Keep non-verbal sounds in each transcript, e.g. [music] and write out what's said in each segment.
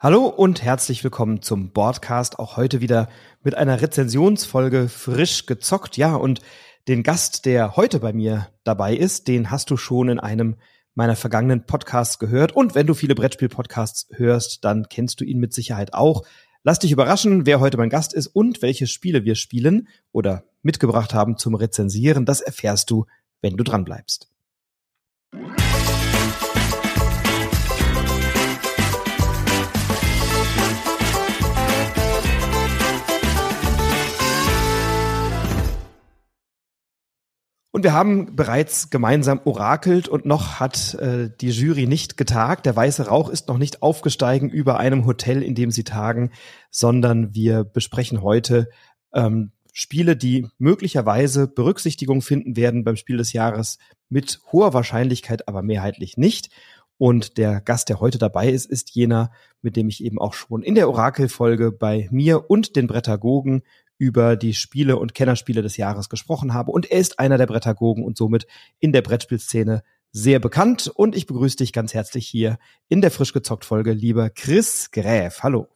Hallo und herzlich willkommen zum Boardcast. Auch heute wieder mit einer Rezensionsfolge frisch gezockt. Ja, und den Gast, der heute bei mir dabei ist, den hast du schon in einem meiner vergangenen Podcasts gehört. Und wenn du viele Brettspiel-Podcasts hörst, dann kennst du ihn mit Sicherheit auch. Lass dich überraschen, wer heute mein Gast ist und welche Spiele wir spielen oder mitgebracht haben zum Rezensieren. Das erfährst du, wenn du dran bleibst. Und wir haben bereits gemeinsam orakelt und noch hat äh, die Jury nicht getagt. Der weiße Rauch ist noch nicht aufgesteigen über einem Hotel, in dem sie tagen, sondern wir besprechen heute ähm, Spiele, die möglicherweise Berücksichtigung finden werden beim Spiel des Jahres mit hoher Wahrscheinlichkeit, aber mehrheitlich nicht. Und der Gast, der heute dabei ist, ist jener, mit dem ich eben auch schon in der Orakelfolge bei mir und den Brettagogen über die Spiele und Kennerspiele des Jahres gesprochen habe. Und er ist einer der Brettagogen und somit in der Brettspielszene sehr bekannt. Und ich begrüße dich ganz herzlich hier in der frisch gezockt Folge, lieber Chris Gräf. Hallo.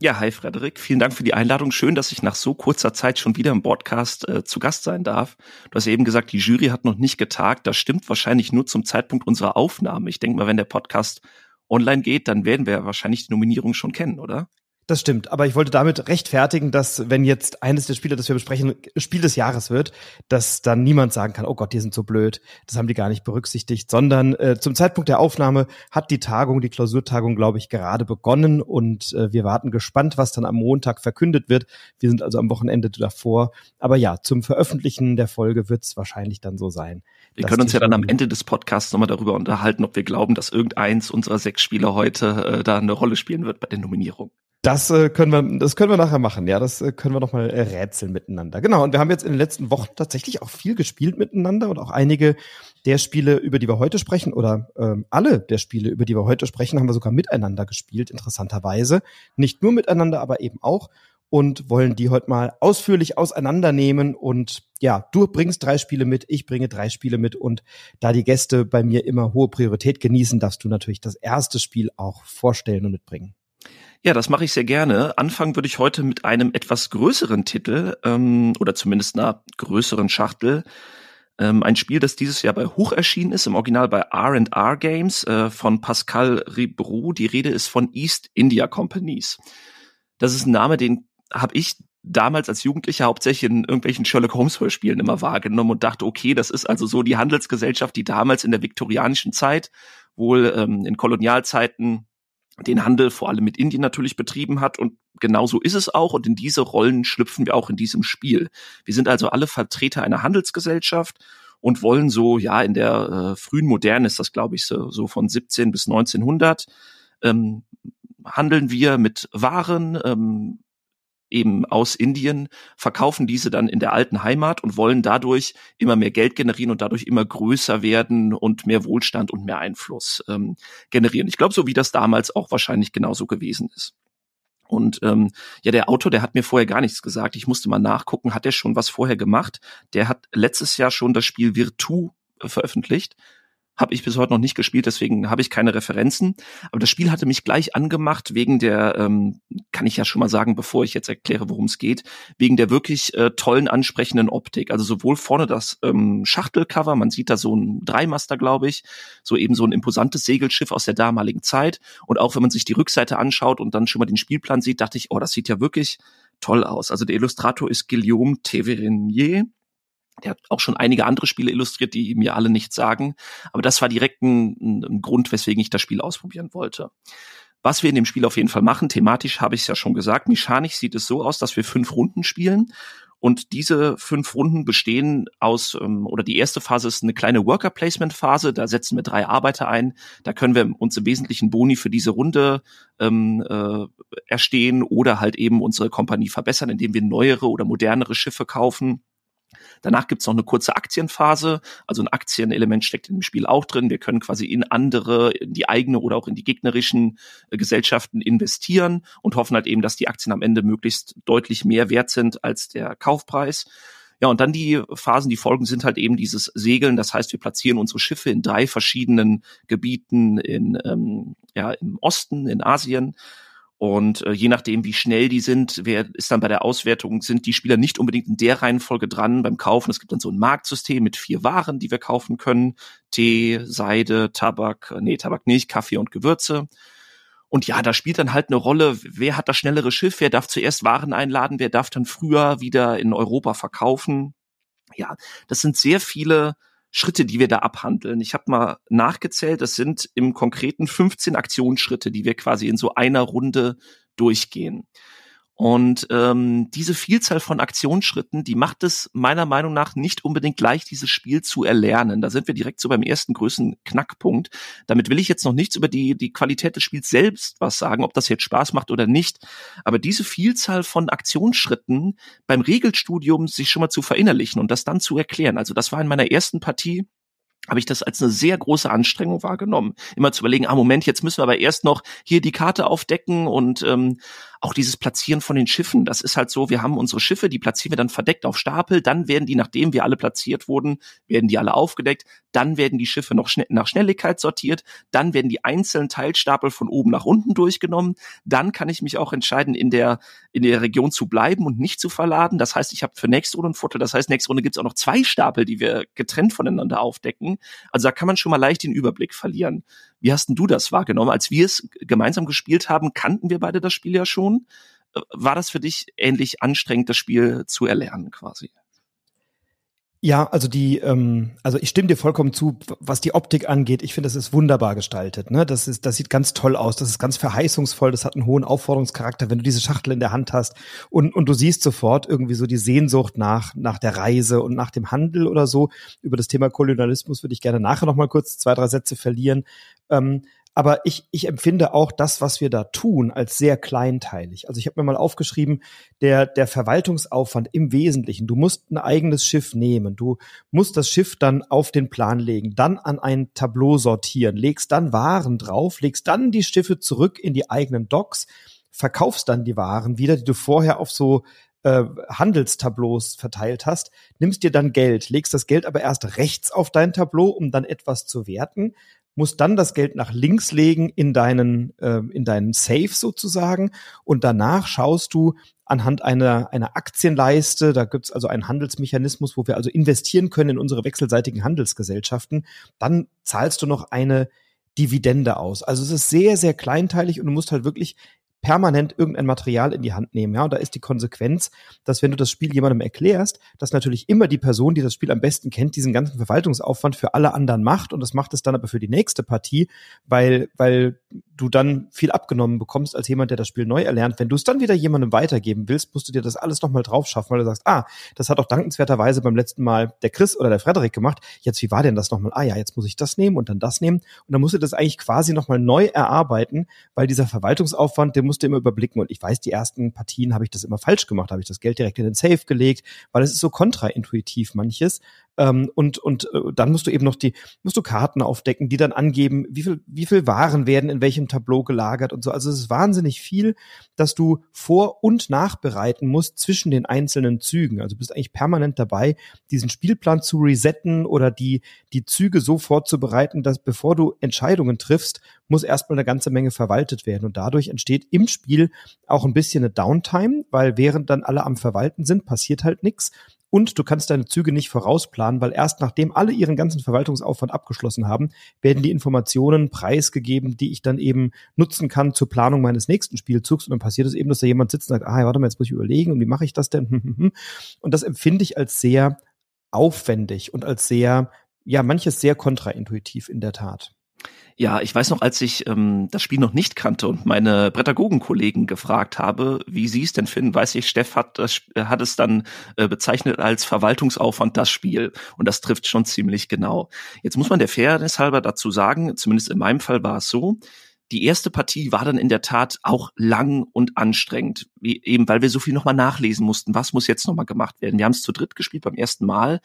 Ja, hi Frederik, vielen Dank für die Einladung. Schön, dass ich nach so kurzer Zeit schon wieder im Podcast äh, zu Gast sein darf. Du hast eben gesagt, die Jury hat noch nicht getagt. Das stimmt wahrscheinlich nur zum Zeitpunkt unserer Aufnahme. Ich denke mal, wenn der Podcast online geht, dann werden wir wahrscheinlich die Nominierung schon kennen, oder? Das stimmt, aber ich wollte damit rechtfertigen, dass wenn jetzt eines der Spiele, das wir besprechen, Spiel des Jahres wird, dass dann niemand sagen kann, oh Gott, die sind so blöd, das haben die gar nicht berücksichtigt, sondern äh, zum Zeitpunkt der Aufnahme hat die Tagung, die Klausurtagung, glaube ich, gerade begonnen und äh, wir warten gespannt, was dann am Montag verkündet wird. Wir sind also am Wochenende davor, aber ja, zum Veröffentlichen der Folge wird es wahrscheinlich dann so sein. Wir können uns ja dann am Ende des Podcasts nochmal darüber unterhalten, ob wir glauben, dass irgendeins unserer sechs Spieler heute äh, da eine Rolle spielen wird bei der Nominierung. Das äh, können wir, das können wir nachher machen. Ja, das äh, können wir noch mal äh, rätseln miteinander. Genau. Und wir haben jetzt in den letzten Wochen tatsächlich auch viel gespielt miteinander und auch einige der Spiele, über die wir heute sprechen, oder ähm, alle der Spiele, über die wir heute sprechen, haben wir sogar miteinander gespielt. Interessanterweise nicht nur miteinander, aber eben auch und wollen die heute mal ausführlich auseinandernehmen. Und ja, du bringst drei Spiele mit, ich bringe drei Spiele mit. Und da die Gäste bei mir immer hohe Priorität genießen, darfst du natürlich das erste Spiel auch vorstellen und mitbringen. Ja, das mache ich sehr gerne. Anfangen würde ich heute mit einem etwas größeren Titel ähm, oder zumindest einer größeren Schachtel. Ähm, ein Spiel, das dieses Jahr bei Hoch erschienen ist, im Original bei R&R Games äh, von Pascal Ribrou. Die Rede ist von East India Companies. Das ist ein Name, den habe ich damals als Jugendlicher hauptsächlich in irgendwelchen Sherlock Holmes Hörspielen immer wahrgenommen und dachte, okay, das ist also so die Handelsgesellschaft, die damals in der viktorianischen Zeit wohl ähm, in Kolonialzeiten den Handel vor allem mit Indien natürlich betrieben hat und genauso ist es auch und in diese Rollen schlüpfen wir auch in diesem Spiel. Wir sind also alle Vertreter einer Handelsgesellschaft und wollen so, ja, in der äh, frühen Moderne ist das, glaube ich, so, so von 17 bis 1900, ähm, handeln wir mit Waren, ähm, eben aus Indien, verkaufen diese dann in der alten Heimat und wollen dadurch immer mehr Geld generieren und dadurch immer größer werden und mehr Wohlstand und mehr Einfluss ähm, generieren. Ich glaube, so wie das damals auch wahrscheinlich genauso gewesen ist. Und ähm, ja, der Autor, der hat mir vorher gar nichts gesagt. Ich musste mal nachgucken, hat er schon was vorher gemacht? Der hat letztes Jahr schon das Spiel Virtu äh, veröffentlicht. Habe ich bis heute noch nicht gespielt, deswegen habe ich keine Referenzen. Aber das Spiel hatte mich gleich angemacht wegen der, ähm, kann ich ja schon mal sagen, bevor ich jetzt erkläre, worum es geht, wegen der wirklich äh, tollen, ansprechenden Optik. Also sowohl vorne das ähm, Schachtelcover, man sieht da so ein Dreimaster, glaube ich, so eben so ein imposantes Segelschiff aus der damaligen Zeit. Und auch wenn man sich die Rückseite anschaut und dann schon mal den Spielplan sieht, dachte ich, oh, das sieht ja wirklich toll aus. Also der Illustrator ist Guillaume Teverinier der hat auch schon einige andere Spiele illustriert, die mir alle nichts sagen. Aber das war direkt ein, ein Grund, weswegen ich das Spiel ausprobieren wollte. Was wir in dem Spiel auf jeden Fall machen, thematisch habe ich es ja schon gesagt, mechanisch sieht es so aus, dass wir fünf Runden spielen und diese fünf Runden bestehen aus, ähm, oder die erste Phase ist eine kleine Worker Placement Phase. Da setzen wir drei Arbeiter ein. Da können wir uns im Wesentlichen Boni für diese Runde ähm, äh, erstehen oder halt eben unsere Kompanie verbessern, indem wir neuere oder modernere Schiffe kaufen. Danach gibt's noch eine kurze Aktienphase. Also ein Aktienelement steckt in dem Spiel auch drin. Wir können quasi in andere, in die eigene oder auch in die gegnerischen äh, Gesellschaften investieren und hoffen halt eben, dass die Aktien am Ende möglichst deutlich mehr wert sind als der Kaufpreis. Ja, und dann die Phasen, die folgen, sind halt eben dieses Segeln. Das heißt, wir platzieren unsere Schiffe in drei verschiedenen Gebieten in, ähm, ja, im Osten, in Asien Und äh, je nachdem, wie schnell die sind, wer ist dann bei der Auswertung, sind die Spieler nicht unbedingt in der Reihenfolge dran beim Kaufen. Es gibt dann so ein Marktsystem mit vier Waren, die wir kaufen können. Tee, Seide, Tabak, äh, nee, Tabak nicht, Kaffee und Gewürze. Und ja, da spielt dann halt eine Rolle, wer hat das schnellere Schiff, wer darf zuerst Waren einladen, wer darf dann früher wieder in Europa verkaufen. Ja, das sind sehr viele Schritte, die wir da abhandeln. Ich habe mal nachgezählt, das sind im konkreten 15 Aktionsschritte, die wir quasi in so einer Runde durchgehen. Und ähm, diese Vielzahl von Aktionsschritten, die macht es meiner Meinung nach nicht unbedingt leicht, dieses Spiel zu erlernen. Da sind wir direkt so beim ersten größten Knackpunkt. Damit will ich jetzt noch nichts über die, die Qualität des Spiels selbst was sagen, ob das jetzt Spaß macht oder nicht. Aber diese Vielzahl von Aktionsschritten beim Regelstudium sich schon mal zu verinnerlichen und das dann zu erklären. Also das war in meiner ersten Partie habe ich das als eine sehr große Anstrengung wahrgenommen. Immer zu überlegen, ah Moment, jetzt müssen wir aber erst noch hier die Karte aufdecken und ähm, auch dieses Platzieren von den Schiffen, das ist halt so, wir haben unsere Schiffe, die platzieren wir dann verdeckt auf Stapel, dann werden die, nachdem wir alle platziert wurden, werden die alle aufgedeckt, dann werden die Schiffe noch schn nach Schnelligkeit sortiert, dann werden die einzelnen Teilstapel von oben nach unten durchgenommen, dann kann ich mich auch entscheiden, in der, in der Region zu bleiben und nicht zu verladen. Das heißt, ich habe für nächste Runde einen Vorteil, das heißt, nächste Runde gibt es auch noch zwei Stapel, die wir getrennt voneinander aufdecken. Also da kann man schon mal leicht den Überblick verlieren. Wie hast denn du das wahrgenommen? Als wir es gemeinsam gespielt haben, kannten wir beide das Spiel ja schon. Äh, war das für dich ähnlich anstrengend, das Spiel zu erlernen quasi? Ja, also die, ähm, also ich stimme dir vollkommen zu, was die Optik angeht. Ich finde, das ist wunderbar gestaltet. Ne? Das ist, das sieht ganz toll aus. Das ist ganz verheißungsvoll. Das hat einen hohen Aufforderungscharakter, wenn du diese Schachtel in der Hand hast und und du siehst sofort irgendwie so die Sehnsucht nach nach der Reise und nach dem Handel oder so. Über das Thema Kolonialismus würde ich gerne nachher noch mal kurz zwei drei Sätze verlieren. Ähm, aber ich, ich empfinde auch das, was wir da tun, als sehr kleinteilig. Also ich habe mir mal aufgeschrieben, der, der Verwaltungsaufwand im Wesentlichen, du musst ein eigenes Schiff nehmen, du musst das Schiff dann auf den Plan legen, dann an ein Tableau sortieren, legst dann Waren drauf, legst dann die Schiffe zurück in die eigenen Docks, verkaufst dann die Waren wieder, die du vorher auf so äh, Handelstableaus verteilt hast, nimmst dir dann Geld, legst das Geld aber erst rechts auf dein Tableau, um dann etwas zu werten, musst dann das Geld nach links legen in deinen, äh, in deinen Safe sozusagen und danach schaust du anhand einer, einer Aktienleiste, da gibt's also einen Handelsmechanismus, wo wir also investieren können in unsere wechselseitigen Handelsgesellschaften, dann zahlst du noch eine Dividende aus. Also es ist sehr, sehr kleinteilig und du musst halt wirklich permanent irgendein Material in die Hand nehmen. Ja, und da ist die Konsequenz, dass wenn du das Spiel jemandem erklärst, dass natürlich immer die Person, die das Spiel am besten kennt, diesen ganzen Verwaltungsaufwand für alle anderen macht und das macht es dann aber für die nächste Partie, weil, weil du dann viel abgenommen bekommst als jemand, der das Spiel neu erlernt. Wenn du es dann wieder jemandem weitergeben willst, musst du dir das alles nochmal drauf schaffen, weil du sagst, ah, das hat auch dankenswerterweise beim letzten Mal der Chris oder der Frederik gemacht. Jetzt, wie war denn das nochmal? Ah ja, jetzt muss ich das nehmen und dann das nehmen. Und dann musst du das eigentlich quasi nochmal neu erarbeiten, weil dieser Verwaltungsaufwand, der musste immer überblicken. Und ich weiß, die ersten Partien habe ich das immer falsch gemacht, habe ich das Geld direkt in den Safe gelegt, weil es ist so kontraintuitiv manches. Ähm, und und äh, dann musst du eben noch die, musst du Karten aufdecken, die dann angeben, wie viel, wie viel Waren werden in welchem Tableau gelagert und so. Also es ist wahnsinnig viel, dass du vor- und nachbereiten musst zwischen den einzelnen Zügen. Also du bist eigentlich permanent dabei, diesen Spielplan zu resetten oder die, die Züge so vorzubereiten, dass bevor du Entscheidungen triffst, muss erstmal eine ganze Menge verwaltet werden. Und dadurch entsteht im Spiel auch ein bisschen eine Downtime, weil während dann alle am Verwalten sind, passiert halt nichts. Und du kannst deine Züge nicht vorausplanen, weil erst nachdem alle ihren ganzen Verwaltungsaufwand abgeschlossen haben, werden die Informationen preisgegeben, die ich dann eben nutzen kann zur Planung meines nächsten Spielzugs. Und dann passiert es eben, dass da jemand sitzt und sagt, ah, warte mal, jetzt muss ich überlegen, und wie mache ich das denn? [laughs] Und das empfinde ich als sehr aufwendig und als sehr, ja, manches sehr kontraintuitiv in der Tat. Ja, ich weiß noch, als ich ähm, das Spiel noch nicht kannte und meine Prädagogenkollegen gefragt habe, wie sie es denn finden, weiß ich, Steff hat, das, hat es dann äh, bezeichnet als Verwaltungsaufwand das Spiel. Und das trifft schon ziemlich genau. Jetzt muss man der Fairness halber dazu sagen, zumindest in meinem Fall war es so, die erste Partie war dann in der Tat auch lang und anstrengend, wie, eben weil wir so viel nochmal nachlesen mussten, was muss jetzt nochmal gemacht werden. Wir haben es zu dritt gespielt beim ersten Mal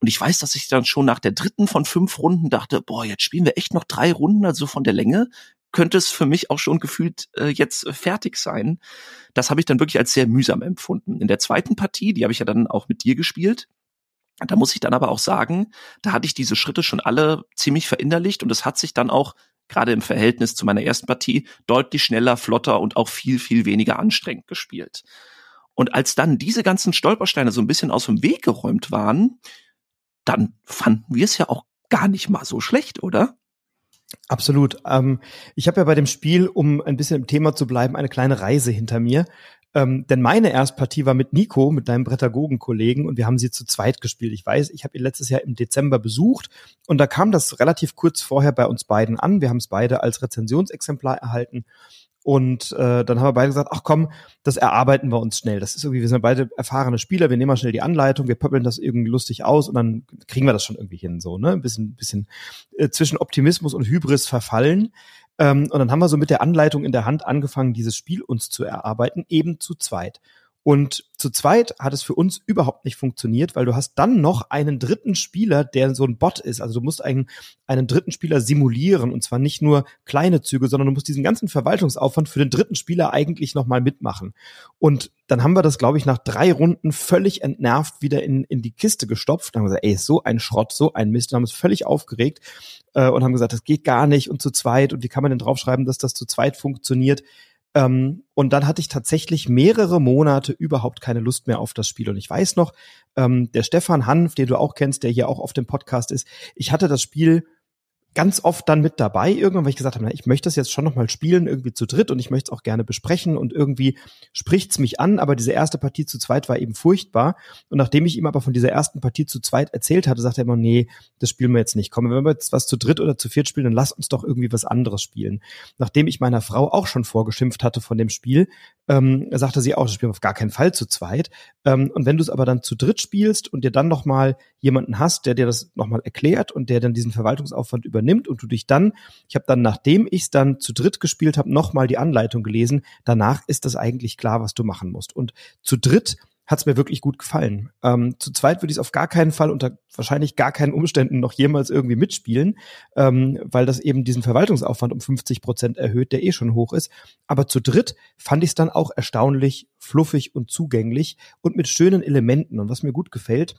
und ich weiß, dass ich dann schon nach der dritten von fünf Runden dachte, boah, jetzt spielen wir echt noch drei Runden, also von der Länge könnte es für mich auch schon gefühlt äh, jetzt fertig sein. Das habe ich dann wirklich als sehr mühsam empfunden. In der zweiten Partie, die habe ich ja dann auch mit dir gespielt, da muss ich dann aber auch sagen, da hatte ich diese Schritte schon alle ziemlich verinnerlicht und es hat sich dann auch gerade im Verhältnis zu meiner ersten Partie, deutlich schneller, flotter und auch viel, viel weniger anstrengend gespielt. Und als dann diese ganzen Stolpersteine so ein bisschen aus dem Weg geräumt waren, dann fanden wir es ja auch gar nicht mal so schlecht, oder? Absolut. Ähm, ich habe ja bei dem Spiel, um ein bisschen im Thema zu bleiben, eine kleine Reise hinter mir. Ähm, denn meine Erstpartie war mit Nico, mit deinem Prädagogenkollegen, und wir haben sie zu zweit gespielt. Ich weiß, ich habe ihn letztes Jahr im Dezember besucht und da kam das relativ kurz vorher bei uns beiden an. Wir haben es beide als Rezensionsexemplar erhalten und äh, dann haben wir beide gesagt, ach komm, das erarbeiten wir uns schnell. Das ist irgendwie, wir sind beide erfahrene Spieler, wir nehmen mal schnell die Anleitung, wir pöppeln das irgendwie lustig aus und dann kriegen wir das schon irgendwie hin, so, ne? Ein bisschen, bisschen äh, zwischen Optimismus und Hybris verfallen. Ähm, und dann haben wir so mit der Anleitung in der Hand angefangen, dieses Spiel uns zu erarbeiten, eben zu zweit. Und zu zweit hat es für uns überhaupt nicht funktioniert, weil du hast dann noch einen dritten Spieler, der so ein Bot ist. Also du musst einen, einen dritten Spieler simulieren und zwar nicht nur kleine Züge, sondern du musst diesen ganzen Verwaltungsaufwand für den dritten Spieler eigentlich nochmal mitmachen. Und dann haben wir das, glaube ich, nach drei Runden völlig entnervt wieder in, in die Kiste gestopft. Dann haben wir gesagt, ey, so ein Schrott, so ein Mist. Dann haben uns völlig aufgeregt äh, und haben gesagt, das geht gar nicht und zu zweit und wie kann man denn draufschreiben, dass das zu zweit funktioniert? Ähm, und dann hatte ich tatsächlich mehrere Monate überhaupt keine Lust mehr auf das Spiel. Und ich weiß noch, ähm, der Stefan Hanf, den du auch kennst, der hier auch auf dem Podcast ist, ich hatte das Spiel ganz oft dann mit dabei, irgendwann, weil ich gesagt habe, na, ich möchte das jetzt schon nochmal spielen, irgendwie zu dritt und ich möchte es auch gerne besprechen und irgendwie spricht's mich an, aber diese erste Partie zu zweit war eben furchtbar. Und nachdem ich ihm aber von dieser ersten Partie zu zweit erzählt hatte, sagte er immer, nee, das spielen wir jetzt nicht. Komm, wenn wir jetzt was zu dritt oder zu viert spielen, dann lass uns doch irgendwie was anderes spielen. Nachdem ich meiner Frau auch schon vorgeschimpft hatte von dem Spiel, ähm, sagte sie auch, das spielen wir auf gar keinen Fall zu zweit. Ähm, und wenn du es aber dann zu dritt spielst und dir dann nochmal jemanden hast, der dir das nochmal erklärt und der dann diesen Verwaltungsaufwand übernimmt und du dich dann, ich habe dann, nachdem ich es dann zu dritt gespielt habe, nochmal die Anleitung gelesen, danach ist das eigentlich klar, was du machen musst. Und zu dritt hat es mir wirklich gut gefallen. Ähm, zu zweit würde ich es auf gar keinen Fall unter wahrscheinlich gar keinen Umständen noch jemals irgendwie mitspielen, ähm, weil das eben diesen Verwaltungsaufwand um 50 Prozent erhöht, der eh schon hoch ist. Aber zu dritt fand ich es dann auch erstaunlich fluffig und zugänglich und mit schönen Elementen. Und was mir gut gefällt,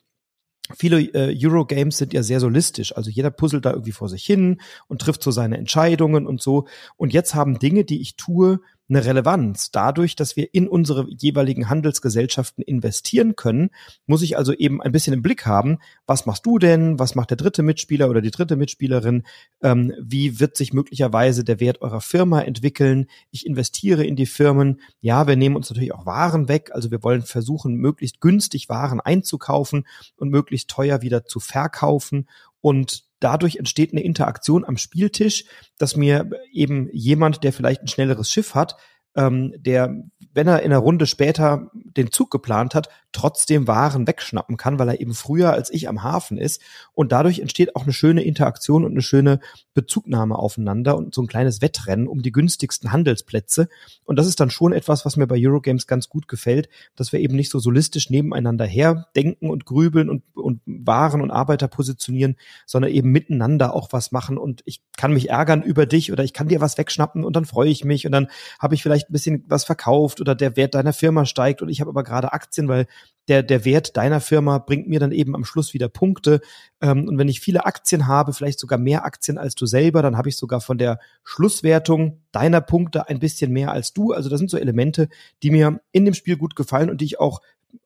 Viele äh, Eurogames sind ja sehr solistisch, also jeder puzzelt da irgendwie vor sich hin und trifft so seine Entscheidungen und so. Und jetzt haben Dinge, die ich tue, eine Relevanz. Dadurch, dass wir in unsere jeweiligen Handelsgesellschaften investieren können, muss ich also eben ein bisschen im Blick haben, was machst du denn, was macht der dritte Mitspieler oder die dritte Mitspielerin, ähm, wie wird sich möglicherweise der Wert eurer Firma entwickeln. Ich investiere in die Firmen. Ja, wir nehmen uns natürlich auch Waren weg, also wir wollen versuchen, möglichst günstig Waren einzukaufen und möglichst teuer wieder zu verkaufen. Und dadurch entsteht eine Interaktion am Spieltisch, dass mir eben jemand, der vielleicht ein schnelleres Schiff hat, ähm, der, wenn er in einer Runde später den Zug geplant hat, trotzdem Waren wegschnappen kann, weil er eben früher als ich am Hafen ist. Und dadurch entsteht auch eine schöne Interaktion und eine schöne Bezugnahme aufeinander und so ein kleines Wettrennen um die günstigsten Handelsplätze. Und das ist dann schon etwas, was mir bei Eurogames ganz gut gefällt, dass wir eben nicht so solistisch nebeneinander her denken und grübeln und, und Waren und Arbeiter positionieren, sondern eben miteinander auch was machen. Und ich kann mich ärgern über dich oder ich kann dir was wegschnappen und dann freue ich mich und dann habe ich vielleicht ein bisschen was verkauft oder der Wert deiner Firma steigt und ich habe aber gerade Aktien, weil der, der Wert deiner Firma bringt mir dann eben am Schluss wieder Punkte. Ähm, und wenn ich viele Aktien habe, vielleicht sogar mehr Aktien als du selber, dann habe ich sogar von der Schlusswertung deiner Punkte ein bisschen mehr als du. Also das sind so Elemente, die mir in dem Spiel gut gefallen und die ich auch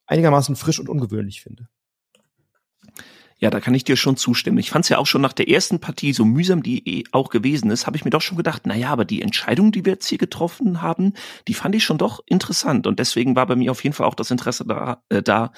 einigermaßen frisch und ungewöhnlich finde. Ja, da kann ich dir schon zustimmen. Ich fand es ja auch schon nach der ersten Partie, so mühsam die eh auch gewesen ist, habe ich mir doch schon gedacht, na ja, aber die Entscheidung, die wir jetzt hier getroffen haben, die fand ich schon doch interessant. Und deswegen war bei mir auf jeden Fall auch das Interesse da, äh, da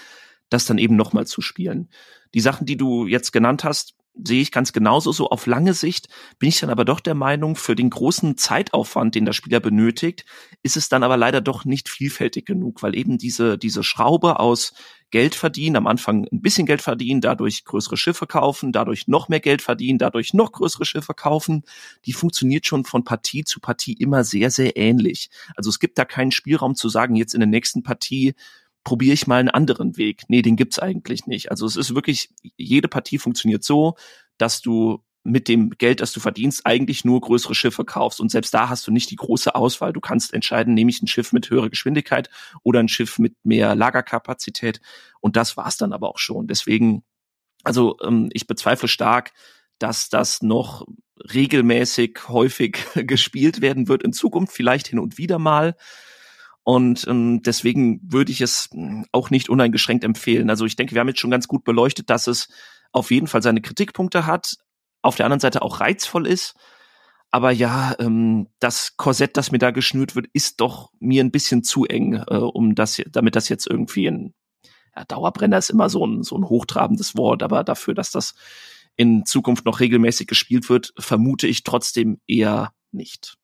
das dann eben nochmal zu spielen. Die Sachen, die du jetzt genannt hast, sehe ich ganz genauso. So auf lange Sicht bin ich dann aber doch der Meinung, für den großen Zeitaufwand, den der Spieler benötigt, ist es dann aber leider doch nicht vielfältig genug, weil eben diese, diese Schraube aus Geld verdienen, am Anfang ein bisschen Geld verdienen, dadurch größere Schiffe kaufen, dadurch noch mehr Geld verdienen, dadurch noch größere Schiffe kaufen, die funktioniert schon von Partie zu Partie immer sehr, sehr ähnlich. Also es gibt da keinen Spielraum zu sagen, jetzt in der nächsten Partie probiere ich mal einen anderen Weg. Nee, den gibt's eigentlich nicht. Also es ist wirklich, jede Partie funktioniert so, dass du mit dem Geld, das du verdienst, eigentlich nur größere Schiffe kaufst. Und selbst da hast du nicht die große Auswahl. Du kannst entscheiden, nehme ich ein Schiff mit höherer Geschwindigkeit oder ein Schiff mit mehr Lagerkapazität. Und das war's dann aber auch schon. Deswegen, also ähm, ich bezweifle stark, dass das noch regelmäßig häufig [laughs] gespielt werden wird in Zukunft, vielleicht hin und wieder mal. Und ähm, deswegen würde ich es hm, auch nicht uneingeschränkt empfehlen. Also ich denke, wir haben jetzt schon ganz gut beleuchtet, dass es auf jeden Fall seine Kritikpunkte hat, auf der anderen Seite auch reizvoll ist. Aber ja, ähm, das Korsett, das mir da geschnürt wird, ist doch mir ein bisschen zu eng, äh, um das, damit das jetzt irgendwie ein ja, Dauerbrenner ist immer so ein, so ein hochtrabendes Wort, aber dafür, dass das in Zukunft noch regelmäßig gespielt wird, vermute ich trotzdem eher nicht.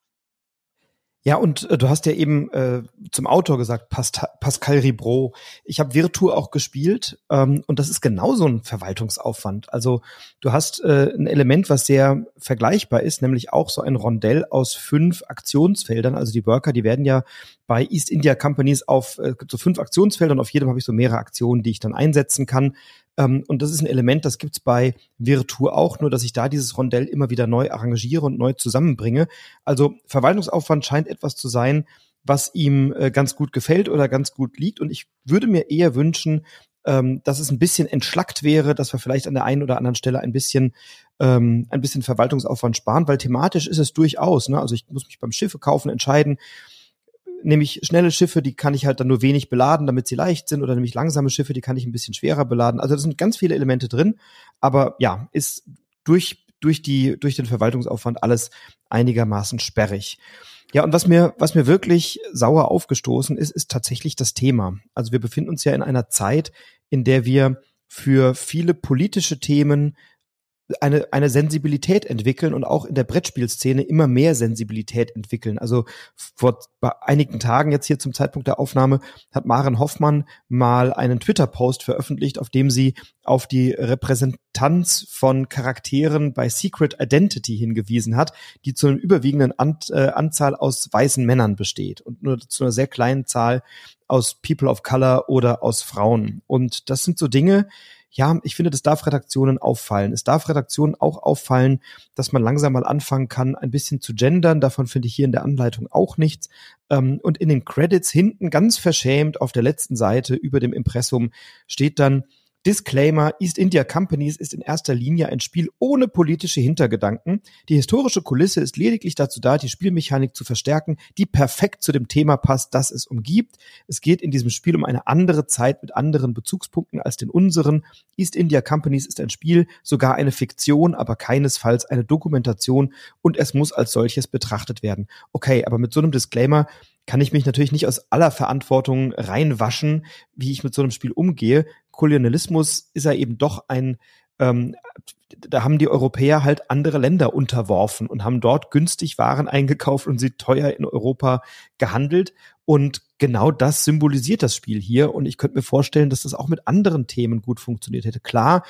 Ja, und äh, du hast ja eben äh, zum Autor gesagt, Past Pascal Ribro. Ich habe Virtu auch gespielt ähm, und das ist genauso ein Verwaltungsaufwand. Also du hast äh, ein Element, was sehr vergleichbar ist, nämlich auch so ein Rondell aus fünf Aktionsfeldern. Also die Worker, die werden ja bei East India Companies auf äh, so fünf Aktionsfelder und auf jedem habe ich so mehrere Aktionen, die ich dann einsetzen kann. Ähm, und das ist ein Element, das gibt's bei Virtu auch, nur dass ich da dieses Rondell immer wieder neu arrangiere und neu zusammenbringe. Also Verwaltungsaufwand scheint etwas zu sein, was ihm äh, ganz gut gefällt oder ganz gut liegt. Und ich würde mir eher wünschen, ähm, dass es ein bisschen entschlackt wäre, dass wir vielleicht an der einen oder anderen Stelle ein bisschen ähm, ein bisschen Verwaltungsaufwand sparen, weil thematisch ist es durchaus. Ne? Also ich muss mich beim Schiffe kaufen entscheiden, nämlich schnelle Schiffe, die kann ich halt dann nur wenig beladen, damit sie leicht sind, oder nämlich langsame Schiffe, die kann ich ein bisschen schwerer beladen. Also da sind ganz viele Elemente drin, aber ja, ist durch durch die durch den Verwaltungsaufwand alles einigermaßen sperrig. Ja, und was mir was mir wirklich sauer aufgestoßen ist, ist tatsächlich das Thema. Also wir befinden uns ja in einer Zeit, in der wir für viele politische Themen eine, eine Sensibilität entwickeln und auch in der Brettspielszene immer mehr Sensibilität entwickeln. Also vor einigen Tagen jetzt hier zum Zeitpunkt der Aufnahme hat Maren Hoffmann mal einen Twitter-Post veröffentlicht, auf dem sie auf die Repräsentanz von Charakteren bei Secret Identity hingewiesen hat, die zu einer überwiegenden An äh, Anzahl aus weißen Männern besteht und nur zu einer sehr kleinen Zahl aus People of Color oder aus Frauen. Und das sind so Dinge, ja, ich finde, das darf Redaktionen auffallen. Es darf Redaktionen auch auffallen, dass man langsam mal anfangen kann, ein bisschen zu gendern. Davon finde ich hier in der Anleitung auch nichts. Ähm, und in den Credits hinten ganz verschämt auf der letzten Seite über dem Impressum steht dann, Disclaimer, East India Companies ist in erster Linie ein Spiel ohne politische Hintergedanken. Die historische Kulisse ist lediglich dazu da, die Spielmechanik zu verstärken, die perfekt zu dem Thema passt, das es umgibt. Es geht in diesem Spiel um eine andere Zeit mit anderen Bezugspunkten als den unseren. East India Companies ist ein Spiel, sogar eine Fiktion, aber keinesfalls eine Dokumentation und es muss als solches betrachtet werden. Okay, aber mit so einem Disclaimer kann ich mich natürlich nicht aus aller Verantwortung reinwaschen, wie ich mit so einem Spiel umgehe. Kolonialismus ist ja eben doch ein, ähm, da haben die Europäer halt andere Länder unterworfen und haben dort günstig Waren eingekauft und sie teuer in Europa gehandelt. Und genau das symbolisiert das Spiel hier. Und ich könnte mir vorstellen, dass das auch mit anderen Themen gut funktioniert hätte. Klar,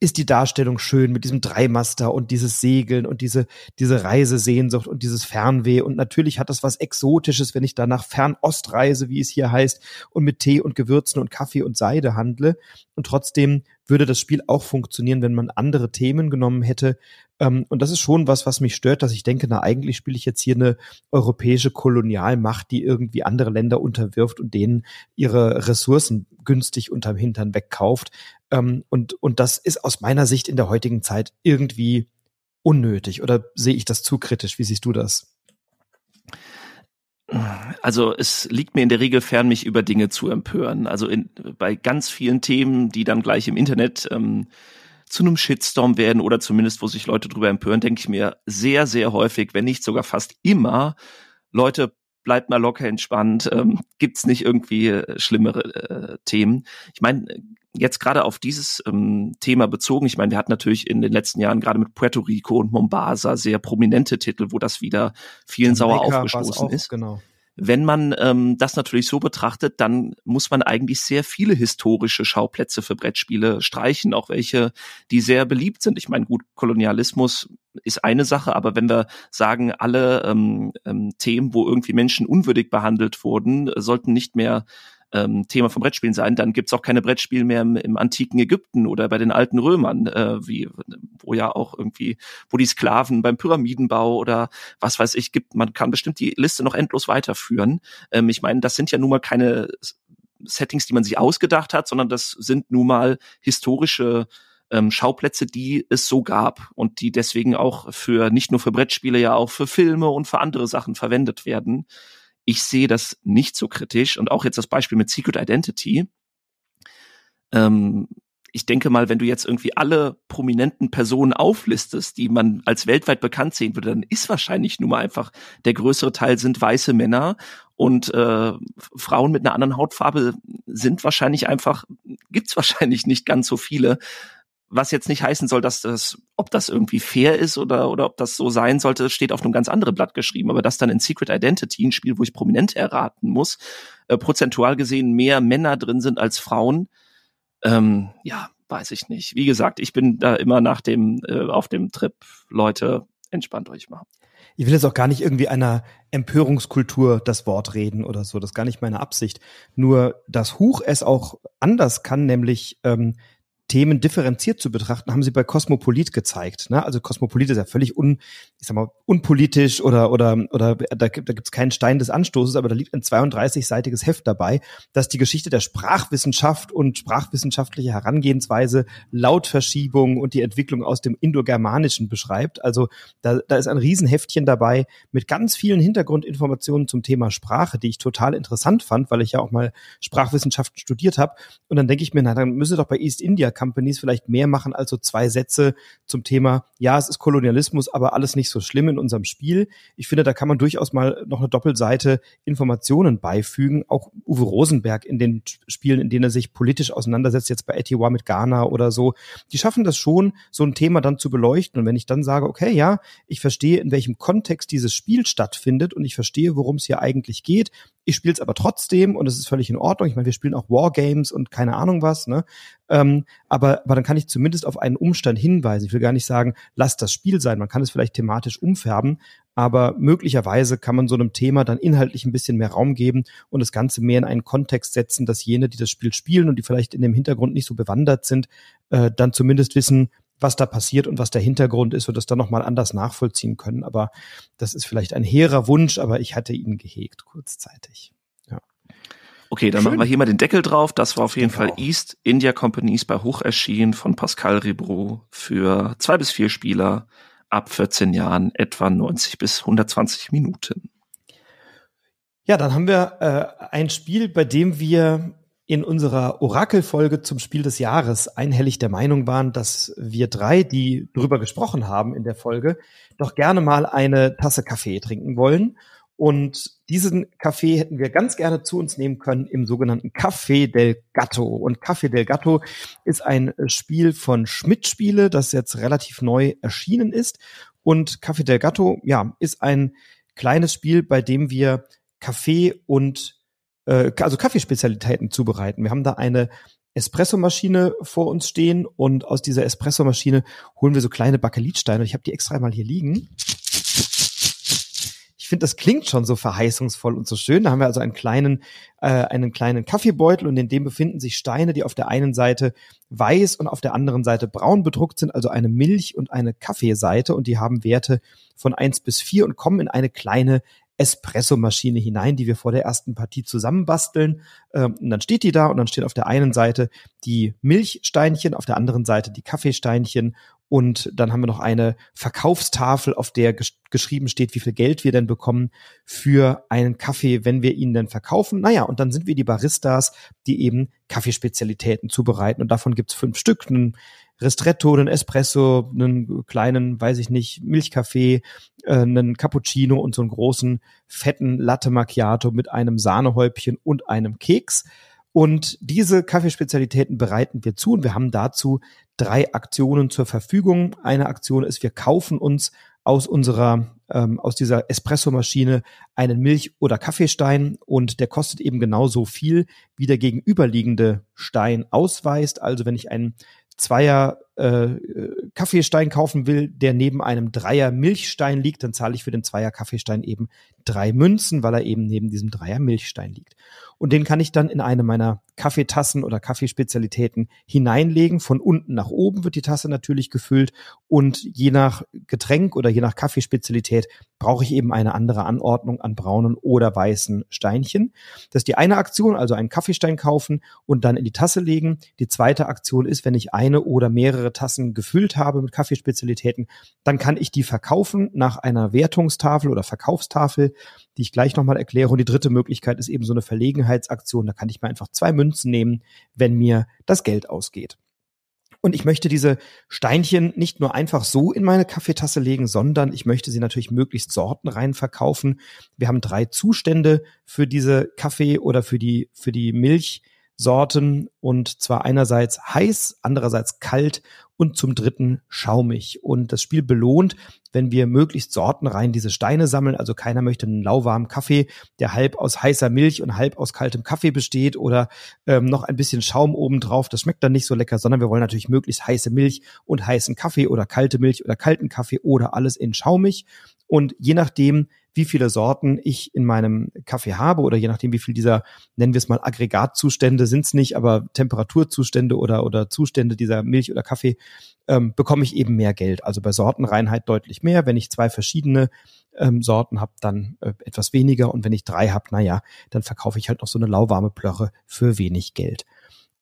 ist die Darstellung schön mit diesem Dreimaster und dieses Segeln und diese, diese Reisesehnsucht und dieses Fernweh. Und natürlich hat das was Exotisches, wenn ich da nach Fernost reise, wie es hier heißt, und mit Tee und Gewürzen und Kaffee und Seide handle. Und trotzdem würde das Spiel auch funktionieren, wenn man andere Themen genommen hätte. Ähm, und das ist schon was, was mich stört, dass ich denke, na, eigentlich spiele ich jetzt hier eine europäische Kolonialmacht, die irgendwie andere Länder unterwirft und denen ihre Ressourcen günstig unterm Hintern wegkauft. Ähm, und, und das ist aus meiner Sicht in der heutigen Zeit irgendwie unnötig. Oder sehe ich das zu kritisch? Wie siehst du das? Also es liegt mir in der Regel fern, mich über Dinge zu empören. Also in, bei ganz vielen Themen, die dann gleich im Internet ähm, zu einem Shitstorm werden oder zumindest, wo sich Leute drüber empören, denke ich mir sehr, sehr häufig, wenn nicht sogar fast immer, Leute, bleibt mal locker entspannt, ähm, gibt's nicht irgendwie äh, schlimmere äh, Themen. Ich meine, jetzt gerade auf dieses ähm, Thema bezogen, ich meine, wir hatten natürlich in den letzten Jahren gerade mit Puerto Rico und Mombasa sehr prominente Titel, wo das wieder vielen sauer aufgestoßen auch, ist. Genau. Wenn man ähm, das natürlich so betrachtet, dann muss man eigentlich sehr viele historische Schauplätze für Brettspiele streichen, auch welche, die sehr beliebt sind. Ich meine, gut, Kolonialismus ist eine Sache, aber wenn wir sagen, alle ähm, ähm, Themen, wo irgendwie Menschen unwürdig behandelt wurden, sollten nicht mehr ähm, Thema von Brettspielen sein, dann gibt's auch keine Brettspiele mehr im, im antiken Ägypten oder bei den alten Römern, äh, wie wo ja auch irgendwie, wo die Sklaven beim Pyramidenbau oder was weiß ich gibt. Man kann bestimmt die Liste noch endlos weiterführen. Ähm, ich meine, das sind ja nun mal keine Settings, die man sich ausgedacht hat, sondern das sind nun mal historische ähm, Schauplätze, die es so gab und die deswegen auch für nicht nur für Brettspiele, ja auch für Filme und für andere Sachen verwendet werden. Ich sehe das nicht so kritisch und auch jetzt das Beispiel mit Secret Identity. Ähm, ich denke mal, wenn du jetzt irgendwie alle prominenten Personen auflistest, die man als weltweit bekannt sehen würde, dann ist wahrscheinlich nur mal einfach der größere Teil sind weiße Männer und äh, Frauen mit einer anderen Hautfarbe sind wahrscheinlich einfach, gibt's wahrscheinlich nicht ganz so viele. Was jetzt nicht heißen soll, dass das, ob das irgendwie fair ist oder, oder ob das so sein sollte, steht auf einem ganz anderen Blatt geschrieben. Aber dass dann in Secret Identity, ein Spiel, wo ich Prominente erraten muss, äh, prozentual gesehen mehr Männer drin sind als Frauen, ähm, ja, weiß ich nicht. Wie gesagt, ich bin da immer nach dem, äh, auf dem Trip, Leute, entspannt euch mal. Ich will jetzt auch gar nicht irgendwie einer Empörungskultur das Wort reden oder so. Das ist gar nicht meine Absicht. Nur, dass Huch es auch anders kann, nämlich ähm, Themen differenziert zu betrachten, haben sie bei Kosmopolit gezeigt. Ne? Also Kosmopolit ist ja völlig un, ich sag mal, unpolitisch oder oder oder da, da gibt es keinen Stein des Anstoßes, aber da liegt ein 32-seitiges Heft dabei, das die Geschichte der Sprachwissenschaft und sprachwissenschaftliche Herangehensweise, Lautverschiebung und die Entwicklung aus dem Indogermanischen beschreibt. Also da, da ist ein Riesenheftchen dabei mit ganz vielen Hintergrundinformationen zum Thema Sprache, die ich total interessant fand, weil ich ja auch mal Sprachwissenschaften studiert habe. Und dann denke ich mir, na, dann müsste doch bei East India Companies vielleicht mehr machen als so zwei Sätze zum Thema, ja, es ist Kolonialismus, aber alles nicht so schlimm in unserem Spiel. Ich finde, da kann man durchaus mal noch eine Doppelseite Informationen beifügen. Auch Uwe Rosenberg in den Spielen, in denen er sich politisch auseinandersetzt, jetzt bei Etiwa mit Ghana oder so, die schaffen das schon, so ein Thema dann zu beleuchten. Und wenn ich dann sage, okay, ja, ich verstehe, in welchem Kontext dieses Spiel stattfindet und ich verstehe, worum es hier eigentlich geht, ich spiele es aber trotzdem und es ist völlig in Ordnung. Ich meine, wir spielen auch Wargames und keine Ahnung was, ne? Ähm, aber, aber dann kann ich zumindest auf einen Umstand hinweisen. Ich will gar nicht sagen, lass das Spiel sein. Man kann es vielleicht thematisch umfärben, aber möglicherweise kann man so einem Thema dann inhaltlich ein bisschen mehr Raum geben und das Ganze mehr in einen Kontext setzen, dass jene, die das Spiel spielen und die vielleicht in dem Hintergrund nicht so bewandert sind, äh, dann zumindest wissen, was da passiert und was der Hintergrund ist und das dann nochmal anders nachvollziehen können. Aber das ist vielleicht ein hehrer Wunsch, aber ich hatte ihn gehegt kurzzeitig. Okay, dann Schön. machen wir hier mal den Deckel drauf. Das war auf jeden genau. Fall East India Companies bei Hoch erschienen von Pascal Ribro für zwei bis vier Spieler ab 14 Jahren, etwa 90 bis 120 Minuten. Ja, dann haben wir äh, ein Spiel, bei dem wir in unserer Orakelfolge zum Spiel des Jahres einhellig der Meinung waren, dass wir drei, die drüber gesprochen haben in der Folge, doch gerne mal eine Tasse Kaffee trinken wollen. Und diesen Kaffee hätten wir ganz gerne zu uns nehmen können im sogenannten Café del Gatto. Und Café del Gatto ist ein Spiel von Schmidt Spiele, das jetzt relativ neu erschienen ist. Und Café del Gatto, ja, ist ein kleines Spiel, bei dem wir Kaffee und äh, also Kaffeespezialitäten zubereiten. Wir haben da eine Espressomaschine vor uns stehen und aus dieser Espressomaschine holen wir so kleine Bakelitsteine. Ich habe die extra mal hier liegen. Ich finde, das klingt schon so verheißungsvoll und so schön. Da haben wir also einen kleinen, äh, einen kleinen Kaffeebeutel und in dem befinden sich Steine, die auf der einen Seite weiß und auf der anderen Seite braun bedruckt sind, also eine Milch- und eine Kaffeeseite und die haben Werte von eins bis vier und kommen in eine kleine Espressomaschine hinein, die wir vor der ersten Partie zusammenbasteln. Ähm, und dann steht die da und dann steht auf der einen Seite die Milchsteinchen, auf der anderen Seite die Kaffeesteinchen und dann haben wir noch eine Verkaufstafel, auf der gesch geschrieben steht, wie viel Geld wir denn bekommen für einen Kaffee, wenn wir ihn denn verkaufen. Naja, und dann sind wir die Baristas, die eben Kaffeespezialitäten zubereiten. Und davon gibt's fünf Stück. Einen Ristretto, einen Espresso, einen kleinen, weiß ich nicht, Milchkaffee, äh, einen Cappuccino und so einen großen, fetten Latte Macchiato mit einem Sahnehäubchen und einem Keks. Und diese Kaffeespezialitäten bereiten wir zu und wir haben dazu drei Aktionen zur Verfügung. Eine Aktion ist, wir kaufen uns aus unserer ähm, aus dieser Espressomaschine einen Milch- oder Kaffeestein und der kostet eben genauso viel, wie der gegenüberliegende Stein ausweist. Also wenn ich einen Zweier äh, Kaffeestein kaufen will, der neben einem Dreier Milchstein liegt, dann zahle ich für den Zweier Kaffeestein eben drei Münzen, weil er eben neben diesem Dreier Milchstein liegt. Und den kann ich dann in eine meiner Kaffeetassen oder Kaffeespezialitäten hineinlegen. Von unten nach oben wird die Tasse natürlich gefüllt und je nach Getränk oder je nach Kaffeespezialität brauche ich eben eine andere Anordnung an braunen oder weißen Steinchen. Das ist die eine Aktion, also einen Kaffeestein kaufen und dann in die Tasse legen. Die zweite Aktion ist, wenn ich eine oder mehrere mehrere Tassen gefüllt habe mit Kaffeespezialitäten, dann kann ich die verkaufen nach einer Wertungstafel oder Verkaufstafel, die ich gleich nochmal erkläre. Und die dritte Möglichkeit ist eben so eine Verlegenheitsaktion. Da kann ich mir einfach zwei Münzen nehmen, wenn mir das Geld ausgeht. Und ich möchte diese Steinchen nicht nur einfach so in meine Kaffeetasse legen, sondern ich möchte sie natürlich möglichst sortenrein verkaufen. Wir haben drei Zustände für diese Kaffee oder für die, für die Milch. Sorten und zwar einerseits heiß, andererseits kalt und zum dritten schaumig. Und das Spiel belohnt, wenn wir möglichst sortenrein diese Steine sammeln. Also keiner möchte einen lauwarmen Kaffee, der halb aus heißer Milch und halb aus kaltem Kaffee besteht oder ähm, noch ein bisschen Schaum obendrauf. Das schmeckt dann nicht so lecker, sondern wir wollen natürlich möglichst heiße Milch und heißen Kaffee oder kalte Milch oder kalten Kaffee oder alles in schaumig. Und je nachdem, wie viele Sorten ich in meinem Kaffee habe oder je nachdem, wie viel dieser, nennen wir es mal Aggregatzustände sind es nicht, aber Temperaturzustände oder, oder Zustände dieser Milch oder Kaffee, ähm, bekomme ich eben mehr Geld. Also bei Sortenreinheit deutlich mehr. Wenn ich zwei verschiedene ähm, Sorten habe, dann äh, etwas weniger. Und wenn ich drei habe, naja, dann verkaufe ich halt noch so eine lauwarme Plörre für wenig Geld.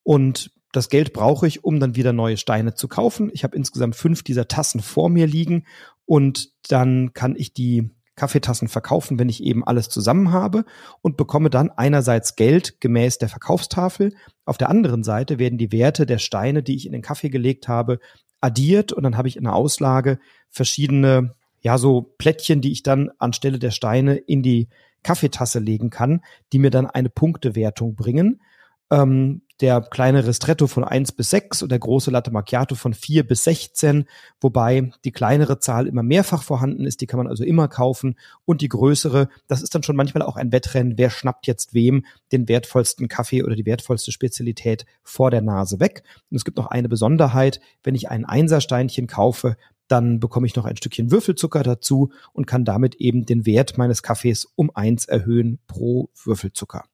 Und das Geld brauche ich, um dann wieder neue Steine zu kaufen. Ich habe insgesamt fünf dieser Tassen vor mir liegen und dann kann ich die Kaffeetassen verkaufen, wenn ich eben alles zusammen habe und bekomme dann einerseits Geld gemäß der Verkaufstafel. Auf der anderen Seite werden die Werte der Steine, die ich in den Kaffee gelegt habe, addiert und dann habe ich in der Auslage verschiedene, ja, so Plättchen, die ich dann anstelle der Steine in die Kaffeetasse legen kann, die mir dann eine Punktewertung bringen. Ähm, der kleine Ristretto von 1 bis 6 und der große Latte Macchiato von 4 bis 16, wobei die kleinere Zahl immer mehrfach vorhanden ist, die kann man also immer kaufen und die größere, das ist dann schon manchmal auch ein Wettrennen, wer schnappt jetzt wem den wertvollsten Kaffee oder die wertvollste Spezialität vor der Nase weg. Und es gibt noch eine Besonderheit, wenn ich ein Einsersteinchen kaufe, dann bekomme ich noch ein Stückchen Würfelzucker dazu und kann damit eben den Wert meines Kaffees um eins erhöhen pro Würfelzucker.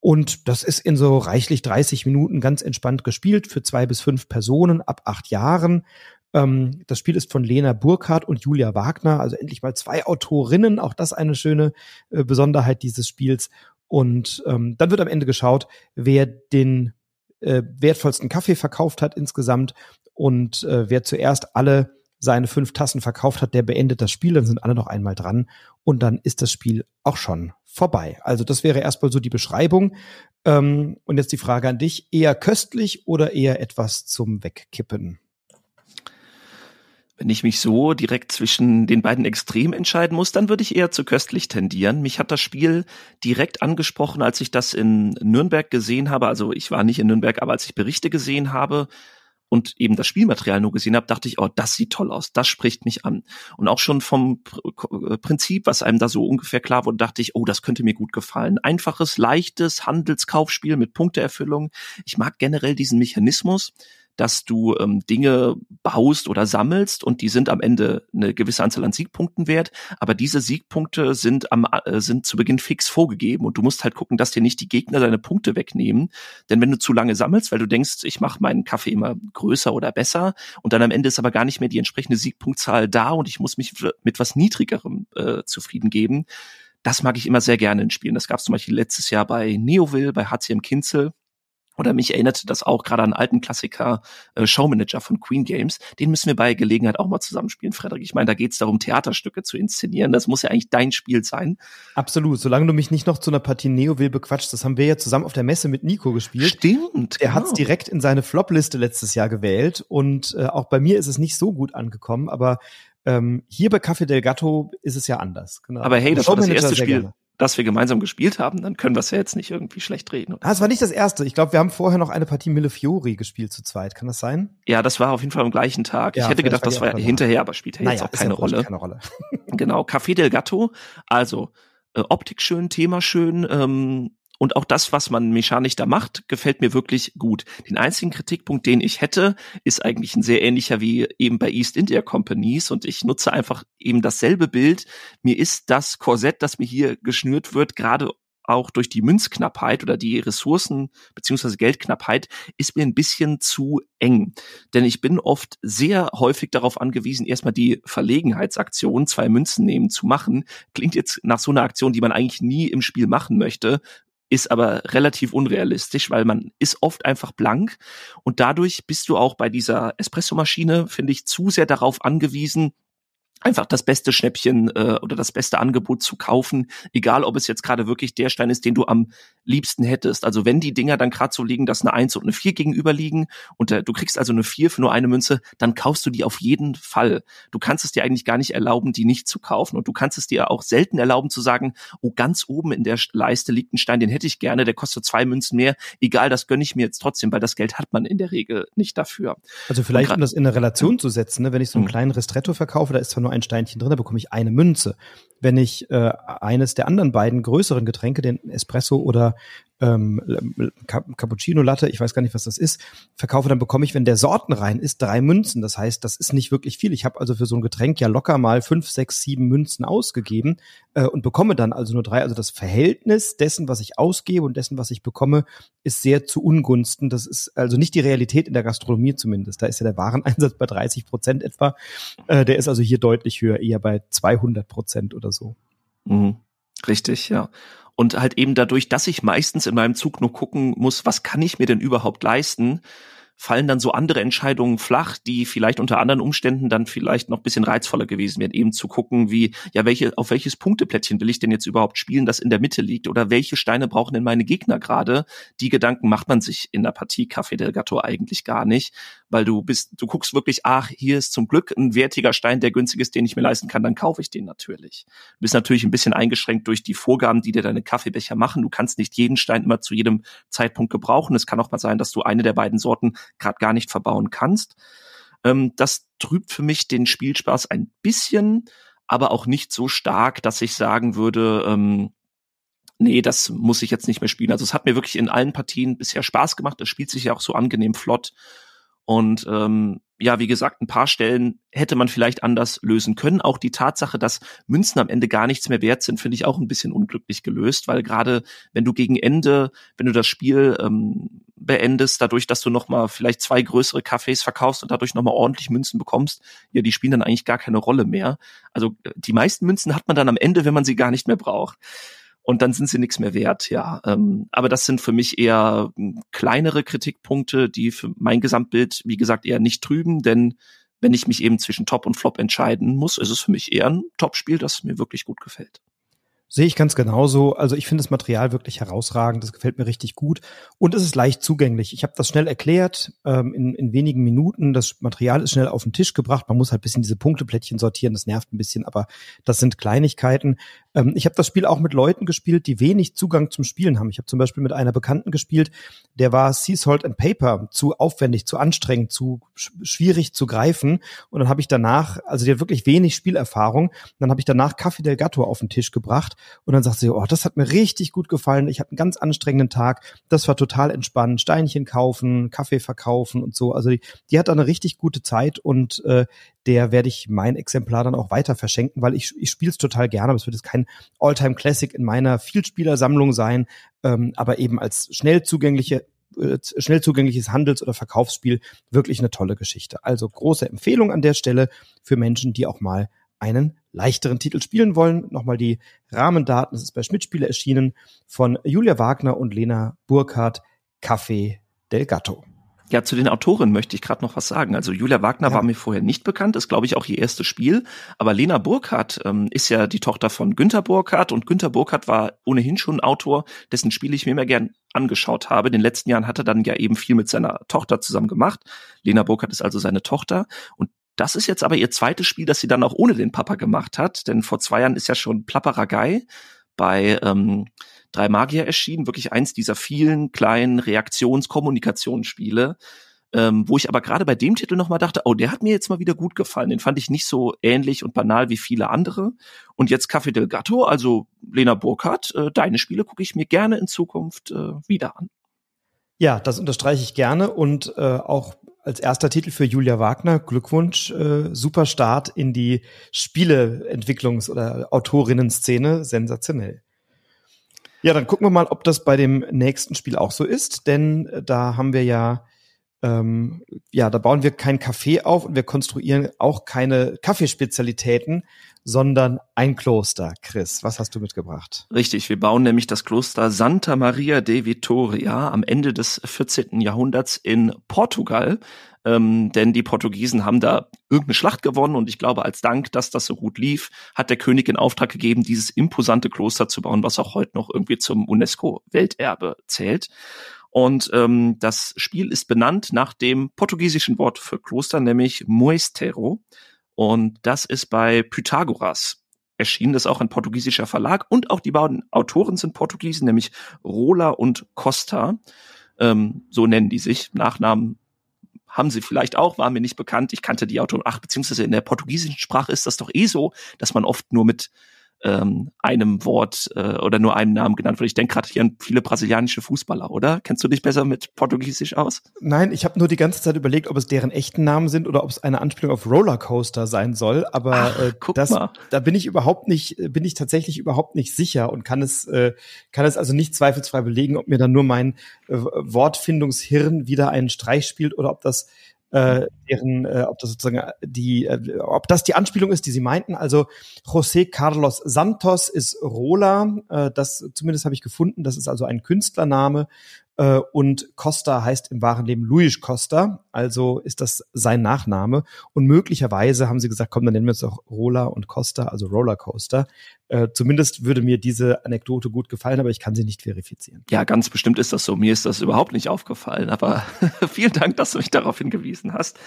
Und das ist in so reichlich 30 Minuten ganz entspannt gespielt für zwei bis fünf Personen ab acht Jahren. Ähm, das Spiel ist von Lena Burkhardt und Julia Wagner, also endlich mal zwei Autorinnen. Auch das eine schöne äh, Besonderheit dieses Spiels. Und ähm, dann wird am Ende geschaut, wer den äh, wertvollsten Kaffee verkauft hat insgesamt und äh, wer zuerst alle seine fünf Tassen verkauft hat, der beendet das Spiel, dann sind alle noch einmal dran und dann ist das Spiel auch schon vorbei. Also das wäre erstmal so die Beschreibung. Ähm, und jetzt die Frage an dich, eher köstlich oder eher etwas zum Wegkippen? Wenn ich mich so direkt zwischen den beiden Extremen entscheiden muss, dann würde ich eher zu köstlich tendieren. Mich hat das Spiel direkt angesprochen, als ich das in Nürnberg gesehen habe. Also ich war nicht in Nürnberg, aber als ich Berichte gesehen habe, und eben das Spielmaterial nur gesehen habe, dachte ich, oh, das sieht toll aus, das spricht mich an. Und auch schon vom äh, Prinzip, was einem da so ungefähr klar wurde, dachte ich, oh, das könnte mir gut gefallen. Einfaches, leichtes Handelskaufspiel mit Punkteerfüllung. Ich mag generell diesen Mechanismus, dass du ähm, Dinge baust oder sammelst und die sind am Ende eine gewisse Anzahl an Siegpunkten wert, aber diese Siegpunkte sind am äh, sind zu Beginn fix vorgegeben und du musst halt gucken, dass dir nicht die Gegner deine Punkte wegnehmen, denn wenn du zu lange sammelst, weil du denkst, ich mache meinen Kaffee immer größer oder besser und dann am Ende ist aber gar nicht mehr die entsprechende Siegpunktzahl da und ich muss mich mit was niedrigerem äh, zufrieden geben. Das mag ich immer sehr gerne in Spielen. Das gab es zum Beispiel letztes Jahr bei Neoville, bei HCM Kinzel oder mich erinnerte das auch gerade an einen alten Klassiker, äh, Showmanager von Queen Games. Den müssen wir bei Gelegenheit auch mal zusammenspielen, Frederik. Ich meine, da geht es darum, Theaterstücke zu inszenieren. Das muss ja eigentlich dein Spiel sein. Absolut. Solange du mich nicht noch zu einer Partie Neoville bequatscht, das haben wir ja zusammen auf der Messe mit Nico gespielt. Stimmt. Er genau. hat es direkt in seine Flop-Liste letztes Jahr gewählt. Und äh, auch bei mir ist es nicht so gut angekommen, aber ähm, hier bei Café Del Gatto ist es ja anders. Genau. Aber hey, das war das erste Spiel. Gerne dass wir gemeinsam gespielt haben, dann können wir es ja jetzt nicht irgendwie schlecht reden. Ah, es war nicht das erste. Ich glaube, wir haben vorher noch eine Partie Mille Fiori gespielt zu zweit. Kann das sein? Ja, das war auf jeden Fall am gleichen Tag. Ja, ich hätte gedacht, das war ja hinterher, aber spielt ja naja, jetzt auch keine, ja Rolle. keine Rolle. [laughs] genau, Café del Gatto. Also äh, Optik schön, Thema schön, ähm, und auch das, was man mechanisch da macht, gefällt mir wirklich gut. Den einzigen Kritikpunkt, den ich hätte, ist eigentlich ein sehr ähnlicher wie eben bei East India Companies. Und ich nutze einfach eben dasselbe Bild. Mir ist das Korsett, das mir hier geschnürt wird, gerade auch durch die Münzknappheit oder die Ressourcen beziehungsweise Geldknappheit ist mir ein bisschen zu eng. Denn ich bin oft sehr häufig darauf angewiesen, erstmal die Verlegenheitsaktion, zwei Münzen nehmen, zu machen. Klingt jetzt nach so einer Aktion, die man eigentlich nie im Spiel machen möchte, ist aber relativ unrealistisch, weil man ist oft einfach blank. Und dadurch bist du auch bei dieser Espressomaschine, finde ich, zu sehr darauf angewiesen, einfach das beste Schnäppchen äh, oder das beste Angebot zu kaufen, egal ob es jetzt gerade wirklich der Stein ist, den du am liebsten hättest. Also wenn die Dinger dann gerade so liegen, dass eine Eins und eine Vier gegenüber liegen und äh, du kriegst also eine Vier für nur eine Münze, dann kaufst du die auf jeden Fall. Du kannst es dir eigentlich gar nicht erlauben, die nicht zu kaufen und du kannst es dir auch selten erlauben zu sagen, oh ganz oben in der Leiste liegt ein Stein, den hätte ich gerne, der kostet zwei Münzen mehr, egal, das gönne ich mir jetzt trotzdem, weil das Geld hat man in der Regel nicht dafür. Also vielleicht, um das in eine Relation zu setzen, ne, wenn ich so einen hm. kleinen Restretto verkaufe, da ist zwar nur ein Steinchen drin, da bekomme ich eine Münze. Wenn ich äh, eines der anderen beiden größeren Getränke, den Espresso oder ähm, Cappuccino Latte, ich weiß gar nicht, was das ist, verkaufe, dann bekomme ich, wenn der Sortenrein ist, drei Münzen. Das heißt, das ist nicht wirklich viel. Ich habe also für so ein Getränk ja locker mal fünf, sechs, sieben Münzen ausgegeben äh, und bekomme dann also nur drei. Also das Verhältnis dessen, was ich ausgebe und dessen, was ich bekomme, ist sehr zu Ungunsten. Das ist also nicht die Realität in der Gastronomie zumindest. Da ist ja der Wareneinsatz bei 30 Prozent etwa. Äh, der ist also hier deutlich höher, eher bei 200 Prozent oder so. Mhm. Richtig, ja. Und halt eben dadurch, dass ich meistens in meinem Zug nur gucken muss, was kann ich mir denn überhaupt leisten, fallen dann so andere Entscheidungen flach, die vielleicht unter anderen Umständen dann vielleicht noch bisschen reizvoller gewesen wären, eben zu gucken, wie, ja, welche, auf welches Punkteplättchen will ich denn jetzt überhaupt spielen, das in der Mitte liegt oder welche Steine brauchen denn meine Gegner gerade? Die Gedanken macht man sich in der Partie Café del Gatto eigentlich gar nicht, weil du bist, du guckst wirklich, ach, hier ist zum Glück ein wertiger Stein, der günstig ist, den ich mir leisten kann, dann kaufe ich den natürlich. Du bist natürlich ein bisschen eingeschränkt durch die Vorgaben, die dir deine Kaffeebecher machen. Du kannst nicht jeden Stein immer zu jedem Zeitpunkt gebrauchen. Es kann auch mal sein, dass du eine der beiden Sorten gerade gar nicht verbauen kannst. Ähm, das trübt für mich den Spielspaß ein bisschen, aber auch nicht so stark, dass ich sagen würde, ähm, nee, das muss ich jetzt nicht mehr spielen. Also es hat mir wirklich in allen Partien bisher Spaß gemacht. Es spielt sich ja auch so angenehm flott. Und ähm, ja, wie gesagt, ein paar Stellen hätte man vielleicht anders lösen können. Auch die Tatsache, dass Münzen am Ende gar nichts mehr wert sind, finde ich auch ein bisschen unglücklich gelöst, weil gerade wenn du gegen Ende, wenn du das Spiel ähm, beendest, dadurch, dass du nochmal vielleicht zwei größere Cafés verkaufst und dadurch nochmal ordentlich Münzen bekommst, ja, die spielen dann eigentlich gar keine Rolle mehr. Also die meisten Münzen hat man dann am Ende, wenn man sie gar nicht mehr braucht und dann sind sie nichts mehr wert, ja. Ähm, aber das sind für mich eher hm, kleinere Kritikpunkte, die für mein Gesamtbild, wie gesagt, eher nicht trüben, denn wenn ich mich eben zwischen Top und Flop entscheiden muss, ist es für mich eher ein Top-Spiel, das mir wirklich gut gefällt. Sehe ich ganz genauso. Also ich finde das Material wirklich herausragend. Das gefällt mir richtig gut. Und es ist leicht zugänglich. Ich habe das schnell erklärt, ähm, in, in wenigen Minuten. Das Material ist schnell auf den Tisch gebracht. Man muss halt bisschen diese Punkteplättchen sortieren. Das nervt ein bisschen, aber das sind Kleinigkeiten. Ähm, ich habe das Spiel auch mit Leuten gespielt, die wenig Zugang zum Spielen haben. Ich habe zum Beispiel mit einer Bekannten gespielt, der war Sea Salt and Paper zu aufwendig, zu anstrengend, zu sch schwierig zu greifen. Und dann habe ich danach, also die hat wirklich wenig Spielerfahrung, dann habe ich danach Café del Gatto auf den Tisch gebracht und dann sagt sie, oh, das hat mir richtig gut gefallen. Ich hatte einen ganz anstrengenden Tag. Das war total entspannt. Steinchen kaufen, Kaffee verkaufen und so. Also die, die hat da eine richtig gute Zeit und äh, der werde ich mein Exemplar dann auch weiter verschenken, weil ich, ich spiele es total gerne, aber es wird jetzt kein Alltime classic in meiner Vielspielersammlung sein, ähm, aber eben als schnell zugängliche äh, schnell zugängliches Handels- oder Verkaufsspiel wirklich eine tolle Geschichte. Also große Empfehlung an der Stelle für Menschen, die auch mal einen leichteren Titel spielen wollen. Nochmal die Rahmendaten. Es ist bei Schmidt-Spiele erschienen von Julia Wagner und Lena Burkhardt. Café del Gatto. Ja, zu den Autorinnen möchte ich gerade noch was sagen. Also Julia Wagner ja. war mir vorher nicht bekannt, ist glaube ich auch ihr erstes Spiel. Aber Lena Burkhardt ähm, ist ja die Tochter von Günter Burkhardt und Günter Burkhardt war ohnehin schon ein Autor, dessen Spiele ich mir immer gern angeschaut habe. In den letzten Jahren hat er dann ja eben viel mit seiner Tochter zusammen gemacht. Lena Burkhardt ist also seine Tochter und das ist jetzt aber ihr zweites Spiel, das sie dann auch ohne den Papa gemacht hat, denn vor zwei Jahren ist ja schon Plapperagei bei ähm, Drei Magier erschienen, wirklich eins dieser vielen kleinen Reaktions-Kommunikationsspiele, ähm, wo ich aber gerade bei dem Titel nochmal dachte, oh, der hat mir jetzt mal wieder gut gefallen. Den fand ich nicht so ähnlich und banal wie viele andere. Und jetzt Café del Gatto, also Lena Burkhardt, äh, deine Spiele gucke ich mir gerne in Zukunft äh, wieder an. Ja, das unterstreiche ich gerne und äh, auch als erster Titel für Julia Wagner. Glückwunsch, äh, super Start in die Spieleentwicklungs- oder Autorinnen-Szene, sensationell. Ja, dann gucken wir mal, ob das bei dem nächsten Spiel auch so ist, denn äh, da haben wir ja ähm, ja, da bauen wir kein Café auf und wir konstruieren auch keine Kaffeespezialitäten, sondern ein Kloster. Chris, was hast du mitgebracht? Richtig, wir bauen nämlich das Kloster Santa Maria de Vitoria am Ende des 14. Jahrhunderts in Portugal. Ähm, denn die Portugiesen haben da irgendeine Schlacht gewonnen und ich glaube, als Dank, dass das so gut lief, hat der König in Auftrag gegeben, dieses imposante Kloster zu bauen, was auch heute noch irgendwie zum UNESCO-Welterbe zählt. Und ähm, das Spiel ist benannt nach dem portugiesischen Wort für Kloster, nämlich Moestero. Und das ist bei Pythagoras erschienen. Das auch ein portugiesischer Verlag. Und auch die beiden Autoren sind Portugiesen, nämlich Rola und Costa. Ähm, so nennen die sich. Nachnamen haben sie vielleicht auch, war mir nicht bekannt. Ich kannte die Autoren. Ach, beziehungsweise in der portugiesischen Sprache ist das doch eh so, dass man oft nur mit ähm, einem Wort äh, oder nur einem Namen genannt wird. Ich denke gerade hier an viele brasilianische Fußballer, oder? Kennst du dich besser mit Portugiesisch aus? Nein, ich habe nur die ganze Zeit überlegt, ob es deren echten Namen sind oder ob es eine Anspielung auf Rollercoaster sein soll. Aber Ach, äh, das, mal. da bin ich überhaupt nicht, bin ich tatsächlich überhaupt nicht sicher und kann es, äh, kann es also nicht zweifelsfrei belegen, ob mir dann nur mein äh, Wortfindungshirn wieder einen Streich spielt oder ob das äh, deren, äh, ob das sozusagen äh, die, äh, ob das die Anspielung ist, die sie meinten. Also José Carlos Santos ist Rola, äh, das zumindest habe ich gefunden. Das ist also ein Künstlername äh, und Costa heißt im wahren Leben Luis Costa, also ist das sein Nachname. Und möglicherweise haben sie gesagt, komm, dann nennen wir es auch Rola und Costa, also Rollercoaster. Äh, zumindest würde mir diese Anekdote gut gefallen, aber ich kann sie nicht verifizieren. Ja, ganz bestimmt ist das so. Mir ist das überhaupt nicht aufgefallen, aber [laughs] vielen Dank, dass du mich darauf hingewiesen hast.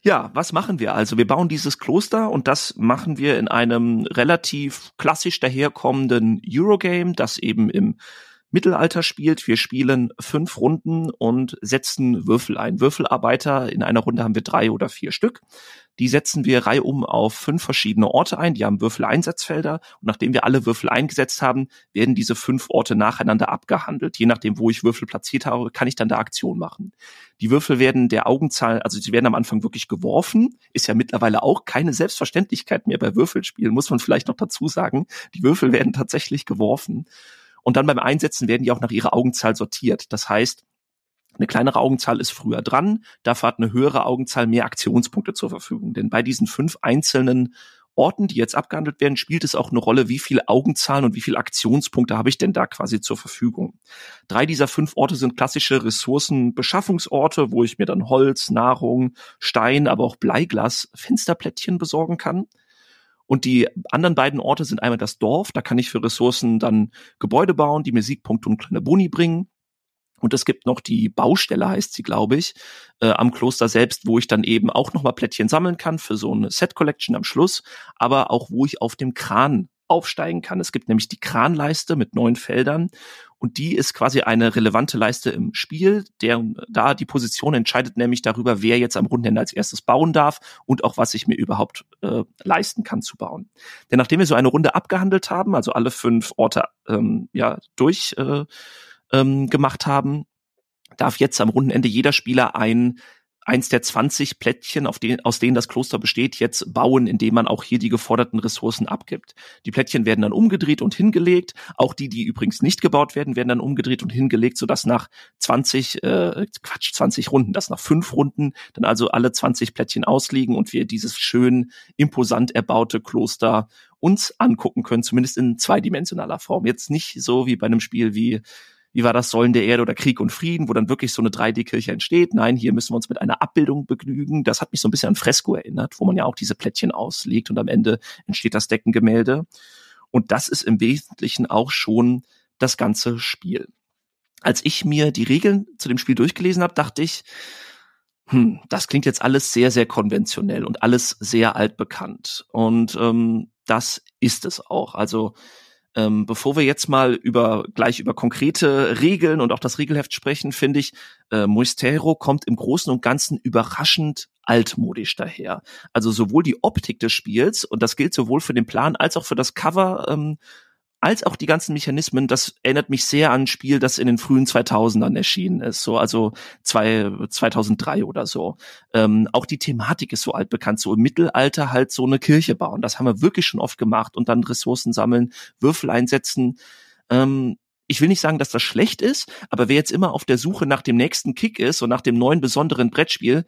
Ja, was machen wir also? Wir bauen dieses Kloster und das machen wir in einem relativ klassisch daherkommenden Eurogame, das eben im Mittelalter spielt. Wir spielen fünf Runden und setzen Würfel ein. Würfelarbeiter, in einer Runde haben wir drei oder vier Stück. Die setzen wir reihum auf fünf verschiedene Orte ein. Die haben Würfeleinsatzfelder. Und nachdem wir alle Würfel eingesetzt haben, werden diese fünf Orte nacheinander abgehandelt. Je nachdem, wo ich Würfel platziert habe, kann ich dann da Aktion machen. Die Würfel werden der Augenzahl, also sie werden am Anfang wirklich geworfen. Ist ja mittlerweile auch keine Selbstverständlichkeit mehr bei Würfelspielen, muss man vielleicht noch dazu sagen. Die Würfel werden tatsächlich geworfen. Und dann beim Einsetzen werden die auch nach ihrer Augenzahl sortiert. Das heißt, eine kleinere Augenzahl ist früher dran, dafür hat eine höhere Augenzahl mehr Aktionspunkte zur Verfügung. Denn bei diesen fünf einzelnen Orten, die jetzt abgehandelt werden, spielt es auch eine Rolle, wie viele Augenzahlen und wie viele Aktionspunkte habe ich denn da quasi zur Verfügung. Drei dieser fünf Orte sind klassische Ressourcenbeschaffungsorte, wo ich mir dann Holz, Nahrung, Stein, aber auch Bleiglas, Fensterplättchen besorgen kann. Und die anderen beiden Orte sind einmal das Dorf, da kann ich für Ressourcen dann Gebäude bauen, die mir Siegpunkte und kleine Boni bringen. Und es gibt noch die Baustelle, heißt sie, glaube ich, äh, am Kloster selbst, wo ich dann eben auch nochmal Plättchen sammeln kann für so eine Set-Collection am Schluss, aber auch wo ich auf dem Kran aufsteigen kann. Es gibt nämlich die Kranleiste mit neun Feldern und die ist quasi eine relevante Leiste im Spiel, der da die Position entscheidet nämlich darüber, wer jetzt am Rundenende als erstes bauen darf und auch was ich mir überhaupt äh, leisten kann zu bauen. Denn nachdem wir so eine Runde abgehandelt haben, also alle fünf Orte ähm, ja durch äh, ähm, gemacht haben, darf jetzt am Rundenende jeder Spieler ein eins der 20 Plättchen, auf den, aus denen das Kloster besteht, jetzt bauen, indem man auch hier die geforderten Ressourcen abgibt. Die Plättchen werden dann umgedreht und hingelegt. Auch die, die übrigens nicht gebaut werden, werden dann umgedreht und hingelegt, sodass nach 20, äh, Quatsch, 20 Runden, dass nach fünf Runden dann also alle 20 Plättchen ausliegen und wir dieses schön imposant erbaute Kloster uns angucken können, zumindest in zweidimensionaler Form. Jetzt nicht so wie bei einem Spiel wie wie war das Säulen der Erde oder Krieg und Frieden, wo dann wirklich so eine 3D-Kirche entsteht. Nein, hier müssen wir uns mit einer Abbildung begnügen. Das hat mich so ein bisschen an Fresco erinnert, wo man ja auch diese Plättchen auslegt und am Ende entsteht das Deckengemälde. Und das ist im Wesentlichen auch schon das ganze Spiel. Als ich mir die Regeln zu dem Spiel durchgelesen habe, dachte ich, hm, das klingt jetzt alles sehr, sehr konventionell und alles sehr altbekannt. Und ähm, das ist es auch. Also ähm, bevor wir jetzt mal über gleich über konkrete Regeln und auch das Regelheft sprechen, finde ich, äh, Moistero kommt im Großen und Ganzen überraschend altmodisch daher. Also sowohl die Optik des Spiels, und das gilt sowohl für den Plan als auch für das Cover, ähm, als auch die ganzen Mechanismen, das erinnert mich sehr an ein Spiel, das in den frühen 2000ern erschienen ist, so also zwei, 2003 oder so. Ähm, auch die Thematik ist so altbekannt, so im Mittelalter halt so eine Kirche bauen. Das haben wir wirklich schon oft gemacht und dann Ressourcen sammeln, Würfel einsetzen. Ähm, ich will nicht sagen, dass das schlecht ist, aber wer jetzt immer auf der Suche nach dem nächsten Kick ist und nach dem neuen besonderen Brettspiel,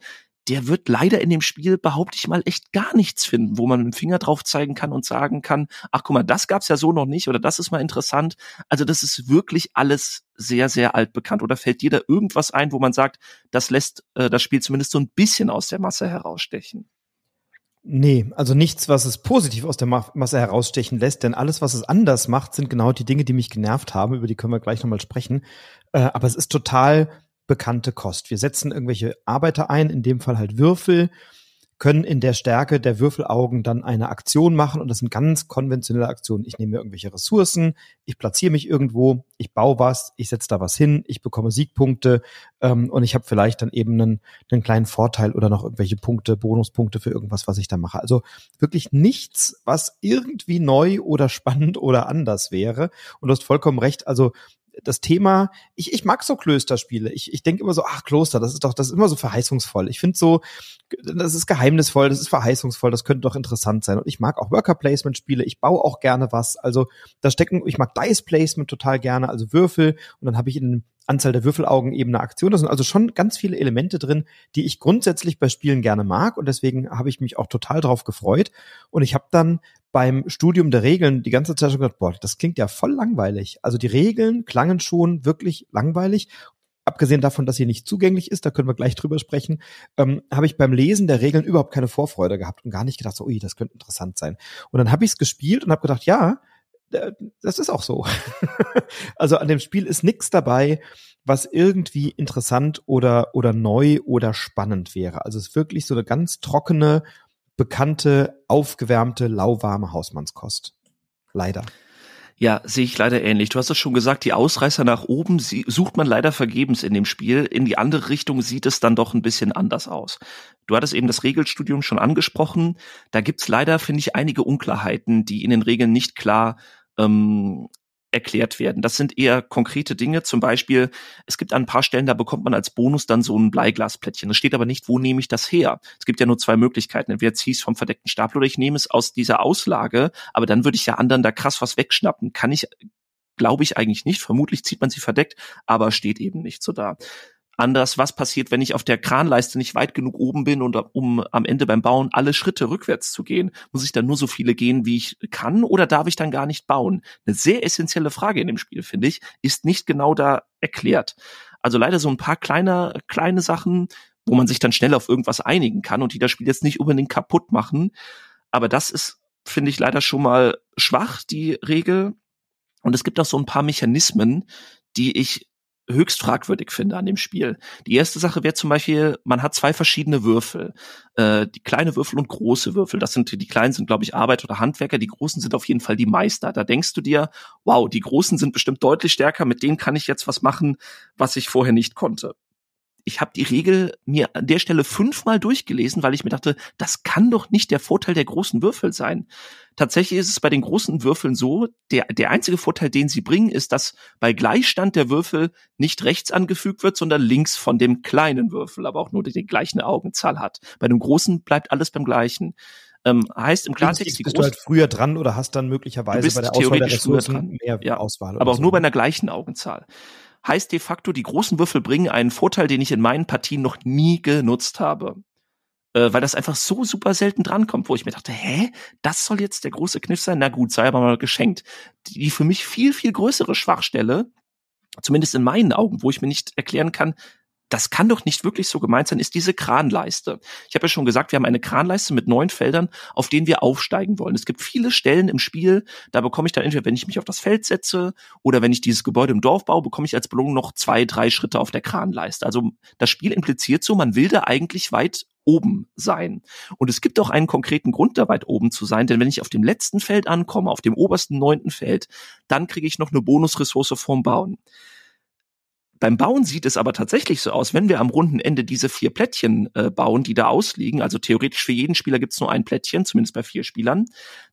der wird leider in dem Spiel, behaupte ich mal, echt gar nichts finden, wo man mit dem Finger drauf zeigen kann und sagen kann, ach guck mal, das gab's ja so noch nicht oder das ist mal interessant. Also das ist wirklich alles sehr, sehr altbekannt. Oder fällt dir da irgendwas ein, wo man sagt, das lässt äh, das Spiel zumindest so ein bisschen aus der Masse herausstechen? Nee, also nichts, was es positiv aus der Masse herausstechen lässt, denn alles, was es anders macht, sind genau die Dinge, die mich genervt haben, über die können wir gleich nochmal sprechen. Äh, aber es ist total bekannte Kost. Wir setzen irgendwelche Arbeiter ein, in dem Fall halt Würfel, können in der Stärke der Würfelaugen dann eine Aktion machen und das sind ganz konventionelle Aktionen. Ich nehme mir irgendwelche Ressourcen, ich platziere mich irgendwo, ich baue was, ich setze da was hin, ich bekomme Siegpunkte ähm, und ich habe vielleicht dann eben einen, einen kleinen Vorteil oder noch irgendwelche Punkte, Bonuspunkte für irgendwas, was ich da mache. Also wirklich nichts, was irgendwie neu oder spannend oder anders wäre. Und du hast vollkommen recht. Also das Thema, ich, ich mag so Klösterspiele. Ich, ich denke immer so, ach, Kloster, das ist doch, das ist immer so verheißungsvoll. Ich finde so, das ist geheimnisvoll, das ist verheißungsvoll, das könnte doch interessant sein. Und ich mag auch Worker Placement Spiele, ich baue auch gerne was. Also da stecken, ich mag Dice Placement total gerne, also Würfel. Und dann habe ich in Anzahl der Würfelaugen eben eine Aktion. Das sind also schon ganz viele Elemente drin, die ich grundsätzlich bei Spielen gerne mag und deswegen habe ich mich auch total drauf gefreut. Und ich habe dann beim Studium der Regeln die ganze Zeit schon gedacht, boah, das klingt ja voll langweilig. Also die Regeln klangen schon wirklich langweilig. Abgesehen davon, dass sie nicht zugänglich ist, da können wir gleich drüber sprechen, ähm, habe ich beim Lesen der Regeln überhaupt keine Vorfreude gehabt und gar nicht gedacht, so, ui, das könnte interessant sein. Und dann habe ich es gespielt und habe gedacht, ja, das ist auch so. [laughs] also an dem Spiel ist nichts dabei, was irgendwie interessant oder, oder neu oder spannend wäre. Also es ist wirklich so eine ganz trockene, bekannte, aufgewärmte, lauwarme Hausmannskost. Leider. Ja, sehe ich leider ähnlich. Du hast es schon gesagt, die Ausreißer nach oben sucht man leider vergebens in dem Spiel. In die andere Richtung sieht es dann doch ein bisschen anders aus. Du hattest eben das Regelstudium schon angesprochen. Da gibt's leider, finde ich, einige Unklarheiten, die in den Regeln nicht klar ähm, erklärt werden. Das sind eher konkrete Dinge. Zum Beispiel, es gibt an ein paar Stellen, da bekommt man als Bonus dann so ein Bleiglasplättchen. Es steht aber nicht, wo nehme ich das her? Es gibt ja nur zwei Möglichkeiten. Entweder ziehe ich es vom verdeckten Stapel oder ich nehme es aus dieser Auslage, aber dann würde ich ja anderen da krass was wegschnappen. Kann ich, glaube ich eigentlich nicht. Vermutlich zieht man sie verdeckt, aber steht eben nicht so da. Anders, was passiert, wenn ich auf der Kranleiste nicht weit genug oben bin und um am Ende beim Bauen alle Schritte rückwärts zu gehen? Muss ich dann nur so viele gehen, wie ich kann oder darf ich dann gar nicht bauen? Eine sehr essentielle Frage in dem Spiel, finde ich, ist nicht genau da erklärt. Also leider so ein paar kleine, kleine Sachen, wo man sich dann schnell auf irgendwas einigen kann und die das Spiel jetzt nicht unbedingt kaputt machen. Aber das ist, finde ich, leider schon mal schwach, die Regel. Und es gibt auch so ein paar Mechanismen, die ich höchst fragwürdig finde an dem Spiel. Die erste Sache wäre zum Beispiel, man hat zwei verschiedene Würfel. Äh, die kleine Würfel und große Würfel. Das sind die kleinen sind, glaube ich, Arbeit oder Handwerker, die großen sind auf jeden Fall die Meister. Da denkst du dir, wow, die großen sind bestimmt deutlich stärker, mit denen kann ich jetzt was machen, was ich vorher nicht konnte ich habe die Regel mir an der Stelle fünfmal durchgelesen, weil ich mir dachte, das kann doch nicht der Vorteil der großen Würfel sein. Tatsächlich ist es bei den großen Würfeln so, der, der einzige Vorteil, den sie bringen, ist, dass bei Gleichstand der Würfel nicht rechts angefügt wird, sondern links von dem kleinen Würfel, aber auch nur die, die gleiche Augenzahl hat. Bei dem großen bleibt alles beim gleichen. Ähm, heißt im Klartext, bist du halt früher dran oder hast dann möglicherweise bei der Auswahl der Ressourcen mehr ja, Auswahl. Aber auch so. nur bei einer gleichen Augenzahl heißt de facto, die großen Würfel bringen einen Vorteil, den ich in meinen Partien noch nie genutzt habe. Äh, weil das einfach so super selten drankommt, wo ich mir dachte, hä, das soll jetzt der große Kniff sein? Na gut, sei aber mal geschenkt. Die für mich viel, viel größere Schwachstelle, zumindest in meinen Augen, wo ich mir nicht erklären kann, das kann doch nicht wirklich so gemeint sein, ist diese Kranleiste. Ich habe ja schon gesagt, wir haben eine Kranleiste mit neun Feldern, auf denen wir aufsteigen wollen. Es gibt viele Stellen im Spiel, da bekomme ich dann entweder, wenn ich mich auf das Feld setze oder wenn ich dieses Gebäude im Dorf baue, bekomme ich als Belohnung noch zwei, drei Schritte auf der Kranleiste. Also das Spiel impliziert so, man will da eigentlich weit oben sein. Und es gibt auch einen konkreten Grund, da weit oben zu sein, denn wenn ich auf dem letzten Feld ankomme, auf dem obersten neunten Feld, dann kriege ich noch eine Bonusressource vorm Bauen. Beim Bauen sieht es aber tatsächlich so aus, wenn wir am runden Ende diese vier Plättchen äh, bauen, die da ausliegen, also theoretisch für jeden Spieler gibt es nur ein Plättchen, zumindest bei vier Spielern,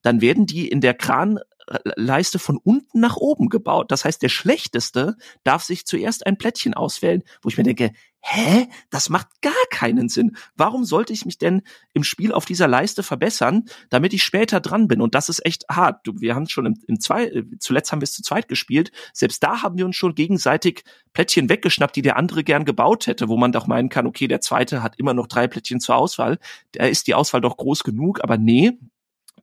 dann werden die in der Kranleiste von unten nach oben gebaut. Das heißt, der Schlechteste darf sich zuerst ein Plättchen auswählen, wo ich mir denke, hä, das macht gar keinen Sinn. Warum sollte ich mich denn im Spiel auf dieser Leiste verbessern, damit ich später dran bin? Und das ist echt hart. Wir haben schon im, im zwei, äh, zuletzt haben wir es zu zweit gespielt. Selbst da haben wir uns schon gegenseitig Plättchen weggeschnappt, die der andere gern gebaut hätte, wo man doch meinen kann, okay, der zweite hat immer noch drei Plättchen zur Auswahl. Da ist die Auswahl doch groß genug, aber nee,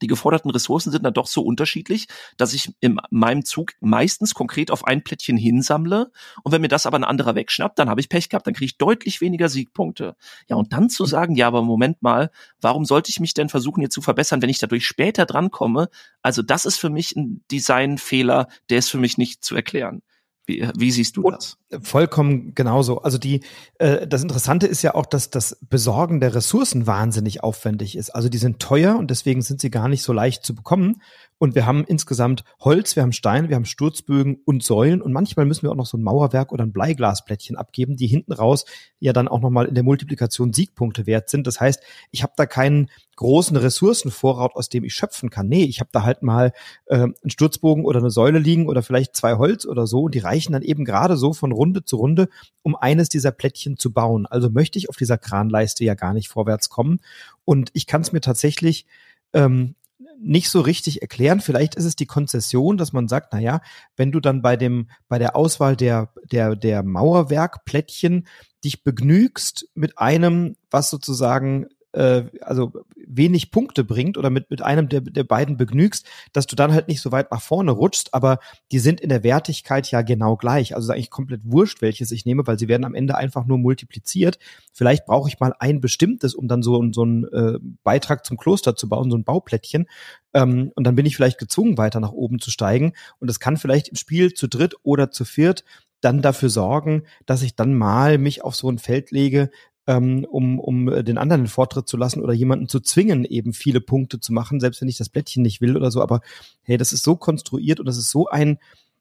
die geforderten Ressourcen sind dann doch so unterschiedlich, dass ich in meinem Zug meistens konkret auf ein Plättchen hinsammle und wenn mir das aber ein anderer wegschnappt, dann habe ich Pech gehabt, dann kriege ich deutlich weniger Siegpunkte. Ja, und dann zu sagen, ja, aber Moment mal, warum sollte ich mich denn versuchen, hier zu verbessern, wenn ich dadurch später drankomme? Also das ist für mich ein Designfehler, der ist für mich nicht zu erklären. Wie, wie siehst du das? Vollkommen genauso. Also die, äh, das Interessante ist ja auch, dass das Besorgen der Ressourcen wahnsinnig aufwendig ist. Also die sind teuer und deswegen sind sie gar nicht so leicht zu bekommen. Und wir haben insgesamt Holz, wir haben Stein, wir haben Sturzbögen und Säulen und manchmal müssen wir auch noch so ein Mauerwerk oder ein Bleiglasplättchen abgeben, die hinten raus ja dann auch nochmal in der Multiplikation Siegpunkte wert sind. Das heißt, ich habe da keinen großen Ressourcenvorrat, aus dem ich schöpfen kann. Nee, ich habe da halt mal äh, einen Sturzbogen oder eine Säule liegen oder vielleicht zwei Holz oder so und die reichen dann eben gerade so von Runde zu Runde, um eines dieser Plättchen zu bauen. Also möchte ich auf dieser Kranleiste ja gar nicht vorwärts kommen. Und ich kann es mir tatsächlich ähm, nicht so richtig erklären. Vielleicht ist es die Konzession, dass man sagt, na ja, wenn du dann bei dem, bei der Auswahl der, der, der Mauerwerkplättchen dich begnügst mit einem, was sozusagen äh, also wenig Punkte bringt oder mit, mit einem der, der beiden begnügst, dass du dann halt nicht so weit nach vorne rutschst, aber die sind in der Wertigkeit ja genau gleich. Also ist eigentlich komplett wurscht, welches ich nehme, weil sie werden am Ende einfach nur multipliziert. Vielleicht brauche ich mal ein bestimmtes, um dann so, so einen äh, Beitrag zum Kloster zu bauen, so ein Bauplättchen. Ähm, und dann bin ich vielleicht gezwungen, weiter nach oben zu steigen. Und das kann vielleicht im Spiel zu dritt oder zu viert dann dafür sorgen, dass ich dann mal mich auf so ein Feld lege, ähm, um, um äh, den anderen den Vortritt zu lassen oder jemanden zu zwingen, eben viele Punkte zu machen, selbst wenn ich das Blättchen nicht will oder so. Aber hey, das ist so konstruiert und das ist so ein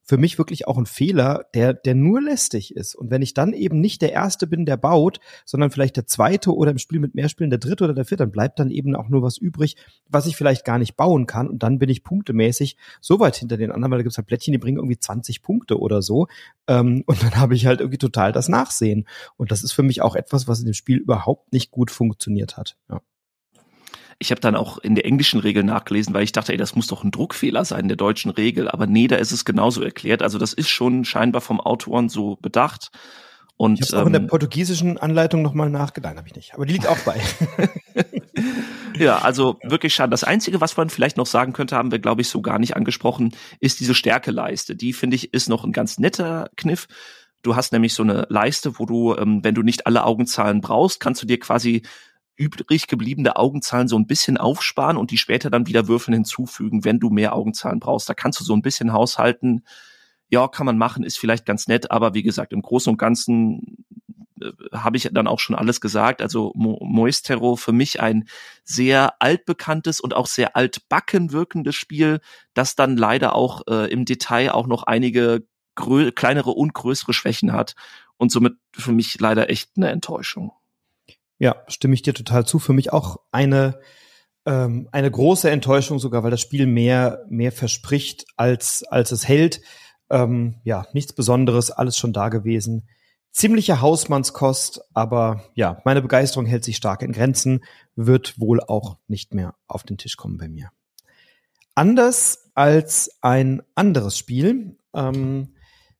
für mich wirklich auch ein Fehler, der, der nur lästig ist. Und wenn ich dann eben nicht der Erste bin, der baut, sondern vielleicht der Zweite oder im Spiel mit mehr Spielen der Dritte oder der Vierte, dann bleibt dann eben auch nur was übrig, was ich vielleicht gar nicht bauen kann. Und dann bin ich punktemäßig so weit hinter den anderen, weil da gibt es halt Plättchen, die bringen irgendwie 20 Punkte oder so. Ähm, [laughs] und dann habe ich halt irgendwie total das Nachsehen. Und das ist für mich auch etwas, was in dem Spiel überhaupt nicht gut funktioniert hat. Ja. Ich habe dann auch in der englischen Regel nachgelesen, weil ich dachte, ey, das muss doch ein Druckfehler sein in der deutschen Regel. Aber nee, da ist es genauso erklärt. Also das ist schon scheinbar vom Autoren so bedacht. Und, ich habe auch in der ähm, portugiesischen Anleitung nochmal nachgedacht, habe ich nicht. Aber die liegt auch bei. [laughs] ja, also wirklich schade. Das Einzige, was man vielleicht noch sagen könnte, haben wir, glaube ich, so gar nicht angesprochen, ist diese Stärkeleiste. Die, finde ich, ist noch ein ganz netter Kniff. Du hast nämlich so eine Leiste, wo du, ähm, wenn du nicht alle Augenzahlen brauchst, kannst du dir quasi übrig gebliebene Augenzahlen so ein bisschen aufsparen und die später dann wieder Würfeln hinzufügen, wenn du mehr Augenzahlen brauchst. Da kannst du so ein bisschen haushalten. Ja, kann man machen, ist vielleicht ganz nett, aber wie gesagt, im Großen und Ganzen äh, habe ich dann auch schon alles gesagt. Also Mo Moistero für mich ein sehr altbekanntes und auch sehr altbacken wirkendes Spiel, das dann leider auch äh, im Detail auch noch einige kleinere und größere Schwächen hat und somit für mich leider echt eine Enttäuschung. Ja, stimme ich dir total zu. Für mich auch eine ähm, eine große Enttäuschung sogar, weil das Spiel mehr mehr verspricht als als es hält. Ähm, ja, nichts Besonderes, alles schon da gewesen. Ziemliche Hausmannskost, aber ja, meine Begeisterung hält sich stark in Grenzen, wird wohl auch nicht mehr auf den Tisch kommen bei mir. Anders als ein anderes Spiel, ähm,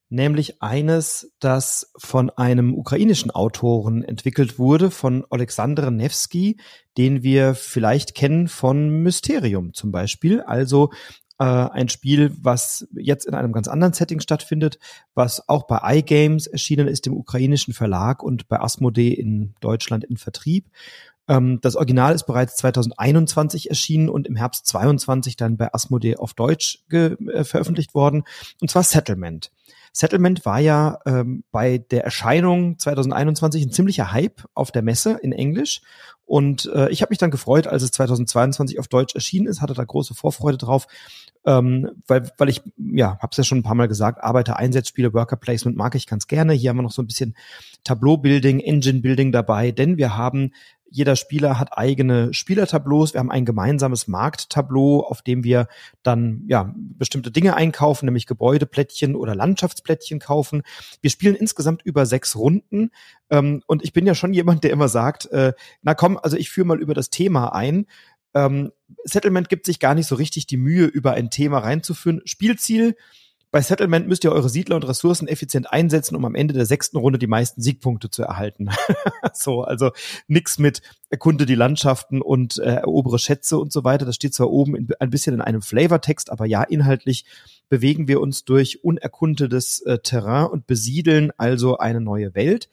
nämlich eines, das von einem ukrainischen Autoren entwickelt wurde, von Alexander Nevsky, den wir vielleicht kennen von Mysterium zum Beispiel. Also äh, ein Spiel, was jetzt in einem ganz anderen Setting stattfindet, was auch bei iGames erschienen ist, dem ukrainischen Verlag und bei Asmodee in Deutschland in Vertrieb. Ähm, das Original ist bereits 2021 erschienen und im Herbst 22 dann bei Asmodee auf Deutsch äh, veröffentlicht worden, und zwar Settlement. Settlement war ja ähm, bei der Erscheinung 2021 ein ziemlicher Hype auf der Messe in Englisch. Und äh, ich habe mich dann gefreut, als es 2022 auf Deutsch erschienen ist, hatte da große Vorfreude drauf, ähm, weil, weil ich, ja, habe es ja schon ein paar Mal gesagt, Arbeiter, Einsatzspiele, Worker Placement mag ich ganz gerne. Hier haben wir noch so ein bisschen Tableau-Building, Engine-Building dabei, denn wir haben Jeder Spieler hat eigene Spielertableaus. Wir haben ein gemeinsames Markttableau, auf dem wir dann ja bestimmte Dinge einkaufen, nämlich Gebäudeplättchen oder Landschaftsplättchen kaufen. Wir spielen insgesamt über sechs Runden. Ähm, und ich bin ja schon jemand, der immer sagt, äh, na komm, also ich führe mal über das Thema ein. Ähm, Settlement gibt sich gar nicht so richtig die Mühe, über ein Thema reinzuführen. Spielziel, bei Settlement müsst ihr eure Siedler und Ressourcen effizient einsetzen, um am Ende der sechsten Runde die meisten Siegpunkte zu erhalten. [laughs] so, also nix mit erkunde die Landschaften und äh, erobere Schätze und so weiter. Das steht zwar oben in, ein bisschen in einem Flavortext, aber ja, inhaltlich bewegen wir uns durch unerkundetes äh, Terrain und besiedeln also eine neue Welt.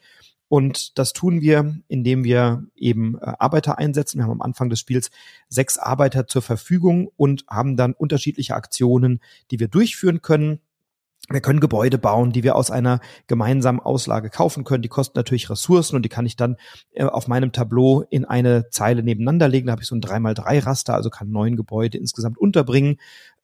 Und das tun wir, indem wir eben äh, Arbeiter einsetzen. Wir haben am Anfang des Spiels sechs Arbeiter zur Verfügung und haben dann unterschiedliche Aktionen, die wir durchführen können. Wir können Gebäude bauen, die wir aus einer gemeinsamen Auslage kaufen können. Die kosten natürlich Ressourcen und die kann ich dann äh, auf meinem Tableau in eine Zeile nebeneinander legen. Da habe ich so ein 3x3-Raster, also kann neun Gebäude insgesamt unterbringen.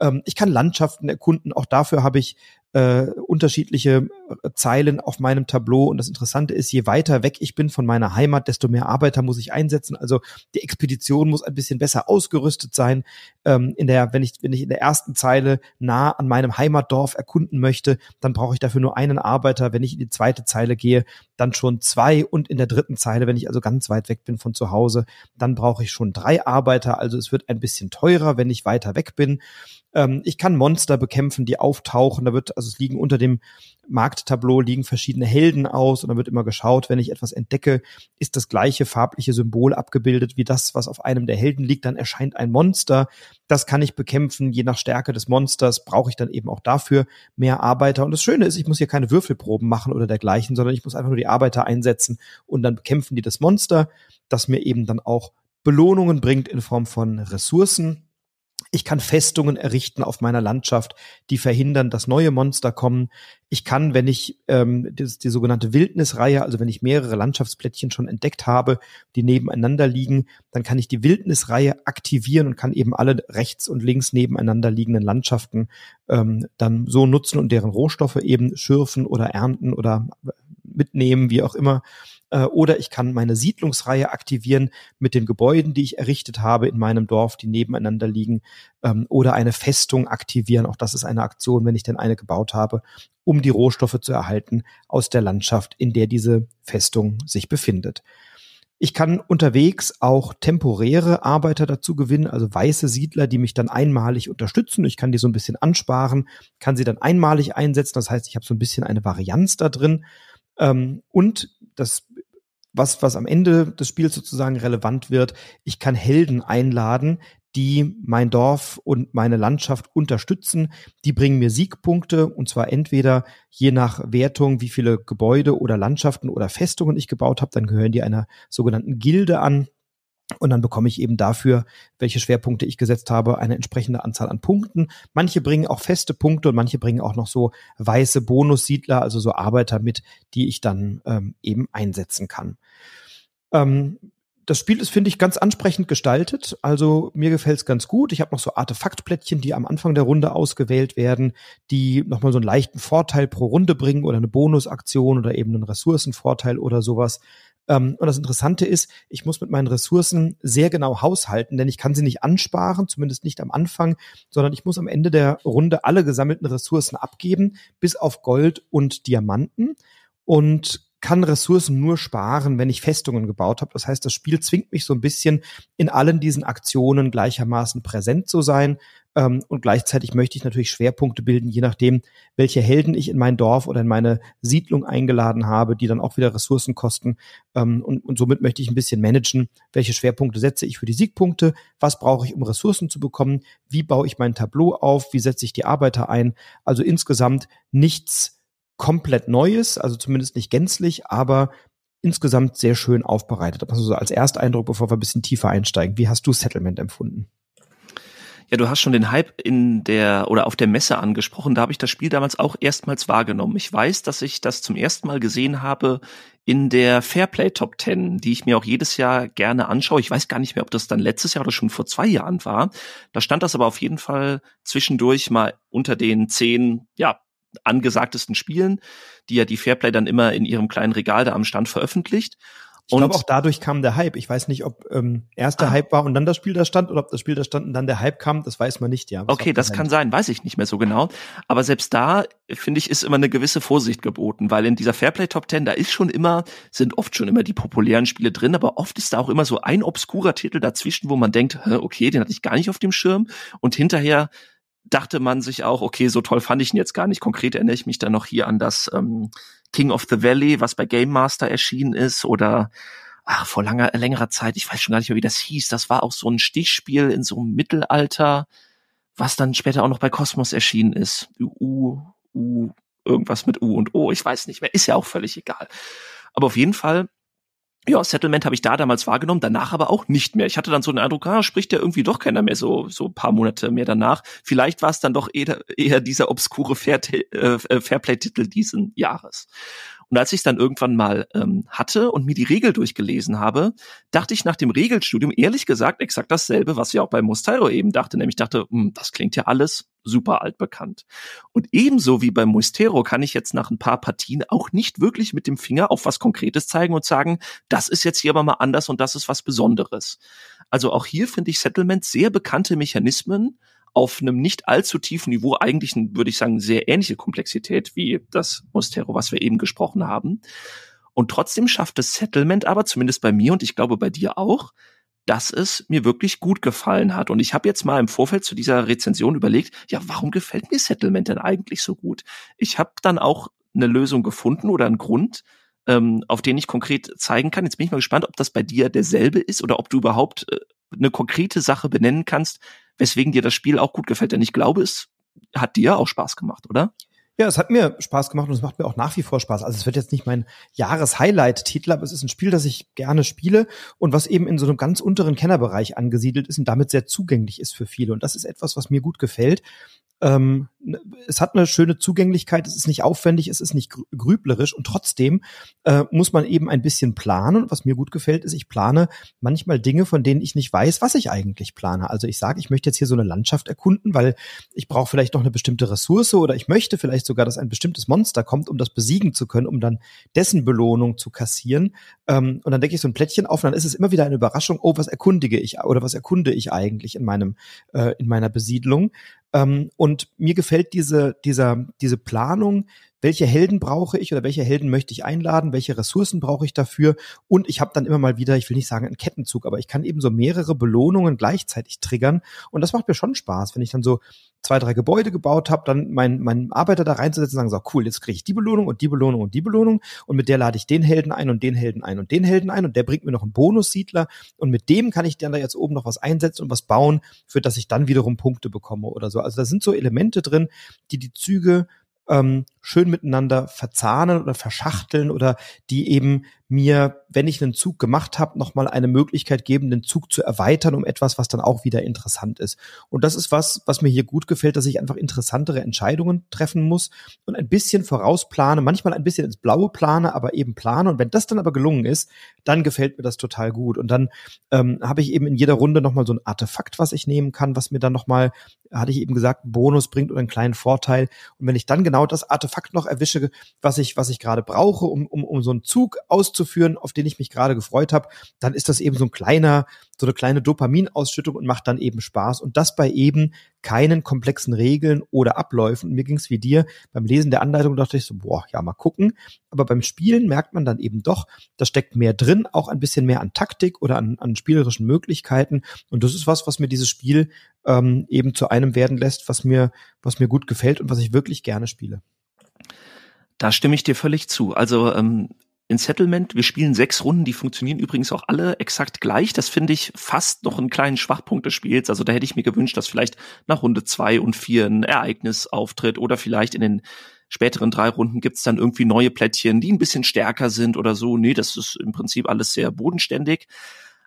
Ähm, ich kann Landschaften erkunden. Auch dafür habe ich äh, unterschiedliche äh, Zeilen auf meinem Tableau. Und das Interessante ist, je weiter weg ich bin von meiner Heimat, desto mehr Arbeiter muss ich einsetzen. Also die Expedition muss ein bisschen besser ausgerüstet sein. Ähm, in der, wenn ich, wenn ich in der ersten Zeile nah an meinem Heimatdorf erkunden möchte, dann brauche ich dafür nur einen Arbeiter. Wenn ich in die zweite Zeile gehe, dann schon zwei. Und in der dritten Zeile, wenn ich also ganz weit weg bin von zu Hause, dann brauche ich schon drei Arbeiter. Also es wird ein bisschen teurer, wenn ich weiter weg bin. Ähm, ich kann Monster bekämpfen, die auftauchen. Da wird, also es liegen unter dem Markttableau liegen verschiedene Helden aus und da wird immer geschaut, wenn ich etwas entdecke, ist das gleiche farbliche Symbol abgebildet wie das, was auf einem der Helden liegt, dann erscheint ein Monster. Das kann ich bekämpfen. Je nach Stärke des Monsters brauche ich dann eben auch dafür mehr Arbeiter. Und das Schöne ist, ich muss hier keine Würfelproben machen oder dergleichen, sondern ich muss einfach nur die Arbeiter einsetzen und dann bekämpfen die das Monster, das mir eben dann auch Belohnungen bringt in Form von Ressourcen ich kann Festungen errichten auf meiner Landschaft, die verhindern, dass neue Monster kommen. Ich kann, wenn ich ähm, die, die sogenannte Wildnisreihe, also wenn ich mehrere Landschaftsplättchen schon entdeckt habe, die nebeneinander liegen, dann kann ich die Wildnisreihe aktivieren und kann eben alle rechts und links nebeneinander liegenden Landschaften ähm, dann so nutzen und deren Rohstoffe eben schürfen oder ernten oder mitnehmen, wie auch immer. Äh, oder ich kann meine Siedlungsreihe aktivieren mit den Gebäuden, die ich errichtet habe in meinem Dorf, die nebeneinander liegen. Ähm, oder eine Festung aktivieren. Auch das ist eine Aktion, wenn ich denn eine gebaut habe, um die Rohstoffe zu erhalten aus der Landschaft, in der diese Festung sich befindet. Ich kann unterwegs auch temporäre Arbeiter dazu gewinnen, also weiße Siedler, die mich dann einmalig unterstützen. Ich kann die so ein bisschen ansparen, kann sie dann einmalig einsetzen. Das heißt, ich habe so ein bisschen eine Varianz da drin. Ähm, und das, was, was am Ende des Spiels sozusagen relevant wird, ich kann Helden einladen, die mein Dorf und meine Landschaft unterstützen. Die bringen mir Siegpunkte und zwar entweder je nach Wertung, wie viele Gebäude oder Landschaften oder Festungen ich gebaut habe, dann gehören die einer sogenannten Gilde an. Und dann bekomme ich eben dafür, welche Schwerpunkte ich gesetzt habe, eine entsprechende Anzahl an Punkten. Manche bringen auch feste Punkte und manche bringen auch noch so weiße Bonussiedler, also so Arbeiter mit, die ich dann ähm, eben einsetzen kann. Ähm, das Spiel ist, finde ich, ganz ansprechend gestaltet. Also mir gefällt es ganz gut. Ich habe noch so Artefaktplättchen, die am Anfang der Runde ausgewählt werden, die nochmal so einen leichten Vorteil pro Runde bringen oder eine Bonusaktion oder eben einen Ressourcenvorteil oder sowas. Ähm, und das Interessante ist, ich muss mit meinen Ressourcen sehr genau haushalten, denn ich kann sie nicht ansparen, zumindest nicht am Anfang, sondern ich muss am Ende der Runde alle gesammelten Ressourcen abgeben, bis auf Gold und Diamanten. Und kann Ressourcen nur sparen, wenn ich Festungen gebaut habe. Das heißt, das Spiel zwingt mich so ein bisschen in allen diesen Aktionen gleichermaßen präsent zu sein. Ähm, und gleichzeitig möchte ich natürlich Schwerpunkte bilden, je nachdem, welche Helden ich in mein Dorf oder in meine Siedlung eingeladen habe, die dann auch wieder Ressourcen kosten. Ähm, und, und somit möchte ich ein bisschen managen, welche Schwerpunkte setze ich für die Siegpunkte, was brauche ich, um Ressourcen zu bekommen, wie baue ich mein Tableau auf, wie setze ich die Arbeiter ein. Also insgesamt nichts komplett Neues, also zumindest nicht gänzlich, aber insgesamt sehr schön aufbereitet. Also so als Ersteindruck, bevor wir ein bisschen tiefer einsteigen. Wie hast du Settlement empfunden? Ja, du hast schon den Hype in der oder auf der Messe angesprochen. Da habe ich das Spiel damals auch erstmals wahrgenommen. Ich weiß, dass ich das zum ersten Mal gesehen habe in der Fairplay Top 10, die ich mir auch jedes Jahr gerne anschaue. Ich weiß gar nicht mehr, ob das dann letztes Jahr oder schon vor zwei Jahren war. Da stand das aber auf jeden Fall zwischendurch mal unter den zehn, ja, angesagtesten Spielen, die ja die Fairplay dann immer in ihrem kleinen Regal da am Stand veröffentlicht. Ich glaube, auch dadurch kam der Hype. Ich weiß nicht, ob ähm, erst der ah. Hype war und dann das Spiel da stand oder ob das Spiel da stand und dann der Hype kam. Das weiß man nicht, ja. Was okay, das kann sein, weiß ich nicht mehr so genau. Aber selbst da, finde ich, ist immer eine gewisse Vorsicht geboten, weil in dieser Fairplay Top 10, da ist schon immer, sind oft schon immer die populären Spiele drin, aber oft ist da auch immer so ein obskurer Titel dazwischen, wo man denkt, okay, den hatte ich gar nicht auf dem Schirm und hinterher dachte man sich auch, okay, so toll fand ich ihn jetzt gar nicht. Konkret erinnere ich mich dann noch hier an das ähm, King of the Valley, was bei Game Master erschienen ist, oder ach, vor langer, längerer Zeit, ich weiß schon gar nicht mehr, wie das hieß. Das war auch so ein Stichspiel in so einem Mittelalter, was dann später auch noch bei Cosmos erschienen ist. U, U, irgendwas mit U und O, ich weiß nicht mehr, ist ja auch völlig egal. Aber auf jeden Fall ja, Settlement habe ich da damals wahrgenommen, danach aber auch nicht mehr. Ich hatte dann so den Eindruck, ah, spricht ja irgendwie doch keiner mehr so so paar Monate mehr danach. Vielleicht war es dann doch eher, eher dieser obskure Fair, äh, Fairplay-Titel diesen Jahres. Und als ich es dann irgendwann mal ähm, hatte und mir die Regel durchgelesen habe, dachte ich nach dem Regelstudium ehrlich gesagt exakt dasselbe, was ich auch bei Mostairo eben dachte. Nämlich dachte, hm, das klingt ja alles super altbekannt. Und ebenso wie beim Moistero kann ich jetzt nach ein paar Partien auch nicht wirklich mit dem Finger auf was Konkretes zeigen und sagen, das ist jetzt hier aber mal anders und das ist was Besonderes. Also auch hier finde ich Settlement sehr bekannte Mechanismen, auf einem nicht allzu tiefen Niveau eigentlich, würde ich sagen, sehr ähnliche Komplexität wie das Mostero, was wir eben gesprochen haben. Und trotzdem schafft das Settlement aber, zumindest bei mir und ich glaube bei dir auch, dass es mir wirklich gut gefallen hat. Und ich habe jetzt mal im Vorfeld zu dieser Rezension überlegt, ja, warum gefällt mir Settlement denn eigentlich so gut? Ich habe dann auch eine Lösung gefunden oder einen Grund, ähm, auf den ich konkret zeigen kann. Jetzt bin ich mal gespannt, ob das bei dir derselbe ist oder ob du überhaupt äh, eine konkrete Sache benennen kannst, weswegen dir das Spiel auch gut gefällt. Denn ich glaube, es hat dir auch Spaß gemacht, oder? Ja, es hat mir Spaß gemacht und es macht mir auch nach wie vor Spaß. Also es wird jetzt nicht mein Jahreshighlight-Titel, aber es ist ein Spiel, das ich gerne spiele und was eben in so einem ganz unteren Kennerbereich angesiedelt ist und damit sehr zugänglich ist für viele. Und das ist etwas, was mir gut gefällt. Ähm, es hat eine schöne Zugänglichkeit, es ist nicht aufwendig, es ist nicht grüblerisch und trotzdem äh, muss man eben ein bisschen planen. Was mir gut gefällt, ist, ich plane manchmal Dinge, von denen ich nicht weiß, was ich eigentlich plane. Also ich sage, ich möchte jetzt hier so eine Landschaft erkunden, weil ich brauche vielleicht noch eine bestimmte Ressource oder ich möchte vielleicht sogar, dass ein bestimmtes Monster kommt, um das besiegen zu können, um dann dessen Belohnung zu kassieren. Ähm, und dann decke ich so ein Plättchen auf und dann ist es immer wieder eine Überraschung, oh, was erkundige ich oder was erkunde ich eigentlich in meinem, äh, in meiner Besiedlung. Ähm, und mir gefällt diese, dieser, diese Planung, welche Helden brauche ich oder welche Helden möchte ich einladen, welche Ressourcen brauche ich dafür? Und ich habe dann immer mal wieder, ich will nicht sagen einen Kettenzug, aber ich kann eben so mehrere Belohnungen gleichzeitig triggern. Und das macht mir schon Spaß, wenn ich dann so zwei, drei Gebäude gebaut habe, dann meinen mein Arbeiter da reinzusetzen und sagen, so cool, jetzt kriege ich die Belohnung und die Belohnung und die Belohnung. Und mit der lade ich den Helden ein und den Helden ein und den Helden ein. Und der bringt mir noch einen Bonussiedler. Und mit dem kann ich dann da jetzt oben noch was einsetzen und was bauen, für das ich dann wiederum Punkte bekomme oder so. Also da sind so Elemente drin, die die Züge ähm, schön miteinander verzahnen oder verschachteln oder die eben mir, wenn ich einen Zug gemacht habe, nochmal eine Möglichkeit geben, den Zug zu erweitern um etwas, was dann auch wieder interessant ist. Und das ist was, was mir hier gut gefällt, dass ich einfach interessantere Entscheidungen treffen muss und ein bisschen vorausplane, manchmal ein bisschen ins Blaue plane, aber eben plane. Und wenn das dann aber gelungen ist, dann gefällt mir das total gut. Und dann ähm, habe ich eben in jeder Runde nochmal so ein Artefakt, was ich nehmen kann, was mir dann nochmal, hatte ich eben gesagt, Bonus bringt oder einen kleinen Vorteil. Und wenn ich dann genau das Artefakt noch erwische, was ich, was ich gerade brauche, um, um, um so einen Zug auszuführen, auf den ich mich gerade gefreut habe, dann ist das eben so ein kleiner, so eine kleine Dopaminausschüttung und macht dann eben Spaß. Und das bei eben keinen komplexen Regeln oder Abläufen. Mir ging es wie dir, beim Lesen der Anleitung dachte ich so, boah, ja, mal gucken. Aber beim Spielen merkt man dann eben doch, da steckt mehr drin, auch ein bisschen mehr an Taktik oder an, an spielerischen Möglichkeiten. Und das ist was, was mir dieses Spiel ähm, eben zu einem werden lässt, was mir, was mir gut gefällt und was ich wirklich gerne spiele. Da stimme ich dir völlig zu. Also ähm, in Settlement, wir spielen sechs Runden, die funktionieren übrigens auch alle exakt gleich. Das finde ich fast noch einen kleinen Schwachpunkt des Spiels. Also da hätte ich mir gewünscht, dass vielleicht nach Runde zwei und vier ein Ereignis auftritt oder vielleicht in den späteren drei Runden gibt's dann irgendwie neue Plättchen, die ein bisschen stärker sind oder so. Nee, das ist im Prinzip alles sehr bodenständig.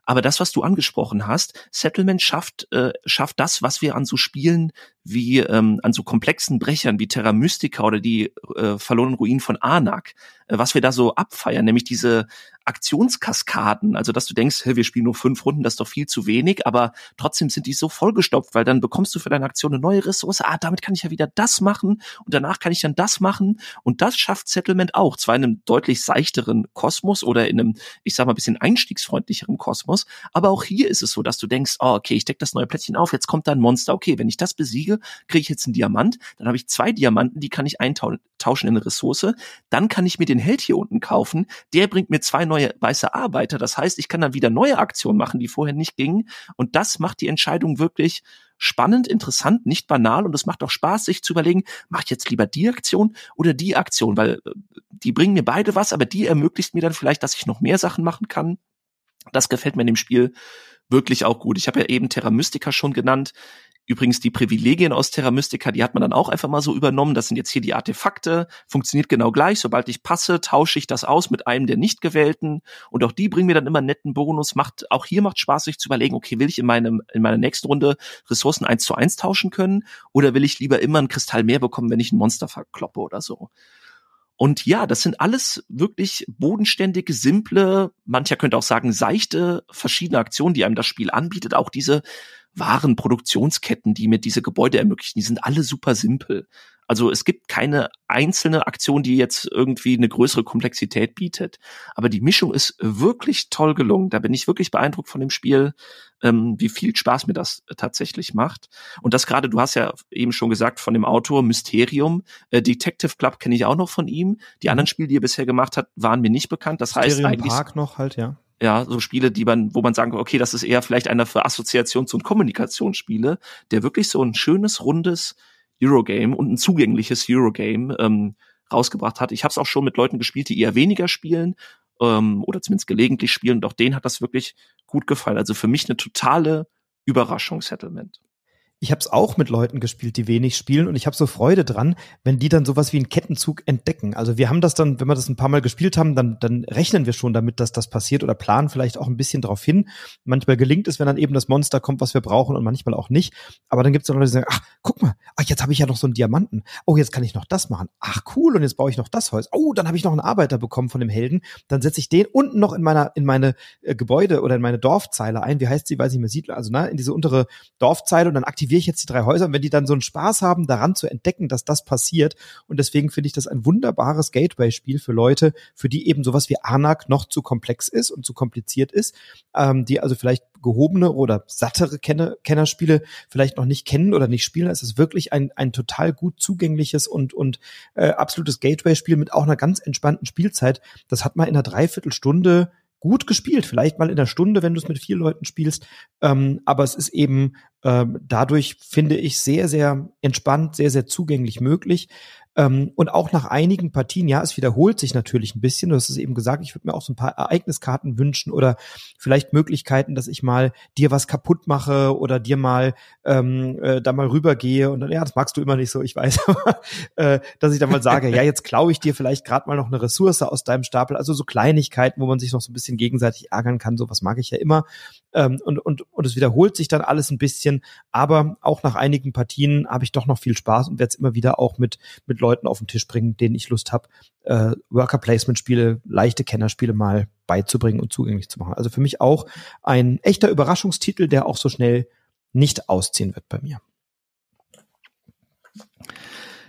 Aber das, was du angesprochen hast, Settlement schafft, äh, schafft das, was wir an so Spielen wie ähm, an so komplexen Brechern wie Terra Mystica oder die äh, verlorenen Ruinen von Anak was wir da so abfeiern, nämlich diese Aktionskaskaden, also dass du denkst, hey, wir spielen nur fünf Runden, das ist doch viel zu wenig, aber trotzdem sind die so vollgestopft, weil dann bekommst du für deine Aktion eine neue Ressource, ah, damit kann ich ja wieder das machen und danach kann ich dann das machen. Und das schafft Settlement auch, zwar in einem deutlich seichteren Kosmos oder in einem, ich sag mal, bisschen einstiegsfreundlicheren Kosmos, aber auch hier ist es so, dass du denkst, oh, okay, ich deck das neue Plättchen auf, jetzt kommt da ein Monster, okay, wenn ich das besiege, kriege ich jetzt einen Diamant, dann habe ich zwei Diamanten, die kann ich eintauschen in eine Ressource, dann kann ich mir den Held hier unten kaufen, der bringt mir zwei neue neue weiße Arbeiter. Das heißt, ich kann dann wieder neue Aktionen machen, die vorher nicht gingen. Und das macht die Entscheidung wirklich spannend, interessant, nicht banal. Und es macht auch Spaß, sich zu überlegen, mache ich jetzt lieber die Aktion oder die Aktion, weil äh, die bringen mir beide was, aber die ermöglicht mir dann vielleicht, dass ich noch mehr Sachen machen kann. Das gefällt mir in dem Spiel wirklich auch gut. Ich habe ja eben Terra Mystica schon genannt. Übrigens die Privilegien aus Terra Mystica, die hat man dann auch einfach mal so übernommen. Das sind jetzt hier die Artefakte. Funktioniert genau gleich. Sobald ich passe, tausche ich das aus mit einem der nicht gewählten. Und auch die bringen mir dann immer einen netten Bonus. Macht, auch hier macht Spaß, sich zu überlegen, okay, will ich in meinem, in meiner nächsten Runde Ressourcen eins zu eins tauschen können? Oder will ich lieber immer einen Kristall mehr bekommen, wenn ich ein Monster verkloppe oder so? Und ja, das sind alles wirklich bodenständige, simple, mancher könnte auch sagen seichte, verschiedene Aktionen, die einem das Spiel anbietet. Auch diese wahren Produktionsketten, die mir diese Gebäude ermöglichen, die sind alle super simpel. Also es gibt keine einzelne Aktion, die jetzt irgendwie eine größere Komplexität bietet. Aber die Mischung ist wirklich toll gelungen. Da bin ich wirklich beeindruckt von dem Spiel, ähm, wie viel Spaß mir das tatsächlich macht. Und das gerade, du hast ja eben schon gesagt, von dem Autor Mysterium. Äh, Detective Club kenne ich auch noch von ihm. Die mhm. anderen Spiele, die er bisher gemacht hat, waren mir nicht bekannt. Das heißt Mysterium eigentlich. Park noch halt, ja ja, so Spiele, die man, wo man sagen kann, okay, das ist eher vielleicht einer für Assoziations- und Kommunikationsspiele, der wirklich so ein schönes, rundes Eurogame und ein zugängliches Eurogame ähm, rausgebracht hat. Ich habe es auch schon mit Leuten gespielt, die eher weniger spielen ähm, oder zumindest gelegentlich spielen. Und auch denen hat das wirklich gut gefallen. Also für mich eine totale Überraschung Settlement ich habe es auch mit Leuten gespielt, die wenig spielen und ich habe so Freude dran, wenn die dann sowas wie einen Kettenzug entdecken. Also wir haben das dann, wenn wir das ein paar Mal gespielt haben, dann, dann rechnen wir schon damit, dass das passiert oder planen vielleicht auch ein bisschen drauf hin. Manchmal gelingt es, wenn dann eben das Monster kommt, was wir brauchen und manchmal auch nicht. Aber dann gibt es Leute, die sagen, ach, guck mal, ach, jetzt habe ich ja noch so einen Diamanten. Oh, jetzt kann ich noch das machen.Ach, cool, und jetzt baue ich noch das Holz. Oh, dann habe ich noch einen Arbeiter bekommen von dem Helden. Dann setze ich den unten noch in meiner, in meine äh, Gebäude oder in meine Dorfzeile ein. Wie heißt sie? Weiß ich mir sieht, also ne, in diese untere Dorfzeile und dann aktiviere ich jetzt die drei Häuser und wenn die dann so einen Spaß haben, daran zu entdecken, dass das passiert. Und deswegen finde ich das ein wunderbares Gateway-Spiel für Leute, für die eben sowas wie Anak noch zu komplex ist und zu kompliziert ist, ähm, die also vielleicht gehobene oder sattere Kenner Kennerspiele vielleicht noch nicht kennen oder nicht spielen. Es ist wirklich ein, ein total gut zugängliches und, und äh, absolutes Gateway-Spiel mit auch einer ganz entspannten Spielzeit. Das hat man in einer Dreiviertelstunde gut gespielt, vielleicht mal in der Stunde, wenn du es mit vier Leuten spielst. Ähm, aber es ist eben ähm, dadurch, finde ich, sehr, sehr entspannt, sehr, sehr zugänglich möglich. Ähm, und auch nach einigen Partien, ja, es wiederholt sich natürlich ein bisschen. Du hast es eben gesagt, ich würde mir auch so ein paar Ereigniskarten wünschen oder vielleicht Möglichkeiten, dass ich mal dir was kaputt mache oder dir mal ähm, äh, da mal rübergehe und dann, ja, das magst du immer nicht so, ich weiß, [laughs] äh, dass ich dann mal sage, ja, jetzt klaue ich dir vielleicht gerade mal noch eine Ressource aus deinem Stapel. Also so Kleinigkeiten, wo man sich noch so ein bisschen gegenseitig ärgern kann, sowas mag ich ja immer. Ähm, und, und, und es wiederholt sich dann alles ein bisschen, aber auch nach einigen Partien habe ich doch noch viel Spaß und werde es immer wieder auch mit, mit auf den Tisch bringen, denen ich Lust habe, äh, Worker Placement Spiele, leichte Kennerspiele mal beizubringen und zugänglich zu machen. Also für mich auch ein echter Überraschungstitel, der auch so schnell nicht ausziehen wird bei mir.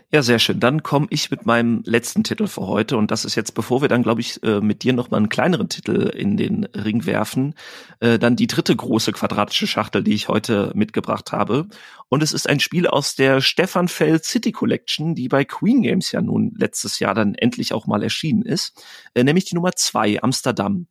Ja, sehr schön. Dann komme ich mit meinem letzten Titel für heute und das ist jetzt, bevor wir dann, glaube ich, äh, mit dir noch mal einen kleineren Titel in den Ring werfen, äh, dann die dritte große quadratische Schachtel, die ich heute mitgebracht habe. Und es ist ein Spiel aus der Stefan Feld City Collection, die bei Queen Games ja nun letztes Jahr dann endlich auch mal erschienen ist, äh, nämlich die Nummer zwei Amsterdam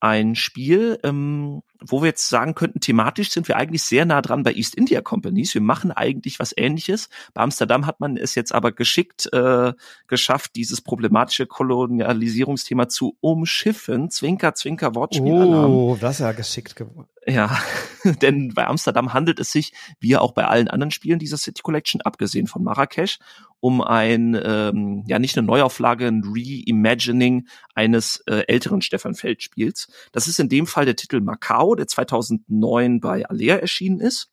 ein Spiel, ähm, wo wir jetzt sagen könnten, thematisch sind wir eigentlich sehr nah dran bei East India Companies. Wir machen eigentlich was Ähnliches. Bei Amsterdam hat man es jetzt aber geschickt äh, geschafft, dieses problematische Kolonialisierungsthema zu umschiffen. Zwinker, Zwinker, Wortspiel. Oh, das ist ja geschickt geworden. Ja, [laughs] denn bei Amsterdam handelt es sich, wie auch bei allen anderen Spielen dieser City Collection, abgesehen von Marrakesch, um ein, ähm, ja nicht eine Neuauflage, ein Reimagining eines äh, älteren Stefan Feld Spiels. Das ist in dem Fall der Titel Macau, der 2009 bei Alea erschienen ist.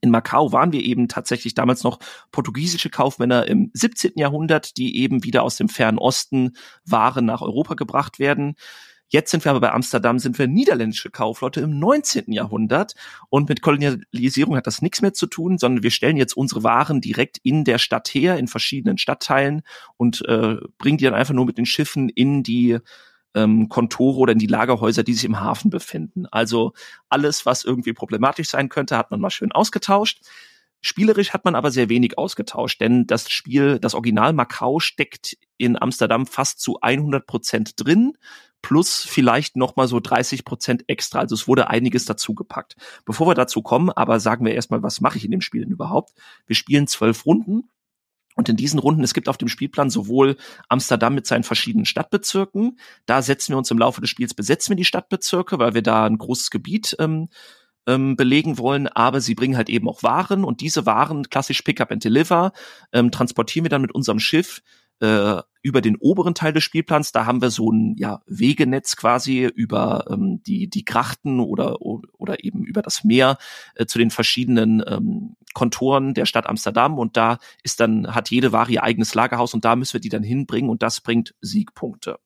In Macau waren wir eben tatsächlich damals noch portugiesische Kaufmänner im 17. Jahrhundert, die eben wieder aus dem fernen Osten Waren nach Europa gebracht werden. Jetzt sind wir aber bei Amsterdam, sind wir niederländische Kaufleute im 19. Jahrhundert und mit Kolonialisierung hat das nichts mehr zu tun, sondern wir stellen jetzt unsere Waren direkt in der Stadt her, in verschiedenen Stadtteilen und äh, bringen die dann einfach nur mit den Schiffen in die ähm, Kontore oder in die Lagerhäuser, die sich im Hafen befinden. Also alles, was irgendwie problematisch sein könnte, hat man mal schön ausgetauscht. Spielerisch hat man aber sehr wenig ausgetauscht, denn das Spiel, das Original Macau steckt in Amsterdam fast zu 100 Prozent drin, plus vielleicht noch mal so 30 Prozent extra. Also es wurde einiges dazugepackt. Bevor wir dazu kommen, aber sagen wir erstmal, was mache ich in dem Spiel denn überhaupt? Wir spielen zwölf Runden und in diesen Runden, es gibt auf dem Spielplan sowohl Amsterdam mit seinen verschiedenen Stadtbezirken, da setzen wir uns im Laufe des Spiels, besetzen wir die Stadtbezirke, weil wir da ein großes Gebiet ähm, ähm, belegen wollen, aber sie bringen halt eben auch Waren und diese Waren, klassisch Pickup and Deliver, ähm, transportieren wir dann mit unserem Schiff äh, über den oberen Teil des Spielplans. Da haben wir so ein ja, Wegenetz quasi über ähm, die, die Grachten oder, oder eben über das Meer äh, zu den verschiedenen ähm, Kontoren der Stadt Amsterdam. Und da ist dann, hat jede Ware ihr eigenes Lagerhaus und da müssen wir die dann hinbringen und das bringt Siegpunkte.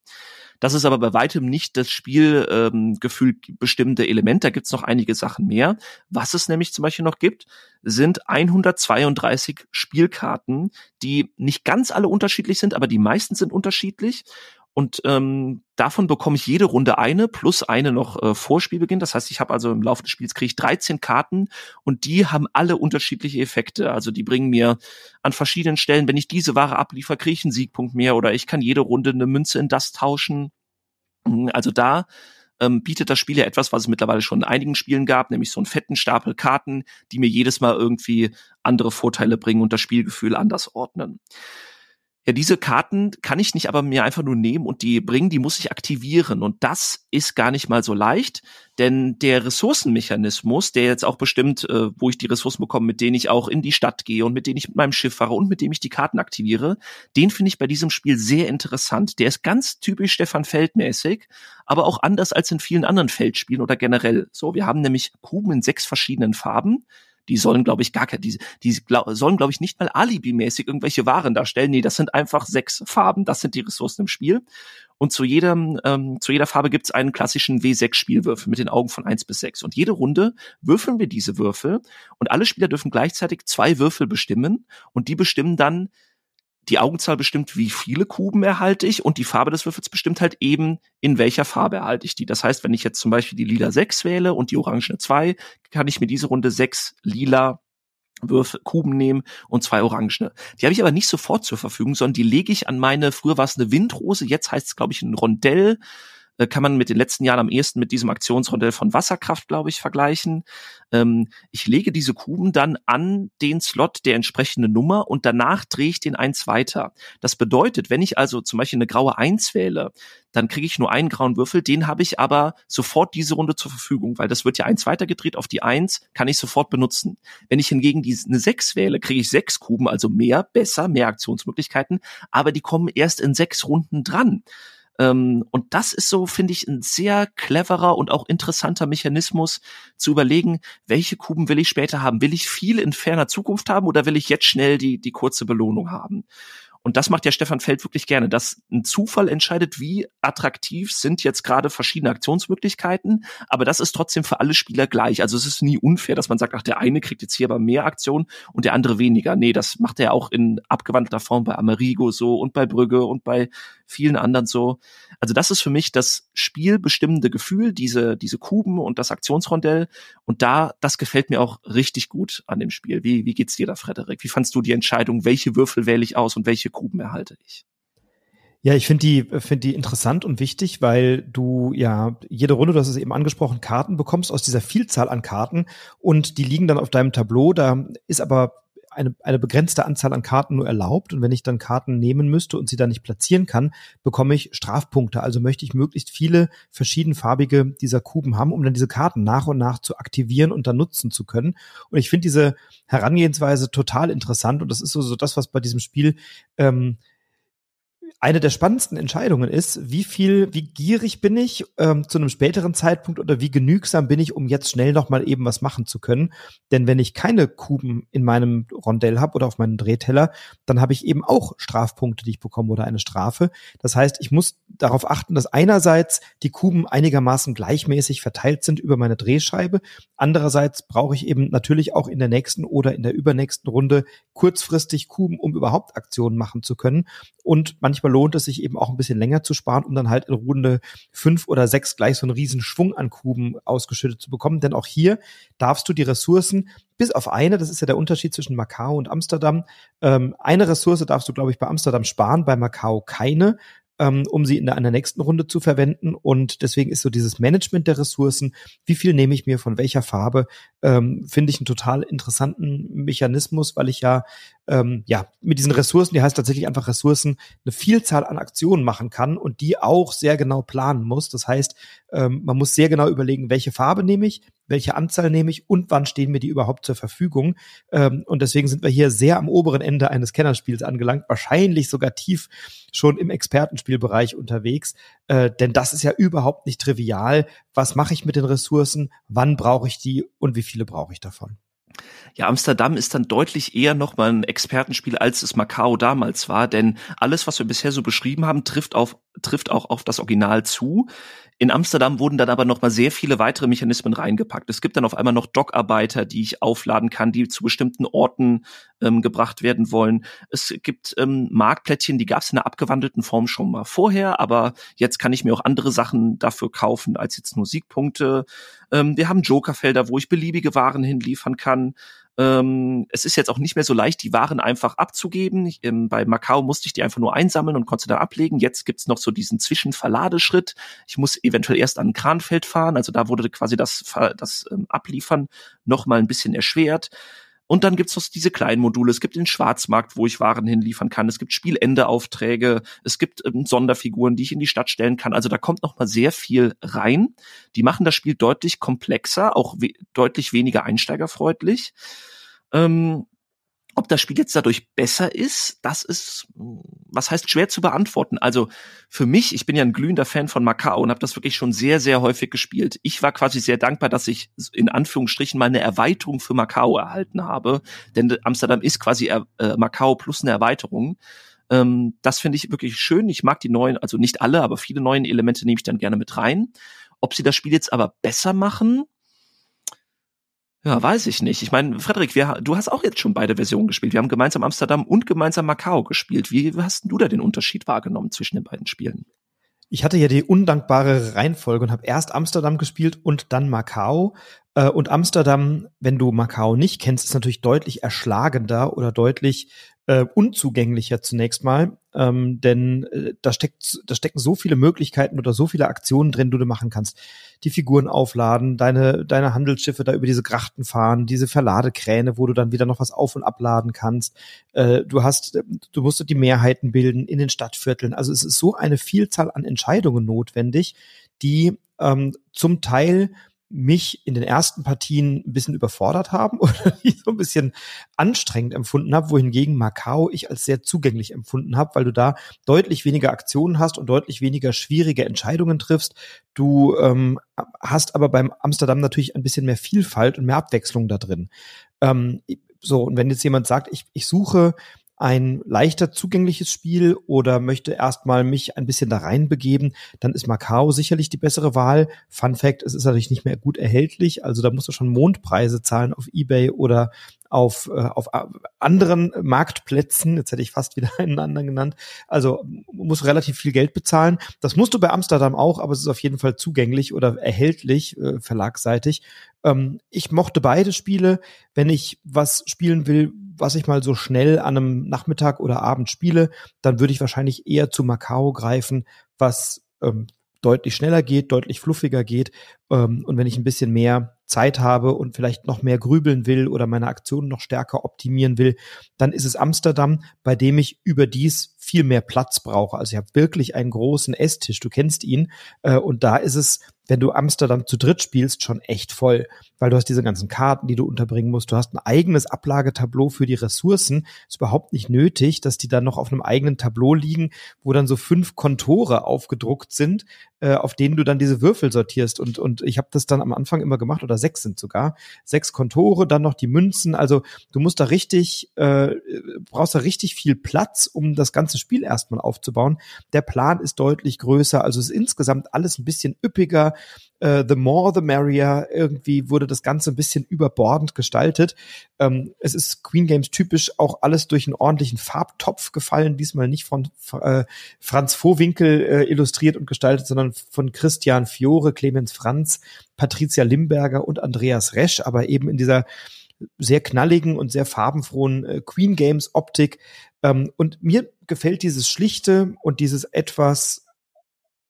Das ist aber bei weitem nicht das Spielgefühl ähm, bestimmte Element. Da gibt's noch einige Sachen mehr. Was es nämlich zum Beispiel noch gibt, sind 132 Spielkarten, die nicht ganz alle unterschiedlich sind, aber die meisten sind unterschiedlich. Und ähm, davon bekomme ich jede Runde eine plus eine noch äh, vor Spielbeginn. Das heißt, ich habe also im Laufe des Spiels kriege ich 13 Karten und die haben alle unterschiedliche Effekte. Also die bringen mir an verschiedenen Stellen, wenn ich diese Ware abliefer, kriege ich einen Siegpunkt mehr oder ich kann jede Runde eine Münze in das tauschen. Hm, also da ähm, bietet das Spiel ja etwas, was es mittlerweile schon in einigen Spielen gab, nämlich so einen fetten Stapel Karten, die mir jedes Mal irgendwie andere Vorteile bringen und das Spielgefühl anders ordnen. Ja, diese Karten kann ich nicht aber mir einfach nur nehmen und die bringen, die muss ich aktivieren. Und das ist gar nicht mal so leicht, denn der Ressourcenmechanismus, der jetzt auch bestimmt, äh, wo ich die Ressourcen bekomme, mit denen ich auch in die Stadt gehe und mit denen ich mit meinem Schiff fahre und mit dem ich die Karten aktiviere, den finde ich bei diesem Spiel sehr interessant. Der ist ganz typisch Stefan Feldmäßig, aber auch anders als in vielen anderen Feldspielen oder generell. So, wir haben nämlich Kuben in sechs verschiedenen Farben die sollen, glaube ich, gar keine, die, die glaub, sollen, glaube ich, nicht mal alibimäßig irgendwelche Waren darstellen. Nee, das sind einfach sechs Farben. Das sind die Ressourcen im Spiel. Und zu jedem, ähm, zu jeder Farbe gibt es einen klassischen W6-Spielwürfel mit den Augen von eins bis sechs. Und jede Runde würfeln wir diese Würfel und alle Spieler dürfen gleichzeitig zwei Würfel bestimmen und die bestimmen dann die Augenzahl bestimmt, wie viele Kuben erhalte ich und die Farbe des Würfels bestimmt halt eben, in welcher Farbe erhalte ich die. Das heißt, wenn ich jetzt zum Beispiel die lila 6 wähle und die orangene 2, kann ich mir diese Runde sechs lila Würfel, Kuben nehmen und zwei orangene. Die habe ich aber nicht sofort zur Verfügung, sondern die lege ich an meine, früher war es eine Windrose, jetzt heißt es, glaube ich, ein Rondell äh, kann man mit den letzten Jahren am ehesten mit diesem Aktionsrondell von Wasserkraft, glaube ich, vergleichen. Ähm, ich lege diese Kuben dann an den Slot der entsprechenden Nummer und danach drehe ich den eins weiter. Das bedeutet, wenn ich also zum Beispiel eine graue Eins wähle, dann kriege ich nur einen grauen Würfel, den habe ich aber sofort diese Runde zur Verfügung, weil das wird ja eins weitergedreht auf die Eins, kann ich sofort benutzen. Wenn ich hingegen die, eine Sechs wähle, kriege ich sechs Kuben, also mehr, besser, mehr Aktionsmöglichkeiten, aber die kommen erst in sechs Runden dran. Ähm, und das ist so, finde ich, ein sehr cleverer und auch interessanter Mechanismus zu überlegen, welche Kuben will ich später haben? Will ich viel in ferner Zukunft haben oder will ich jetzt schnell die, die kurze Belohnung haben? Und das macht ja Stefan Feld wirklich gerne, dass ein Zufall entscheidet, wie attraktiv sind jetzt gerade verschiedene Aktionsmöglichkeiten, aber das ist trotzdem für alle Spieler gleich. Also es ist nie unfair, dass man sagt, ach, der eine kriegt jetzt hier aber mehr Aktionen und der andere weniger. Nee, das macht er auch in abgewandelter Form bei Amerigo so und bei Brügge und bei vielen anderen so. Also das ist für mich das spielbestimmende Gefühl, diese, diese Kuben und das Aktionsrondell. Und da, das gefällt mir auch richtig gut an dem Spiel. Wie, wie geht's dir da, Frederik? Wie fandst du die Entscheidung, welche Würfel wähle ich aus und welche Kuben erhalte ich? Ja, ich finde die, finde die interessant und wichtig, weil du ja jede Runde, du hast es eben angesprochen, Karten bekommst aus dieser Vielzahl an Karten und die liegen dann auf deinem Tableau. Da ist aber eine, eine begrenzte Anzahl an Karten nur erlaubt. Und wenn ich dann Karten nehmen müsste und sie dann nicht platzieren kann, bekomme ich Strafpunkte. Also möchte ich möglichst viele verschiedenfarbige dieser Kuben haben, um dann diese Karten nach und nach zu aktivieren und dann nutzen zu können. Und ich finde diese Herangehensweise total interessant. Und das ist so, so das, was bei diesem Spiel ähm, eine der spannendsten Entscheidungen ist, wie viel, wie gierig bin ich ähm, zu einem späteren Zeitpunkt oder wie genügsam bin ich, um jetzt schnell noch mal eben was machen zu können. Denn wenn ich keine Kuben in meinem Rondell habe oder auf meinem Drehteller, dann habe ich eben auch Strafpunkte, die ich bekomme oder eine Strafe. Das heißt, ich muss darauf achten, dass einerseits die Kuben einigermaßen gleichmäßig verteilt sind über meine Drehscheibe. Andererseits brauche ich eben natürlich auch in der nächsten oder in der übernächsten Runde kurzfristig Kuben, um überhaupt Aktionen machen zu können. Und manchmal lohnt es sich eben auch ein bisschen länger zu sparen, um dann halt in Runde fünf oder sechs gleich so einen riesen Schwung an Kuben ausgeschüttet zu bekommen. Denn auch hier darfst du die Ressourcen bis auf eine, das ist ja der Unterschied zwischen Macau und Amsterdam. Ähm, eine Ressource darfst du, glaube ich, bei Amsterdam sparen, bei Macau keine ähm, um sie in der, in der nächsten Runde zu verwenden. Und deswegen ist so dieses Management der Ressourcen, wie viel nehme ich mir von welcher Farbe, ähm, finde ich einen total interessanten Mechanismus, weil ich ja ähm, ja mit diesen Ressourcen, die heißt tatsächlich einfach Ressourcen, eine Vielzahl an Aktionen machen kann und die auch sehr genau planen muss. Das heißt, ähm, man muss sehr genau überlegen, welche Farbe nehme ich, welche Anzahl nehme ich und wann stehen mir die überhaupt zur Verfügung. Ähm, und deswegen sind wir hier sehr am oberen Ende eines Kennerspiels angelangt, wahrscheinlich sogar tief schon im Expertenspielbereich unterwegs. Äh, denn das ist ja überhaupt nicht trivial. Was mache ich mit den Ressourcen? Wann brauche ich die und wie viele brauche ich davon? Ja, Amsterdam ist dann deutlich eher nochmal ein Expertenspiel, als es Macau damals war, denn alles, was wir bisher so beschrieben haben, trifft auf, trifft auch auf das Original zu. In Amsterdam wurden dann aber noch mal sehr viele weitere Mechanismen reingepackt. Es gibt dann auf einmal noch Dockarbeiter, die ich aufladen kann, die zu bestimmten Orten ähm, gebracht werden wollen. Es gibt ähm, Marktplättchen, die gab es in einer abgewandelten Form schon mal vorher, aber jetzt kann ich mir auch andere Sachen dafür kaufen als jetzt Musikpunkte. Ähm, wir haben Jokerfelder, wo ich beliebige Waren hinliefern kann. Ähm, es ist jetzt auch nicht mehr so leicht, die Waren einfach abzugeben. Ich, ähm, bei Macau musste ich die einfach nur einsammeln und konnte dann ablegen. Jetzt gibt's noch so diesen Zwischenverladeschritt. Ich muss eventuell erst an Kranfeld fahren. Also da wurde quasi das, das ähm, Abliefern noch mal ein bisschen erschwert. Und dann gibt's noch diese kleinen Module. Es gibt den Schwarzmarkt, wo ich Waren hinliefern kann. Es gibt Spielendeaufträge. Es gibt ähm, Sonderfiguren, die ich in die Stadt stellen kann. Also da kommt noch mal sehr viel rein. Die machen das Spiel deutlich komplexer, auch we deutlich weniger einsteigerfreundlich. Ähm, ob das Spiel jetzt dadurch besser ist, das ist, was heißt schwer zu beantworten. Also für mich, ich bin ja ein glühender Fan von Macau und habe das wirklich schon sehr, sehr häufig gespielt. Ich war quasi sehr dankbar, dass ich in Anführungsstrichen mal eine Erweiterung für Macau erhalten habe, denn Amsterdam ist quasi äh, Macau plus eine Erweiterung. Ähm, das finde ich wirklich schön. Ich mag die neuen, also nicht alle, aber viele neuen Elemente nehme ich dann gerne mit rein. Ob sie das Spiel jetzt aber besser machen, ja, weiß ich nicht. Ich meine, Frederik, wir, du hast auch jetzt schon beide Versionen gespielt. Wir haben gemeinsam Amsterdam und gemeinsam Macau gespielt. Wie hast du da den Unterschied wahrgenommen zwischen den beiden Spielen? Ich hatte ja die undankbare Reihenfolge und habe erst Amsterdam gespielt und dann Macau. Äh, und Amsterdam, wenn du Macau nicht kennst, ist natürlich deutlich erschlagender oder deutlich äh, unzugänglicher zunächst mal, ähm, denn äh, da steckt, da stecken so viele Möglichkeiten oder so viele Aktionen drin, die du machen kannst. Die Figuren aufladen, deine deine Handelsschiffe da über diese Grachten fahren, diese Verladekräne, wo du dann wieder noch was auf und abladen kannst. Äh, du hast, du musst die Mehrheiten bilden in den Stadtvierteln. Also es ist so eine Vielzahl an Entscheidungen notwendig, die ähm, zum Teil mich in den ersten Partien ein bisschen überfordert haben [laughs] oder die so ein bisschen anstrengend empfunden habe, wohingegen Macau ich als sehr zugänglich empfunden habe, weil du da deutlich weniger Aktionen hast und deutlich weniger schwierige Entscheidungen triffst. Du ähm, hast aber beim Amsterdam natürlich ein bisschen mehr Vielfalt und mehr Abwechslung da drin. Ähm, so, und wenn jetzt jemand sagt, ich, ich suche ein leichter zugängliches Spiel oder möchte erstmal mich ein bisschen da reinbegeben, dann ist Macau sicherlich die bessere Wahl. Fun Fact, es ist natürlich nicht mehr gut erhältlich, also da musst du schon Mondpreise zahlen auf eBay oder auf, äh, auf anderen Marktplätzen, jetzt hätte ich fast wieder [laughs] einen anderen genannt, also musst relativ viel Geld bezahlen. Das musst du bei Amsterdam auch, aber es ist auf jeden Fall zugänglich oder erhältlich, äh, verlagsseitig. Ähm, ich mochte beide Spiele. Wenn ich was spielen will, was ich mal so schnell an einem Nachmittag oder Abend spiele, dann würde ich wahrscheinlich eher zu Macau greifen, was ähm, deutlich schneller geht, deutlich fluffiger geht. Ähm, und wenn ich ein bisschen mehr Zeit habe und vielleicht noch mehr grübeln will oder meine Aktionen noch stärker optimieren will, dann ist es Amsterdam, bei dem ich überdies viel mehr Platz brauche. Also ich habe wirklich einen großen Esstisch, du kennst ihn, äh, und da ist es wenn du Amsterdam zu dritt spielst, schon echt voll, weil du hast diese ganzen Karten, die du unterbringen musst. Du hast ein eigenes Ablagetableau für die Ressourcen. Ist überhaupt nicht nötig, dass die dann noch auf einem eigenen Tableau liegen, wo dann so fünf Kontore aufgedruckt sind, äh, auf denen du dann diese Würfel sortierst. Und, und ich habe das dann am Anfang immer gemacht, oder sechs sind sogar. Sechs Kontore, dann noch die Münzen. Also du musst da richtig, äh, brauchst da richtig viel Platz, um das ganze Spiel erstmal aufzubauen. Der Plan ist deutlich größer, also ist insgesamt alles ein bisschen üppiger. Uh, the more the merrier. Irgendwie wurde das Ganze ein bisschen überbordend gestaltet. Ähm, es ist Queen Games typisch auch alles durch einen ordentlichen Farbtopf gefallen. Diesmal nicht von äh, Franz Vohwinkel äh, illustriert und gestaltet, sondern von Christian Fiore, Clemens Franz, Patricia Limberger und Andreas Resch, aber eben in dieser sehr knalligen und sehr farbenfrohen äh, Queen Games Optik. Ähm, und mir gefällt dieses Schlichte und dieses etwas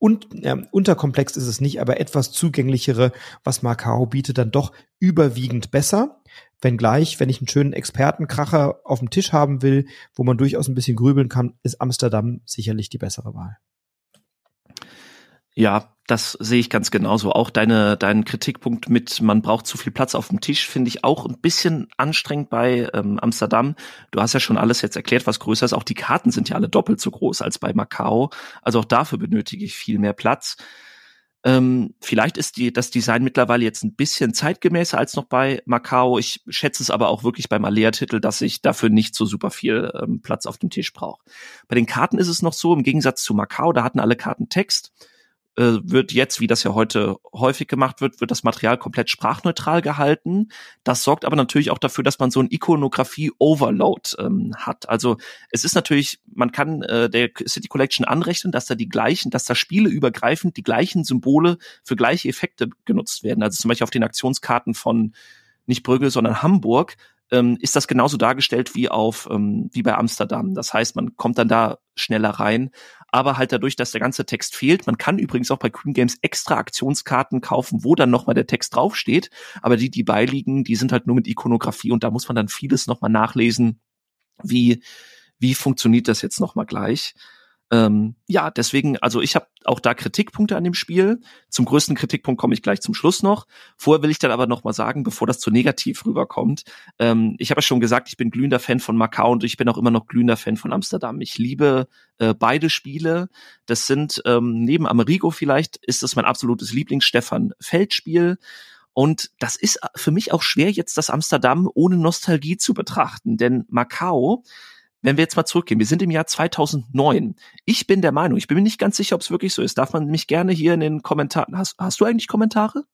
und äh, unterkomplex ist es nicht, aber etwas zugänglichere, was Macau bietet, dann doch überwiegend besser. Wenngleich, wenn ich einen schönen Expertenkracher auf dem Tisch haben will, wo man durchaus ein bisschen grübeln kann, ist Amsterdam sicherlich die bessere Wahl. Ja, das sehe ich ganz genauso. Auch deine, deinen Kritikpunkt mit, man braucht zu viel Platz auf dem Tisch, finde ich auch ein bisschen anstrengend bei ähm, Amsterdam. Du hast ja schon alles jetzt erklärt, was größer ist. Auch die Karten sind ja alle doppelt so groß als bei Macau. Also auch dafür benötige ich viel mehr Platz. Ähm, vielleicht ist die, das Design mittlerweile jetzt ein bisschen zeitgemäßer als noch bei Macau. Ich schätze es aber auch wirklich beim Alea-Titel, dass ich dafür nicht so super viel ähm, Platz auf dem Tisch brauche. Bei den Karten ist es noch so, im Gegensatz zu Macau, da hatten alle Karten Text wird jetzt, wie das ja heute häufig gemacht wird, wird das Material komplett sprachneutral gehalten. Das sorgt aber natürlich auch dafür, dass man so ein Ikonografie-Overload ähm, hat. Also es ist natürlich, man kann äh, der City Collection anrechnen, dass da die gleichen, dass da spieleübergreifend die gleichen Symbole für gleiche Effekte genutzt werden. Also zum Beispiel auf den Aktionskarten von nicht Brügge, sondern Hamburg ähm, ist das genauso dargestellt wie auf ähm, wie bei Amsterdam. Das heißt, man kommt dann da schneller rein, aber halt dadurch, dass der ganze Text fehlt. Man kann übrigens auch bei Queen Games extra Aktionskarten kaufen, wo dann nochmal der Text draufsteht, aber die, die beiliegen, die sind halt nur mit Ikonografie und da muss man dann vieles nochmal nachlesen, wie wie funktioniert das jetzt nochmal gleich. Ähm, ja, deswegen, also ich habe auch da Kritikpunkte an dem Spiel. Zum größten Kritikpunkt komme ich gleich zum Schluss noch. Vorher will ich dann aber noch mal sagen, bevor das zu negativ rüberkommt. Ähm, ich habe ja schon gesagt, ich bin glühender Fan von Macau und ich bin auch immer noch glühender Fan von Amsterdam. Ich liebe äh, beide Spiele. Das sind ähm, neben Amerigo vielleicht ist das mein absolutes Lieblings-Stefan Feld-Spiel. Und das ist für mich auch schwer, jetzt das Amsterdam ohne Nostalgie zu betrachten. Denn Macau wenn wir jetzt mal zurückgehen, wir sind im Jahr 2009. Ich bin der Meinung, ich bin mir nicht ganz sicher, ob es wirklich so ist. Darf man mich gerne hier in den Kommentaren, hast, hast du eigentlich Kommentare?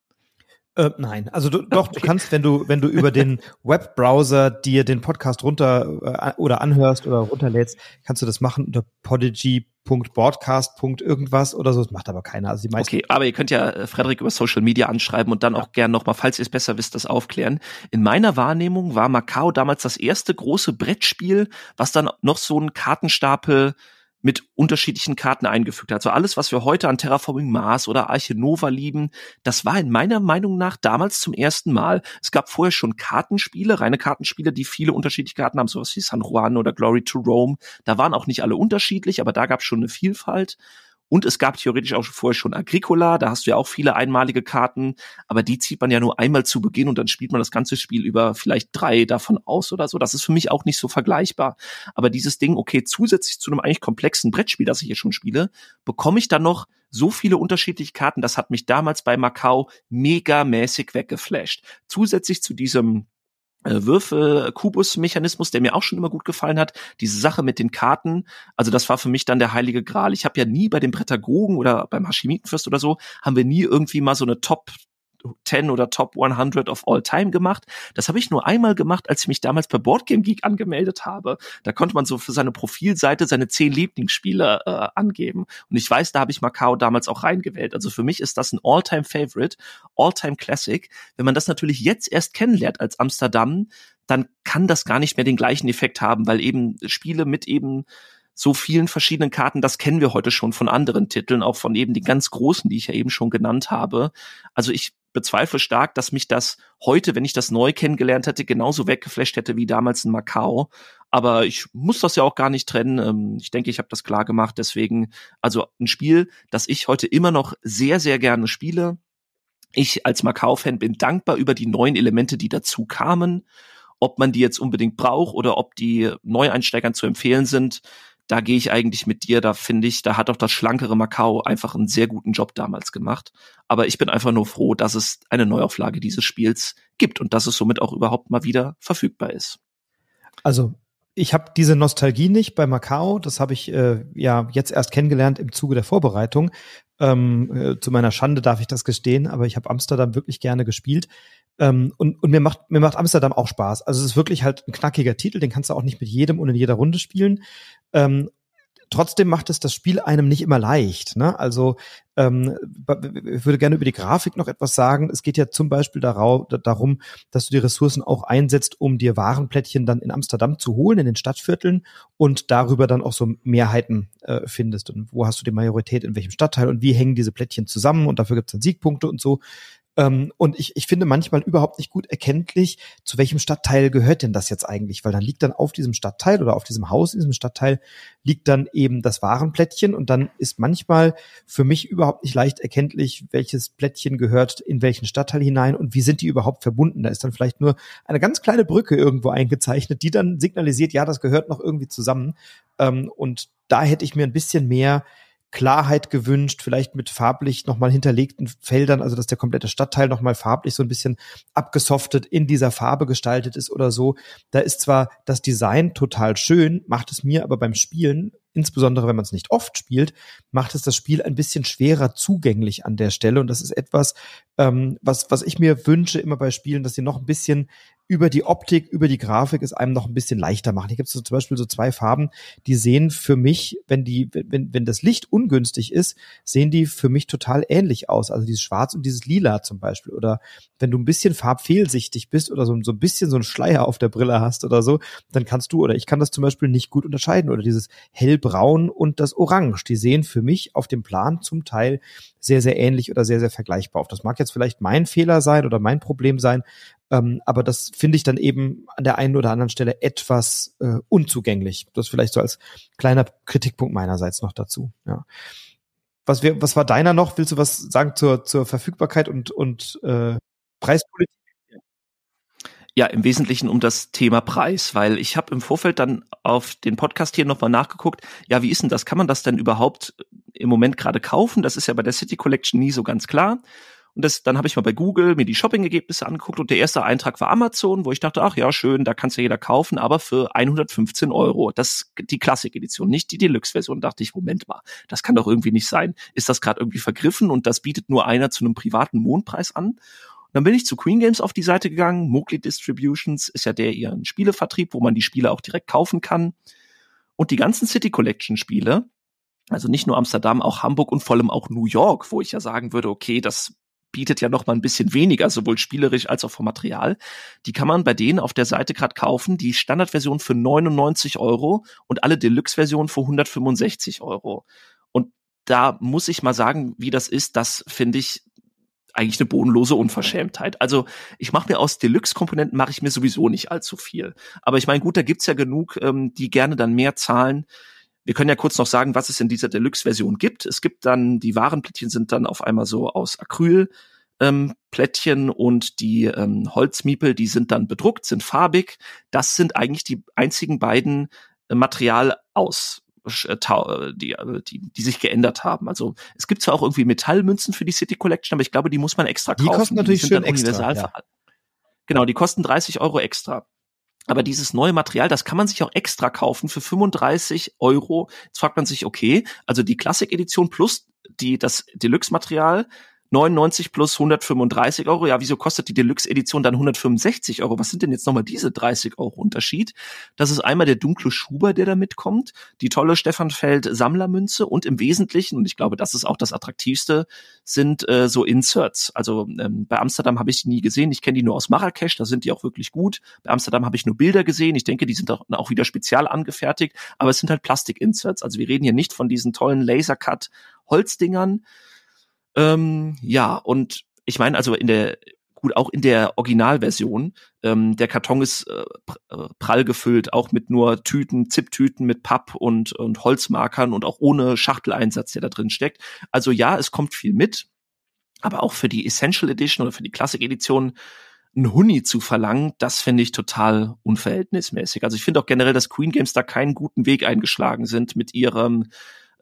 Äh, nein, also du, doch, okay. du kannst, wenn du, wenn du über den [laughs] Webbrowser dir den Podcast runter äh, oder anhörst oder runterlädst, kannst du das machen unter podigy.broadcast. irgendwas oder so. Das macht aber keiner. Also die meisten okay, aber ihr könnt ja äh, Frederik über Social Media anschreiben und dann ja. auch gern nochmal, falls ihr es besser wisst, das aufklären. In meiner Wahrnehmung war Macau damals das erste große Brettspiel, was dann noch so einen Kartenstapel mit unterschiedlichen Karten eingefügt hat. Also alles, was wir heute an Terraforming Mars oder Arche Nova lieben, das war in meiner Meinung nach damals zum ersten Mal. Es gab vorher schon Kartenspiele, reine Kartenspiele, die viele unterschiedliche Karten haben, sowas wie San Juan oder Glory to Rome. Da waren auch nicht alle unterschiedlich, aber da gab es schon eine Vielfalt. Und es gab theoretisch auch vorher schon Agricola, da hast du ja auch viele einmalige Karten, aber die zieht man ja nur einmal zu Beginn und dann spielt man das ganze Spiel über vielleicht drei davon aus oder so. Das ist für mich auch nicht so vergleichbar. Aber dieses Ding, okay, zusätzlich zu einem eigentlich komplexen Brettspiel, das ich hier schon spiele, bekomme ich dann noch so viele unterschiedliche Karten. Das hat mich damals bei Macau megamäßig weggeflasht. Zusätzlich zu diesem Würfel-Kubus-Mechanismus, der mir auch schon immer gut gefallen hat. Diese Sache mit den Karten, also das war für mich dann der heilige Gral. Ich habe ja nie bei den Prädagogen oder beim Hashimitenfürst oder so, haben wir nie irgendwie mal so eine Top 10 oder Top 100 of All Time gemacht. Das habe ich nur einmal gemacht, als ich mich damals per Boardgame Geek angemeldet habe. Da konnte man so für seine Profilseite seine zehn Lieblingsspiele äh, angeben. Und ich weiß, da habe ich Macau damals auch reingewählt. Also für mich ist das ein All-Time Favorite, All-Time Classic. Wenn man das natürlich jetzt erst kennenlernt als Amsterdam, dann kann das gar nicht mehr den gleichen Effekt haben, weil eben Spiele mit eben so vielen verschiedenen Karten, das kennen wir heute schon von anderen Titeln, auch von eben den ganz großen, die ich ja eben schon genannt habe. Also ich bezweifle stark, dass mich das heute, wenn ich das neu kennengelernt hätte, genauso weggeflasht hätte wie damals in Macau. Aber ich muss das ja auch gar nicht trennen. Ähm, ich denke, ich habe das klar gemacht. Deswegen, also ein Spiel, das ich heute immer noch sehr, sehr gerne spiele. Ich als Macau-Fan bin dankbar über die neuen Elemente, die dazu kamen. Ob man die jetzt unbedingt braucht oder ob die Neueinsteigern zu empfehlen sind, da gehe ich eigentlich mit dir. Da finde ich, da hat auch das schlankere Macau einfach einen sehr guten Job damals gemacht. Aber ich bin einfach nur froh, dass es eine Neuauflage dieses Spiels gibt und dass es somit auch überhaupt mal wieder verfügbar ist. Also ich habe diese Nostalgie nicht bei Macau. Das habe ich äh, ja jetzt erst kennengelernt im Zuge der Vorbereitung. Ähm, äh, zu meiner Schande darf ich das gestehen, aber ich habe Amsterdam wirklich gerne gespielt. Ähm, und, und mir macht mir macht Amsterdam auch Spaß. Also es ist wirklich halt ein knackiger Titel, den kannst du auch nicht mit jedem und in jeder Runde spielen. Ähm, trotzdem macht es das Spiel einem nicht immer leicht. Ne? Also ähm, ich würde gerne über die Grafik noch etwas sagen. Es geht ja zum Beispiel darauf, darum, dass du die Ressourcen auch einsetzt, um dir Warenplättchen dann in Amsterdam zu holen, in den Stadtvierteln und darüber dann auch so Mehrheiten äh, findest. Und wo hast du die Majorität in welchem Stadtteil und wie hängen diese Plättchen zusammen und dafür gibt es dann Siegpunkte und so. Ähm, und ich, ich finde manchmal überhaupt nicht gut erkenntlich, zu welchem Stadtteil gehört denn das jetzt eigentlich? Weil dann liegt dann auf diesem Stadtteil oder auf diesem Haus in diesem Stadtteil liegt dann eben das Warenplättchen und dann ist manchmal für mich überhaupt nicht leicht erkenntlich, welches Plättchen gehört in welchen Stadtteil hinein und wie sind die überhaupt verbunden. Da ist dann vielleicht nur eine ganz kleine Brücke irgendwo eingezeichnet, die dann signalisiert, ja, das gehört noch irgendwie zusammen. Ähm, und da hätte ich mir ein bisschen mehr Klarheit gewünscht, vielleicht mit farblich nochmal hinterlegten Feldern, also dass der komplette Stadtteil nochmal farblich so ein bisschen abgesoftet in dieser Farbe gestaltet ist oder so. Da ist zwar das Design total schön, macht es mir aber beim Spielen insbesondere wenn man es nicht oft spielt, macht es das Spiel ein bisschen schwerer zugänglich an der Stelle. Und das ist etwas, ähm, was, was ich mir wünsche immer bei Spielen, dass sie noch ein bisschen über die Optik, über die Grafik es einem noch ein bisschen leichter machen. Hier gibt so zum Beispiel so zwei Farben, die sehen für mich, wenn die, wenn, wenn das Licht ungünstig ist, sehen die für mich total ähnlich aus. Also dieses Schwarz und dieses Lila zum Beispiel. Oder wenn du ein bisschen farbfehlsichtig bist oder so, so ein bisschen so ein Schleier auf der Brille hast oder so, dann kannst du oder ich kann das zum Beispiel nicht gut unterscheiden. Oder dieses hellbraun und das Orange, die sehen für mich auf dem Plan zum Teil sehr, sehr ähnlich oder sehr, sehr vergleichbar auf. Das mag jetzt vielleicht mein Fehler sein oder mein Problem sein, ähm, aber das finde ich dann eben an der einen oder anderen Stelle etwas äh, unzugänglich. Das vielleicht so als kleiner Kritikpunkt meinerseits noch dazu. Ja. Was, wir, was war deiner noch? Willst du was sagen zur, zur Verfügbarkeit und, und äh, Preispolitik? Ja, im Wesentlichen um das Thema Preis, weil ich habe im Vorfeld dann auf den Podcast hier nochmal nachgeguckt, ja, wie ist denn das? Kann man das denn überhaupt im Moment gerade kaufen? Das ist ja bei der City Collection nie so ganz klar. Und das, dann habe ich mal bei Google mir die Shopping-Ergebnisse angeguckt und der erste Eintrag war Amazon, wo ich dachte, ach ja, schön, da kann's ja jeder kaufen, aber für 115 Euro. Das die Classic-Edition, nicht die Deluxe-Version. Dachte ich, Moment mal, das kann doch irgendwie nicht sein. Ist das gerade irgendwie vergriffen und das bietet nur einer zu einem privaten Mondpreis an? dann bin ich zu Queen Games auf die Seite gegangen. Mowgli Distributions ist ja der ihren Spielevertrieb, wo man die Spiele auch direkt kaufen kann. Und die ganzen City Collection Spiele, also nicht nur Amsterdam, auch Hamburg und vor allem auch New York, wo ich ja sagen würde, okay, das bietet ja noch mal ein bisschen weniger, sowohl spielerisch als auch vom Material. Die kann man bei denen auf der Seite gerade kaufen. Die Standardversion für 99 Euro und alle Deluxe-Versionen für 165 Euro. Und da muss ich mal sagen, wie das ist, das finde ich eigentlich eine bodenlose Unverschämtheit. Also ich mache mir aus Deluxe-Komponenten mache ich mir sowieso nicht allzu viel. Aber ich meine, gut, da gibt's ja genug, ähm, die gerne dann mehr zahlen. Wir können ja kurz noch sagen, was es in dieser Deluxe-Version gibt. Es gibt dann, die Warenplättchen sind dann auf einmal so aus Acryl, ähm, Plättchen und die ähm, Holzmiepel, die sind dann bedruckt, sind farbig. Das sind eigentlich die einzigen beiden äh, Material aus äh, äh, die, äh, die, die sich geändert haben. Also es gibt zwar auch irgendwie Metallmünzen für die City Collection, aber ich glaube, die muss man extra kaufen. Die kosten natürlich die schön extra. Ja. Genau, die kosten 30 Euro extra. Aber dieses neue Material, das kann man sich auch extra kaufen für 35 Euro. Jetzt fragt man sich, okay, also die Classic-Edition plus die, das Deluxe-Material 99 plus 135 Euro. Ja, wieso kostet die Deluxe-Edition dann 165 Euro? Was sind denn jetzt nochmal diese 30 Euro Unterschied? Das ist einmal der dunkle Schuber, der da mitkommt, die tolle Stefan Feld Sammlermünze und im Wesentlichen, und ich glaube, das ist auch das Attraktivste, sind äh, so Inserts. Also ähm, bei Amsterdam habe ich die nie gesehen. Ich kenne die nur aus Marrakesch, da sind die auch wirklich gut. Bei Amsterdam habe ich nur Bilder gesehen. Ich denke, die sind auch, auch wieder spezial angefertigt, aber es sind halt Plastik-Inserts. Also wir reden hier nicht von diesen tollen Lasercut-Holzdingern, ähm, ja, und ich meine, also in der gut, auch in der Originalversion, ähm, der Karton ist äh, äh, prall gefüllt, auch mit nur Tüten, Zipptüten mit Papp und, und Holzmarkern und auch ohne Schachteleinsatz, der da drin steckt. Also ja, es kommt viel mit. Aber auch für die Essential Edition oder für die Classic Edition ein Huni zu verlangen, das finde ich total unverhältnismäßig. Also ich finde auch generell, dass Queen Games da keinen guten Weg eingeschlagen sind mit ihrem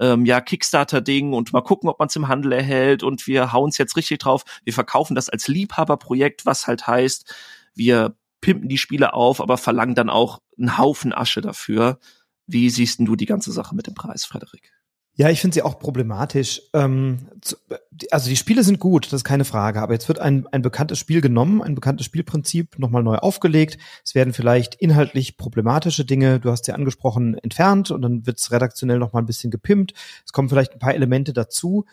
ähm, ja Kickstarter-Ding und mal gucken, ob man es im Handel erhält und wir hauen es jetzt richtig drauf. Wir verkaufen das als Liebhaberprojekt, was halt heißt, wir pimpen die Spiele auf, aber verlangen dann auch einen Haufen Asche dafür. Wie siehst denn du die ganze Sache mit dem Preis, Frederik? Ja, ich finde sie auch problematisch. Ähm, also die Spiele sind gut, das ist keine Frage. Aber jetzt wird ein, ein bekanntes Spiel genommen, ein bekanntes Spielprinzip nochmal neu aufgelegt. Es werden vielleicht inhaltlich problematische Dinge, du hast sie angesprochen, entfernt und dann wird es redaktionell nochmal ein bisschen gepimpt. Es kommen vielleicht ein paar Elemente dazu.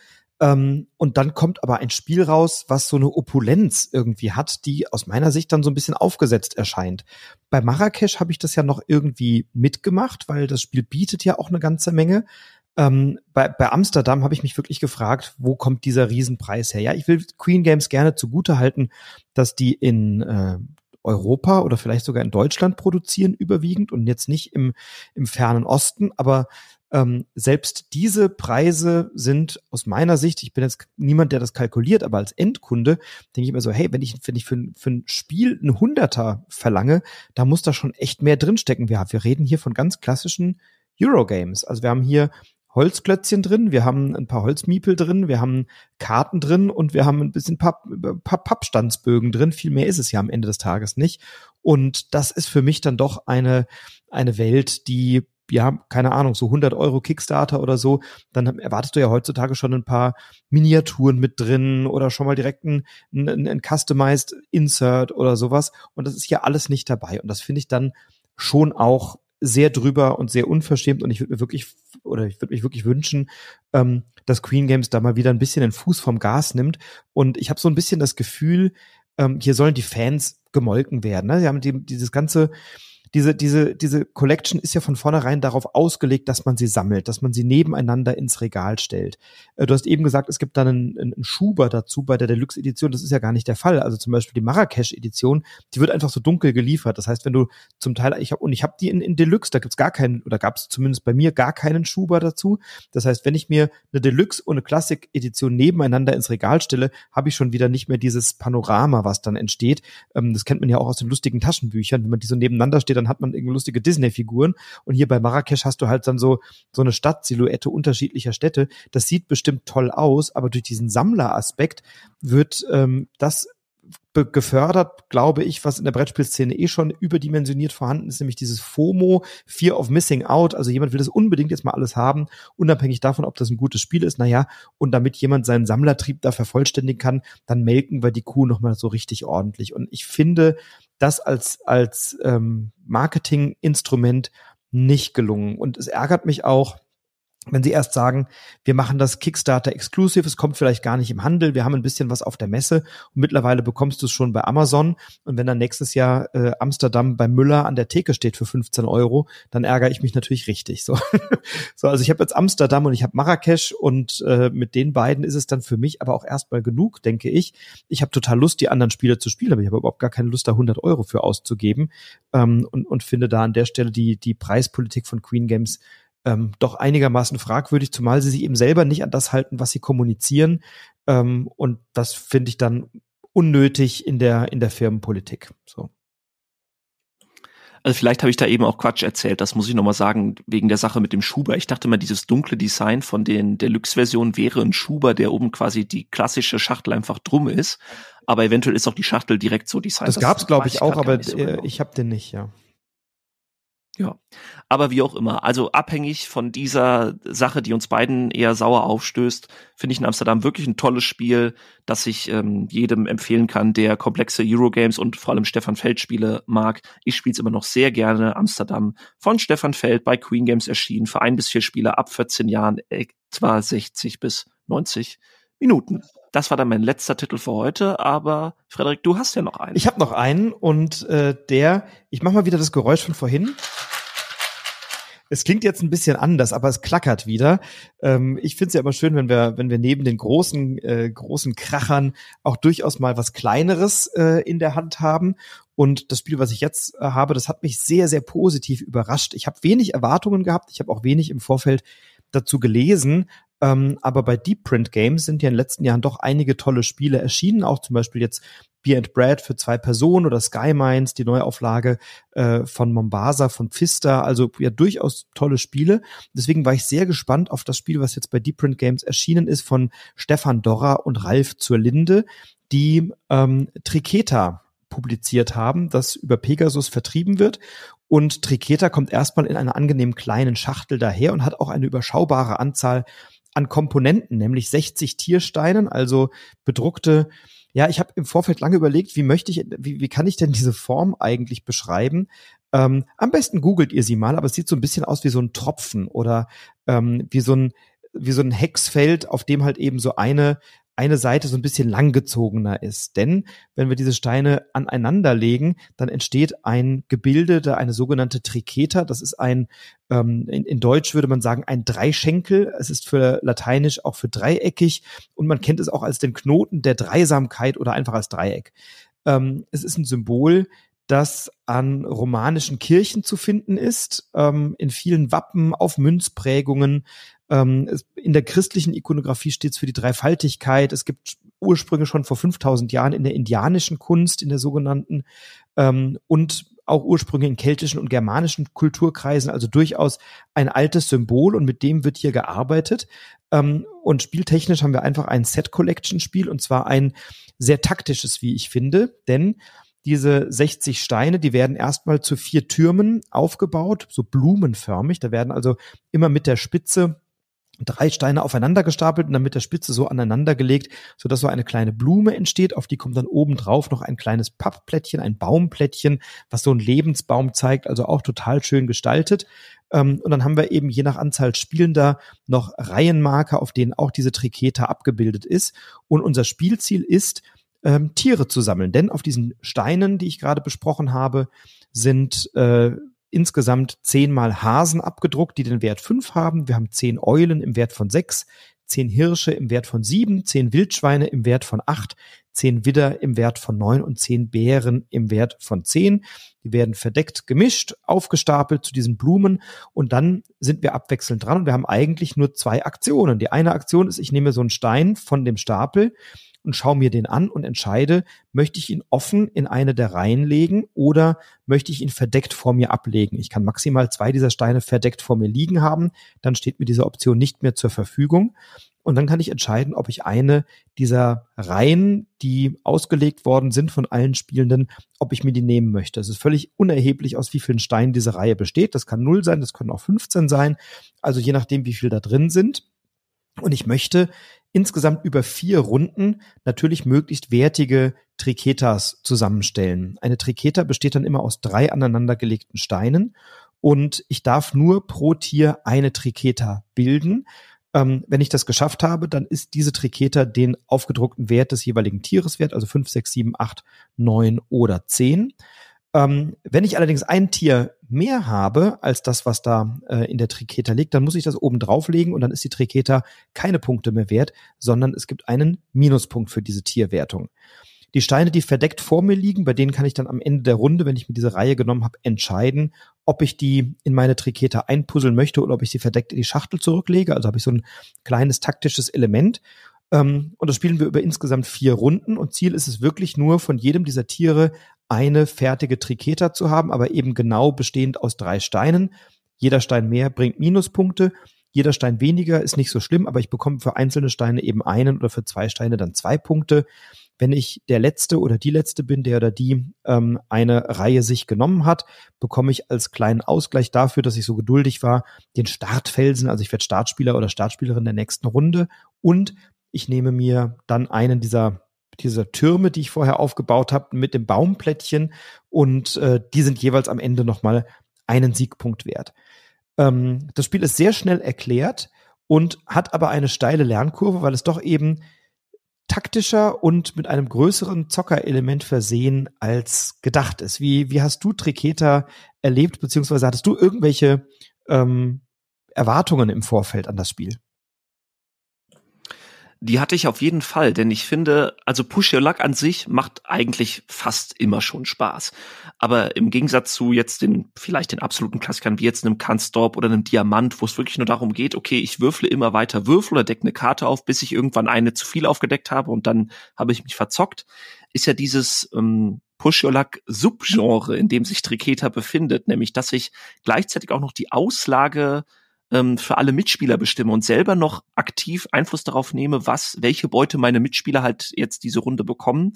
Ähm, und dann kommt aber ein Spiel raus, was so eine Opulenz irgendwie hat, die aus meiner Sicht dann so ein bisschen aufgesetzt erscheint. Bei Marrakesch habe ich das ja noch irgendwie mitgemacht, weil das Spiel bietet ja auch eine ganze Menge. Ähm, bei, bei Amsterdam habe ich mich wirklich gefragt, wo kommt dieser Riesenpreis her? Ja, ich will Queen Games gerne zugute halten, dass die in äh, Europa oder vielleicht sogar in Deutschland produzieren überwiegend und jetzt nicht im, im fernen Osten, aber ähm, selbst diese Preise sind aus meiner Sicht, ich bin jetzt niemand, der das kalkuliert, aber als Endkunde denke ich mir so, hey, wenn ich, wenn ich für, für ein Spiel ein Hunderter verlange, da muss da schon echt mehr drinstecken. Wir, wir reden hier von ganz klassischen Eurogames. Also wir haben hier Holzklötzchen drin, wir haben ein paar Holzmiepel drin, wir haben Karten drin und wir haben ein bisschen Papp, Papp, Pappstandsbögen drin. Viel mehr ist es ja am Ende des Tages nicht. Und das ist für mich dann doch eine, eine Welt, die ja, keine Ahnung, so 100 Euro Kickstarter oder so, dann erwartest du ja heutzutage schon ein paar Miniaturen mit drin oder schon mal direkt ein, ein, ein Customized Insert oder sowas. Und das ist ja alles nicht dabei. Und das finde ich dann schon auch sehr drüber und sehr unverschämt und ich würde mir wirklich oder ich würde mich wirklich wünschen, ähm, dass Queen Games da mal wieder ein bisschen den Fuß vom Gas nimmt und ich habe so ein bisschen das Gefühl, ähm, hier sollen die Fans gemolken werden. Ne? Sie haben die, dieses ganze diese, diese, diese Collection ist ja von vornherein darauf ausgelegt, dass man sie sammelt, dass man sie nebeneinander ins Regal stellt. Äh, du hast eben gesagt, es gibt dann einen, einen Schuber dazu bei der Deluxe-Edition. Das ist ja gar nicht der Fall. Also zum Beispiel die Marrakesch-Edition, die wird einfach so dunkel geliefert. Das heißt, wenn du zum Teil, ich habe und ich habe die in, in Deluxe, da gibt's gar keinen, oder gab es zumindest bei mir gar keinen Schuber dazu. Das heißt, wenn ich mir eine Deluxe und eine Classic-Edition nebeneinander ins Regal stelle, habe ich schon wieder nicht mehr dieses Panorama, was dann entsteht. Ähm, das kennt man ja auch aus den lustigen Taschenbüchern. Wenn man die so nebeneinander steht, dann hat man irgendwie lustige Disney-Figuren. Und hier bei Marrakesch hast du halt dann so, so eine Stadtsilhouette unterschiedlicher Städte. Das sieht bestimmt toll aus, aber durch diesen Sammleraspekt wird ähm, das gefördert, glaube ich, was in der Brettspielszene eh schon überdimensioniert vorhanden ist, nämlich dieses FOMO, Fear of Missing Out. Also jemand will das unbedingt jetzt mal alles haben, unabhängig davon, ob das ein gutes Spiel ist. Naja, und damit jemand seinen Sammlertrieb da vervollständigen kann, dann melken wir die Kuh nochmal so richtig ordentlich. Und ich finde das als, als ähm, Marketinginstrument nicht gelungen. Und es ärgert mich auch, wenn sie erst sagen, wir machen das Kickstarter Exclusive, es kommt vielleicht gar nicht im Handel, wir haben ein bisschen was auf der Messe und mittlerweile bekommst du es schon bei Amazon und wenn dann nächstes Jahr äh, Amsterdam bei Müller an der Theke steht für 15 Euro, dann ärgere ich mich natürlich richtig. So, [laughs] so also ich habe jetzt Amsterdam und ich habe Marrakesch und äh, mit den beiden ist es dann für mich aber auch erstmal genug, denke ich. Ich habe total Lust, die anderen Spiele zu spielen, aber ich habe überhaupt gar keine Lust, da 100 Euro für auszugeben ähm, und, und finde da an der Stelle die, die Preispolitik von Queen Games ähm, doch einigermaßen fragwürdig, zumal sie sich eben selber nicht an das halten, was sie kommunizieren. Ähm, und das finde ich dann unnötig in der, in der Firmenpolitik. So. Also vielleicht habe ich da eben auch Quatsch erzählt, das muss ich nochmal sagen, wegen der Sache mit dem Schuber. Ich dachte mal, dieses dunkle Design von den Deluxe-Versionen wäre ein Schuber, der oben quasi die klassische Schachtel einfach drum ist. Aber eventuell ist auch die Schachtel direkt so designt. Das, das gab's, glaube ich, auch, aber so genau. ich habe den nicht, ja. Ja, aber wie auch immer, also abhängig von dieser Sache, die uns beiden eher sauer aufstößt, finde ich in Amsterdam wirklich ein tolles Spiel, das ich ähm, jedem empfehlen kann, der komplexe Eurogames und vor allem Stefan Feld Spiele mag. Ich spiele es immer noch sehr gerne. Amsterdam von Stefan Feld bei Queen Games erschienen für ein bis vier Spieler ab 14 Jahren, etwa 60 bis 90 Minuten. Das war dann mein letzter Titel für heute, aber Frederik, du hast ja noch einen. Ich habe noch einen und äh, der, ich mache mal wieder das Geräusch von vorhin. Es klingt jetzt ein bisschen anders, aber es klackert wieder. Ähm, ich finde es ja immer schön, wenn wir, wenn wir neben den großen, äh, großen Krachern auch durchaus mal was Kleineres äh, in der Hand haben. Und das Spiel, was ich jetzt äh, habe, das hat mich sehr, sehr positiv überrascht. Ich habe wenig Erwartungen gehabt. Ich habe auch wenig im Vorfeld dazu gelesen, Ähm, aber bei Deep Print Games sind ja in den letzten Jahren doch einige tolle Spiele erschienen, auch zum Beispiel jetzt Beer and Bread für zwei Personen oder Sky Mines, die Neuauflage äh, von Mombasa, von Pfister, also ja durchaus tolle Spiele. Deswegen war ich sehr gespannt auf das Spiel, was jetzt bei Deep Print Games erschienen ist, von Stefan Dorra und Ralf zur Linde, die ähm, Triketa publiziert haben, das über Pegasus vertrieben wird. Und Triketa kommt erstmal in einer angenehm kleinen Schachtel daher und hat auch eine überschaubare Anzahl an Komponenten, nämlich 60 Tiersteinen, also bedruckte ja, ich habe im Vorfeld lange überlegt, wie möchte ich, wie, wie kann ich denn diese Form eigentlich beschreiben? Ähm, am besten googelt ihr sie mal, aber es sieht so ein bisschen aus wie so ein Tropfen oder ähm, wie so ein wie so ein Hexfeld, auf dem halt eben so eine eine Seite so ein bisschen langgezogener ist. Denn wenn wir diese Steine aneinander legen, dann entsteht ein Gebilde, eine sogenannte Triketa. Das ist ein, ähm, in, in Deutsch würde man sagen, ein Dreischenkel. Es ist für Lateinisch auch für dreieckig und man kennt es auch als den Knoten der Dreisamkeit oder einfach als Dreieck. Ähm, es ist ein Symbol, das an romanischen Kirchen zu finden ist, ähm, in vielen Wappen, auf Münzprägungen, ähm, es, in der christlichen Ikonografie steht es für die Dreifaltigkeit. Es gibt Ursprünge schon vor 5000 Jahren in der indianischen Kunst, in der sogenannten, ähm, und auch Ursprünge in keltischen und germanischen Kulturkreisen, also durchaus ein altes Symbol und mit dem wird hier gearbeitet. Ähm, und spieltechnisch haben wir einfach ein Set-Collection-Spiel und zwar ein sehr taktisches, wie ich finde, denn diese 60 Steine, die werden erstmal zu vier Türmen aufgebaut, so blumenförmig. Da werden also immer mit der Spitze drei Steine aufeinander gestapelt und dann mit der Spitze so aneinander gelegt, so dass so eine kleine Blume entsteht. Auf die kommt dann oben drauf noch ein kleines Pappplättchen, ein Baumplättchen, was so einen Lebensbaum zeigt, also auch total schön gestaltet. Ähm, und dann haben wir eben je nach Anzahl Spielender noch Reihenmarker, auf denen auch diese Triketa abgebildet ist. Und unser Spielziel ist, ähm, Tiere zu sammeln. Denn auf diesen Steinen, die ich gerade besprochen habe, sind äh, insgesamt zehnmal Hasen abgedruckt, die den Wert fünf haben. Wir haben zehn Eulen im Wert von sechs, zehn Hirsche im Wert von sieben, zehn Wildschweine im Wert von acht, zehn Widder im Wert von neun und zehn Bären im Wert von zehn. Die werden verdeckt gemischt, aufgestapelt zu diesen Blumen und dann sind wir abwechselnd dran und wir haben eigentlich nur zwei Aktionen. Die eine Aktion ist, ich nehme so einen Stein von dem Stapel, und schaue mir den an und entscheide, möchte ich ihn offen in eine der Reihen legen oder möchte ich ihn verdeckt vor mir ablegen. Ich kann maximal zwei dieser Steine verdeckt vor mir liegen haben, dann steht mir diese Option nicht mehr zur Verfügung. Und dann kann ich entscheiden, ob ich eine dieser Reihen, die ausgelegt worden sind von allen Spielenden, ob ich mir die nehmen möchte. Es ist völlig unerheblich, aus wie vielen Steinen diese Reihe besteht. Das kann 0 sein, das können auch 15 sein. Also je nachdem, wie viel da drin sind. Und ich möchte insgesamt über vier Runden natürlich möglichst wertige Triketas zusammenstellen. Eine Triketa besteht dann immer aus drei aneinandergelegten Steinen und ich darf nur pro Tier eine Triketa bilden. Ähm, wenn ich das geschafft habe, dann ist diese Triketa den aufgedruckten Wert des jeweiligen Tieres wert, also 5, 6, 7, 8, 9 oder 10. Ähm, wenn ich allerdings ein Tier mehr habe als das, was da äh, in der Triketa liegt, dann muss ich das oben drauflegen und dann ist die Triketa keine Punkte mehr wert, sondern es gibt einen Minuspunkt für diese Tierwertung. Die Steine, die verdeckt vor mir liegen, bei denen kann ich dann am Ende der Runde, wenn ich mir diese Reihe genommen habe, entscheiden, ob ich die in meine Triketa einpuzzeln möchte oder ob ich sie verdeckt in die Schachtel zurücklege. Also habe ich so ein kleines taktisches Element. Ähm, und das spielen wir über insgesamt vier Runden. Und Ziel ist es wirklich nur, von jedem dieser Tiere eine fertige Triketa zu haben, aber eben genau bestehend aus drei Steinen. Jeder Stein mehr bringt Minuspunkte, jeder Stein weniger ist nicht so schlimm, aber ich bekomme für einzelne Steine eben einen oder für zwei Steine dann zwei Punkte. Wenn ich der Letzte oder die Letzte bin, der oder die ähm, eine Reihe sich genommen hat, bekomme ich als kleinen Ausgleich dafür, dass ich so geduldig war, den Startfelsen, also ich werde Startspieler oder Startspielerin der nächsten Runde und ich nehme mir dann einen dieser dieser Türme, die ich vorher aufgebaut habe, mit dem Baumplättchen und äh, die sind jeweils am Ende nochmal einen Siegpunkt wert. Ähm, das Spiel ist sehr schnell erklärt und hat aber eine steile Lernkurve, weil es doch eben taktischer und mit einem größeren Zockerelement versehen als gedacht ist. Wie, wie hast du Triketa erlebt, beziehungsweise hattest du irgendwelche ähm, Erwartungen im Vorfeld an das Spiel? Die hatte ich auf jeden Fall, denn ich finde, also Push Your Luck an sich macht eigentlich fast immer schon Spaß. Aber im Gegensatz zu jetzt den, vielleicht den absoluten Klassikern wie jetzt einem Can't oder einem Diamant, wo es wirklich nur darum geht, okay, ich würfle immer weiter Würfel oder decke eine Karte auf, bis ich irgendwann eine zu viel aufgedeckt habe und dann habe ich mich verzockt, ist ja dieses ähm, Push Your Luck Subgenre, in dem sich Triketa befindet, nämlich dass ich gleichzeitig auch noch die Auslage ähm, für alle Mitspieler bestimme und selber noch aktiv Einfluss darauf nehme, was, welche Beute meine Mitspieler halt jetzt diese Runde bekommen.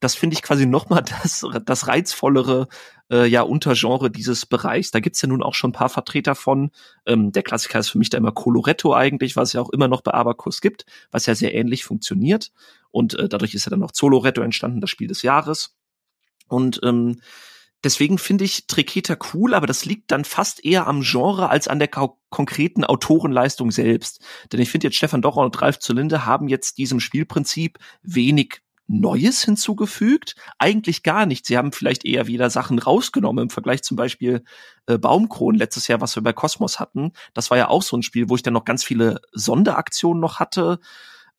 Das finde ich quasi [laughs] nochmal das, das reizvollere äh, ja, Untergenre dieses Bereichs. Da gibt's ja nun auch schon ein paar Vertreter von. Ähm, der Klassiker ist für mich da immer Coloretto eigentlich, was ja auch immer noch bei Abacus gibt, was ja sehr ähnlich funktioniert. Und äh, dadurch ist ja dann noch Zoloretto entstanden, das Spiel des Jahres. Und ähm, Deswegen finde ich Triketa cool, aber das liegt dann fast eher am Genre als an der konkreten Autorenleistung selbst. Denn ich finde jetzt Stefan Docher und Ralf Zolinde haben jetzt diesem Spielprinzip wenig Neues hinzugefügt? Eigentlich gar nicht. Sie haben vielleicht eher wieder Sachen rausgenommen im Vergleich zum Beispiel äh, Baumkronen letztes Jahr, was wir bei Cosmos hatten. Das war ja auch so ein Spiel, wo ich dann noch ganz viele Sonderaktionen noch hatte.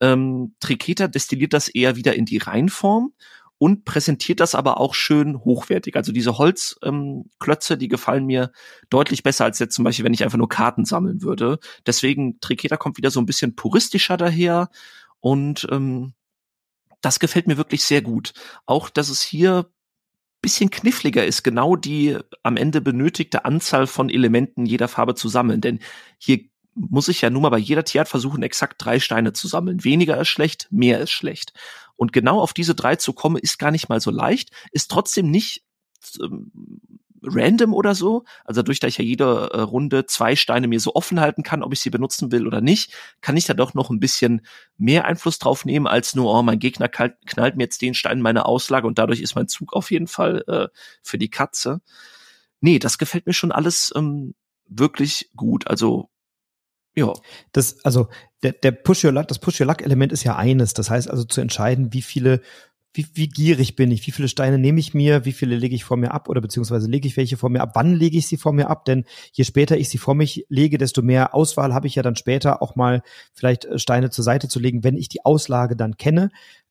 Ähm, Triketa destilliert das eher wieder in die Reinform und präsentiert das aber auch schön hochwertig. Also diese Holzklötze, ähm, die gefallen mir deutlich besser als jetzt zum Beispiel, wenn ich einfach nur Karten sammeln würde. Deswegen Triketa kommt wieder so ein bisschen puristischer daher und ähm, das gefällt mir wirklich sehr gut. Auch, dass es hier bisschen kniffliger ist, genau die am Ende benötigte Anzahl von Elementen jeder Farbe zu sammeln. Denn hier muss ich ja nun mal bei jeder Tierart versuchen, exakt drei Steine zu sammeln. Weniger ist schlecht, mehr ist schlecht. Und genau auf diese drei zu kommen, ist gar nicht mal so leicht, ist trotzdem nicht ähm, random oder so. Also durch, dass ich ja jede äh, Runde zwei Steine mir so offen halten kann, ob ich sie benutzen will oder nicht, kann ich da doch noch ein bisschen mehr Einfluss drauf nehmen, als nur, oh, mein Gegner knallt, mir jetzt den Stein in meine Auslage und dadurch ist mein Zug auf jeden Fall äh, für die Katze. Nee, das gefällt mir schon alles ähm, wirklich gut. Also ja. Das, also der, der Push Your Luck, das Push Your Luck Element ist ja eines. Das heißt also zu entscheiden, wie viele, wie, wie gierig bin ich, wie viele Steine nehme ich mir, wie viele lege ich vor mir ab oder beziehungsweise lege ich welche vor mir ab, wann lege ich sie vor mir ab, denn je später ich sie vor mich lege, desto mehr Auswahl habe ich ja dann später auch mal vielleicht äh, Steine zur Seite zu legen, wenn ich die Auslage dann kenne.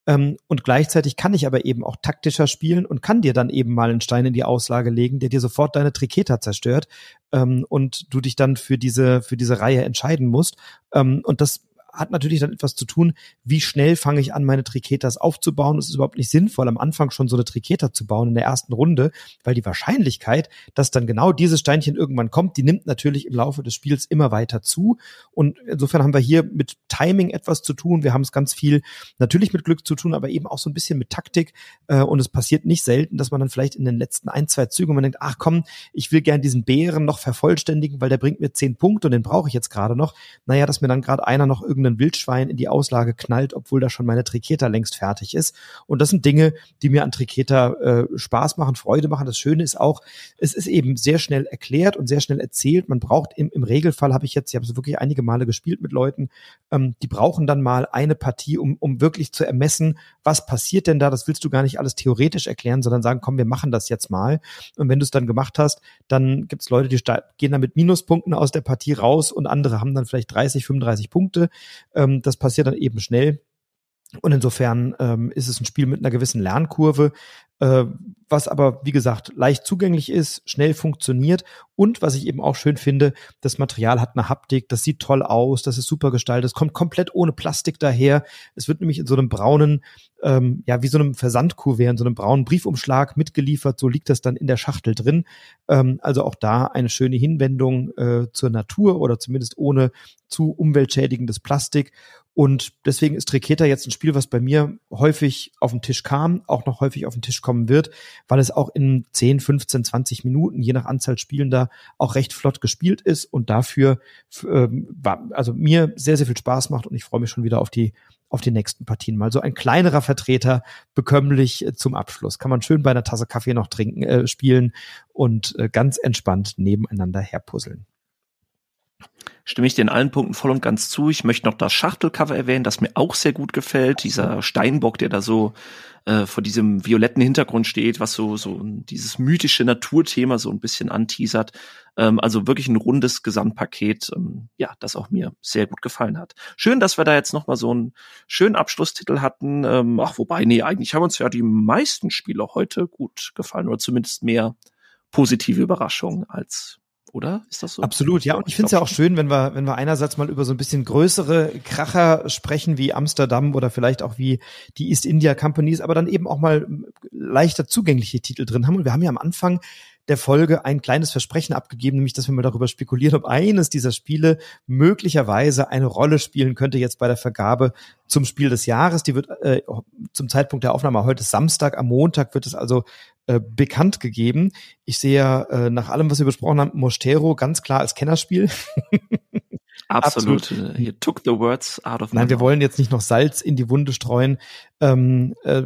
Ähm, und gleichzeitig kann ich aber eben auch taktischer spielen und kann dir dann eben mal einen Stein in die Auslage legen, der dir sofort deine Triketa zerstört ähm, und du dich dann für diese, für diese Reihe entscheiden musst. Ähm, und das hat natürlich dann etwas zu tun, wie schnell fange ich an, meine Triketas aufzubauen. Es ist überhaupt nicht sinnvoll, am Anfang schon so eine Triketa zu bauen in der ersten Runde, weil die Wahrscheinlichkeit, dass dann genau dieses Steinchen irgendwann kommt, die nimmt natürlich im Laufe des Spiels immer weiter zu. Und insofern haben wir hier mit Timing etwas zu tun. Wir haben es ganz viel natürlich mit Glück zu tun, aber eben auch so ein bisschen mit Taktik. Äh, und es passiert nicht selten, dass man dann vielleicht in den letzten ein, zwei Zügen, man denkt, ach komm, ich will gern diesen Bären noch vervollständigen, weil der bringt mir zehn Punkte und den brauche ich jetzt gerade noch. Naja, dass mir dann gerade einer noch irgendwie irgendein Wildschwein in die Auslage knallt, obwohl da schon meine Triketa längst fertig ist. Und das sind Dinge, die mir an Triketa äh, Spaß machen, Freude machen. Das Schöne ist auch, es ist eben sehr schnell erklärt und sehr schnell erzählt. Man braucht im, im Regelfall, habe ich jetzt, ich habe es wirklich einige Male gespielt mit Leuten, ähm, die brauchen dann mal eine Partie, um, um wirklich zu ermessen, was passiert denn da. Das willst du gar nicht alles theoretisch erklären, sondern sagen, komm, wir machen das jetzt mal. Und wenn du es dann gemacht hast, dann gibt es Leute, die gehen dann mit Minuspunkten aus der Partie raus und andere haben dann vielleicht 30, 35 Punkte. Ähm, das passiert dann eben schnell. Und insofern ähm, ist es ein Spiel mit einer gewissen Lernkurve, äh, was aber, wie gesagt, leicht zugänglich ist, schnell funktioniert und was ich eben auch schön finde, das Material hat eine Haptik, das sieht toll aus, das ist super gestaltet, es kommt komplett ohne Plastik daher. Es wird nämlich in so einem braunen, ähm, ja, wie so einem Versandkuvert, in so einem braunen Briefumschlag mitgeliefert, so liegt das dann in der Schachtel drin. Ähm, also auch da eine schöne Hinwendung äh, zur Natur oder zumindest ohne zu umweltschädigendes Plastik. Und deswegen ist Triketa jetzt ein Spiel, was bei mir häufig auf den Tisch kam, auch noch häufig auf den Tisch kommen wird, weil es auch in 10, 15, 20 Minuten, je nach Anzahl Spielender, auch recht flott gespielt ist und dafür ähm, war, also mir sehr, sehr viel Spaß macht und ich freue mich schon wieder auf die auf die nächsten Partien mal. So ein kleinerer Vertreter bekömmlich äh, zum Abschluss. Kann man schön bei einer Tasse Kaffee noch trinken, äh, spielen und äh, ganz entspannt nebeneinander herpuzzeln. Stimme ich dir in allen Punkten voll und ganz zu. Ich möchte noch das Schachtelcover erwähnen, das mir auch sehr gut gefällt. Dieser Steinbock, der da so äh, vor diesem violetten Hintergrund steht, was so so dieses mythische Naturthema so ein bisschen anteasert. Ähm, also wirklich ein rundes Gesamtpaket, ähm, ja, das auch mir sehr gut gefallen hat. Schön, dass wir da jetzt noch mal so einen schönen Abschlusstitel hatten. Ähm, ach, wobei, nee, eigentlich haben uns ja die meisten Spiele heute gut gefallen oder zumindest mehr positive Überraschungen als oder? Ist das so? Absolut, ja. Und ich finde es ja auch schön, wenn wir, wenn wir einerseits mal über so ein bisschen größere Kracher sprechen, wie Amsterdam oder vielleicht auch wie die East India Companies, aber dann eben auch mal leichter zugängliche Titel drin haben. Und wir haben ja am Anfang der Folge ein kleines Versprechen abgegeben, nämlich dass wir mal darüber spekulieren, ob eines dieser Spiele möglicherweise eine Rolle spielen könnte jetzt bei der Vergabe zum Spiel des Jahres. Die wird äh, zum Zeitpunkt der Aufnahme heute Samstag, am Montag wird es also äh, bekannt gegeben. Ich sehe äh, nach allem, was wir besprochen haben, Mostero ganz klar als Kennerspiel. [laughs] Absolut. Absolut. He took the words out of my Nein, wir wollen jetzt nicht noch Salz in die Wunde streuen. Ähm, äh,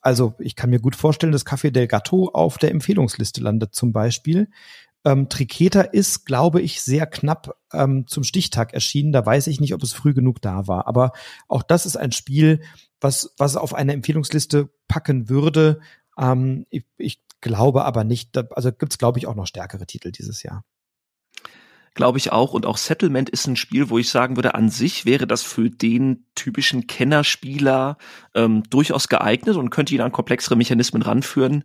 also ich kann mir gut vorstellen, dass Café del Gatto auf der Empfehlungsliste landet zum Beispiel. Ähm, Triketa ist, glaube ich, sehr knapp ähm, zum Stichtag erschienen. Da weiß ich nicht, ob es früh genug da war. Aber auch das ist ein Spiel, was, was auf eine Empfehlungsliste packen würde. Ähm, ich, ich glaube aber nicht, also gibt es, glaube ich, auch noch stärkere Titel dieses Jahr glaube ich auch. Und auch Settlement ist ein Spiel, wo ich sagen würde, an sich wäre das für den typischen Kennerspieler ähm, durchaus geeignet und könnte ihn an komplexere Mechanismen ranführen.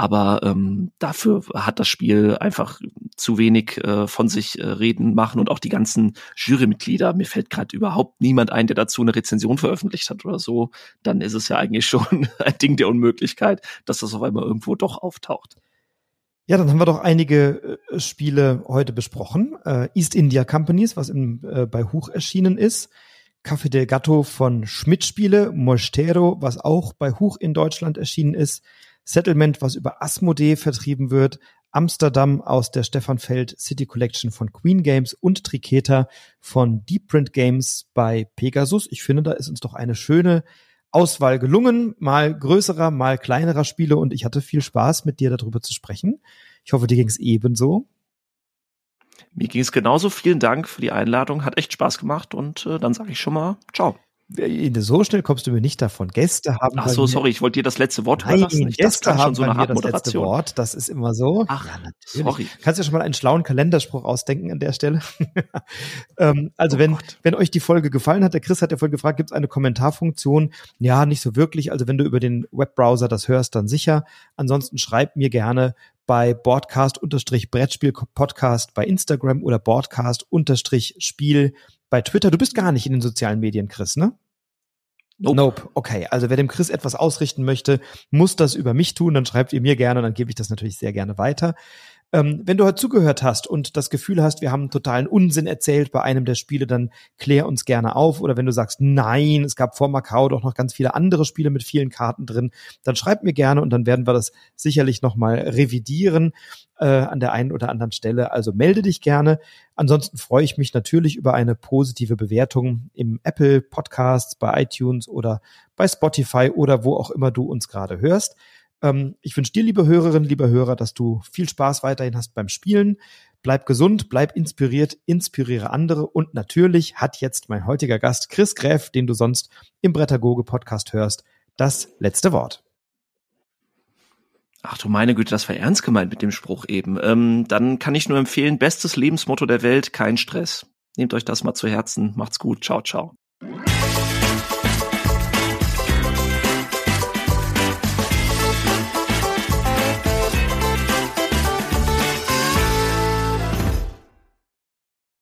Aber ähm, dafür hat das Spiel einfach zu wenig äh, von sich äh, reden machen und auch die ganzen Jurymitglieder. Mir fällt gerade überhaupt niemand ein, der dazu eine Rezension veröffentlicht hat oder so. Dann ist es ja eigentlich schon [laughs] ein Ding der Unmöglichkeit, dass das auf einmal irgendwo doch auftaucht. Ja, dann haben wir doch einige äh, Spiele heute besprochen. Äh, East India Companies, was im, äh, bei Huch erschienen ist. Café del Gatto von Schmidt Spiele. Mostero, was auch bei Huch in Deutschland erschienen ist. Settlement, was über Asmodee vertrieben wird. Amsterdam aus der Stefan Feld City Collection von Queen Games und Triketa von Deep Print Games bei Pegasus. Ich finde, da ist uns doch eine schöne Auswahl gelungen, mal größerer, mal kleinerer Spiele und ich hatte viel Spaß, mit dir darüber zu sprechen. Ich hoffe, dir ging es ebenso. Mir ging es genauso. Vielen Dank für die Einladung. Hat echt Spaß gemacht und äh, dann sage ich schon mal Ciao so schnell kommst du mir nicht davon. Gäste haben. Ach so, sorry, ich wollte dir das letzte Wort Nein, überlassen. Ich Gäste haben schon so eine Art das letzte Wort. Das ist immer so. Ach, ja, natürlich. Sorry. Kannst du ja schon mal einen schlauen Kalenderspruch ausdenken an der Stelle. [laughs] ähm, also oh wenn, Gott. wenn euch die Folge gefallen hat, der Chris hat ja vorhin gefragt, gibt es eine Kommentarfunktion? Ja, nicht so wirklich. Also wenn du über den Webbrowser das hörst, dann sicher. Ansonsten schreib mir gerne bei Broadcast-Brettspiel-Podcast bei Instagram oder Broadcast-Spiel bei Twitter. Du bist gar nicht in den sozialen Medien, Chris, ne? Nope. nope. Okay, also wer dem Chris etwas ausrichten möchte, muss das über mich tun. Dann schreibt ihr mir gerne, dann gebe ich das natürlich sehr gerne weiter. Ähm, wenn du heute zugehört hast und das Gefühl hast, wir haben totalen Unsinn erzählt bei einem der Spiele, dann klär uns gerne auf. Oder wenn du sagst, nein, es gab vor Macau doch noch ganz viele andere Spiele mit vielen Karten drin, dann schreib mir gerne und dann werden wir das sicherlich nochmal revidieren äh, an der einen oder anderen Stelle. Also melde dich gerne. Ansonsten freue ich mich natürlich über eine positive Bewertung im Apple Podcasts, bei iTunes oder bei Spotify oder wo auch immer du uns gerade hörst. Ähm, ich wünsche dir, liebe Hörerinnen, lieber Hörer, dass du viel Spaß weiterhin hast beim Spielen. Bleib gesund, bleib inspiriert, inspiriere andere und natürlich hat jetzt mein heutiger Gast Chris Gräf, den du sonst im Brettagoge Podcast hörst, das letzte Wort. Ach du meine Güte, das war ernst gemeint mit dem Spruch eben. Ähm, dann kann ich nur empfehlen, bestes Lebensmotto der Welt, kein Stress. Nehmt euch das mal zu Herzen. Macht's gut. Ciao, ciao.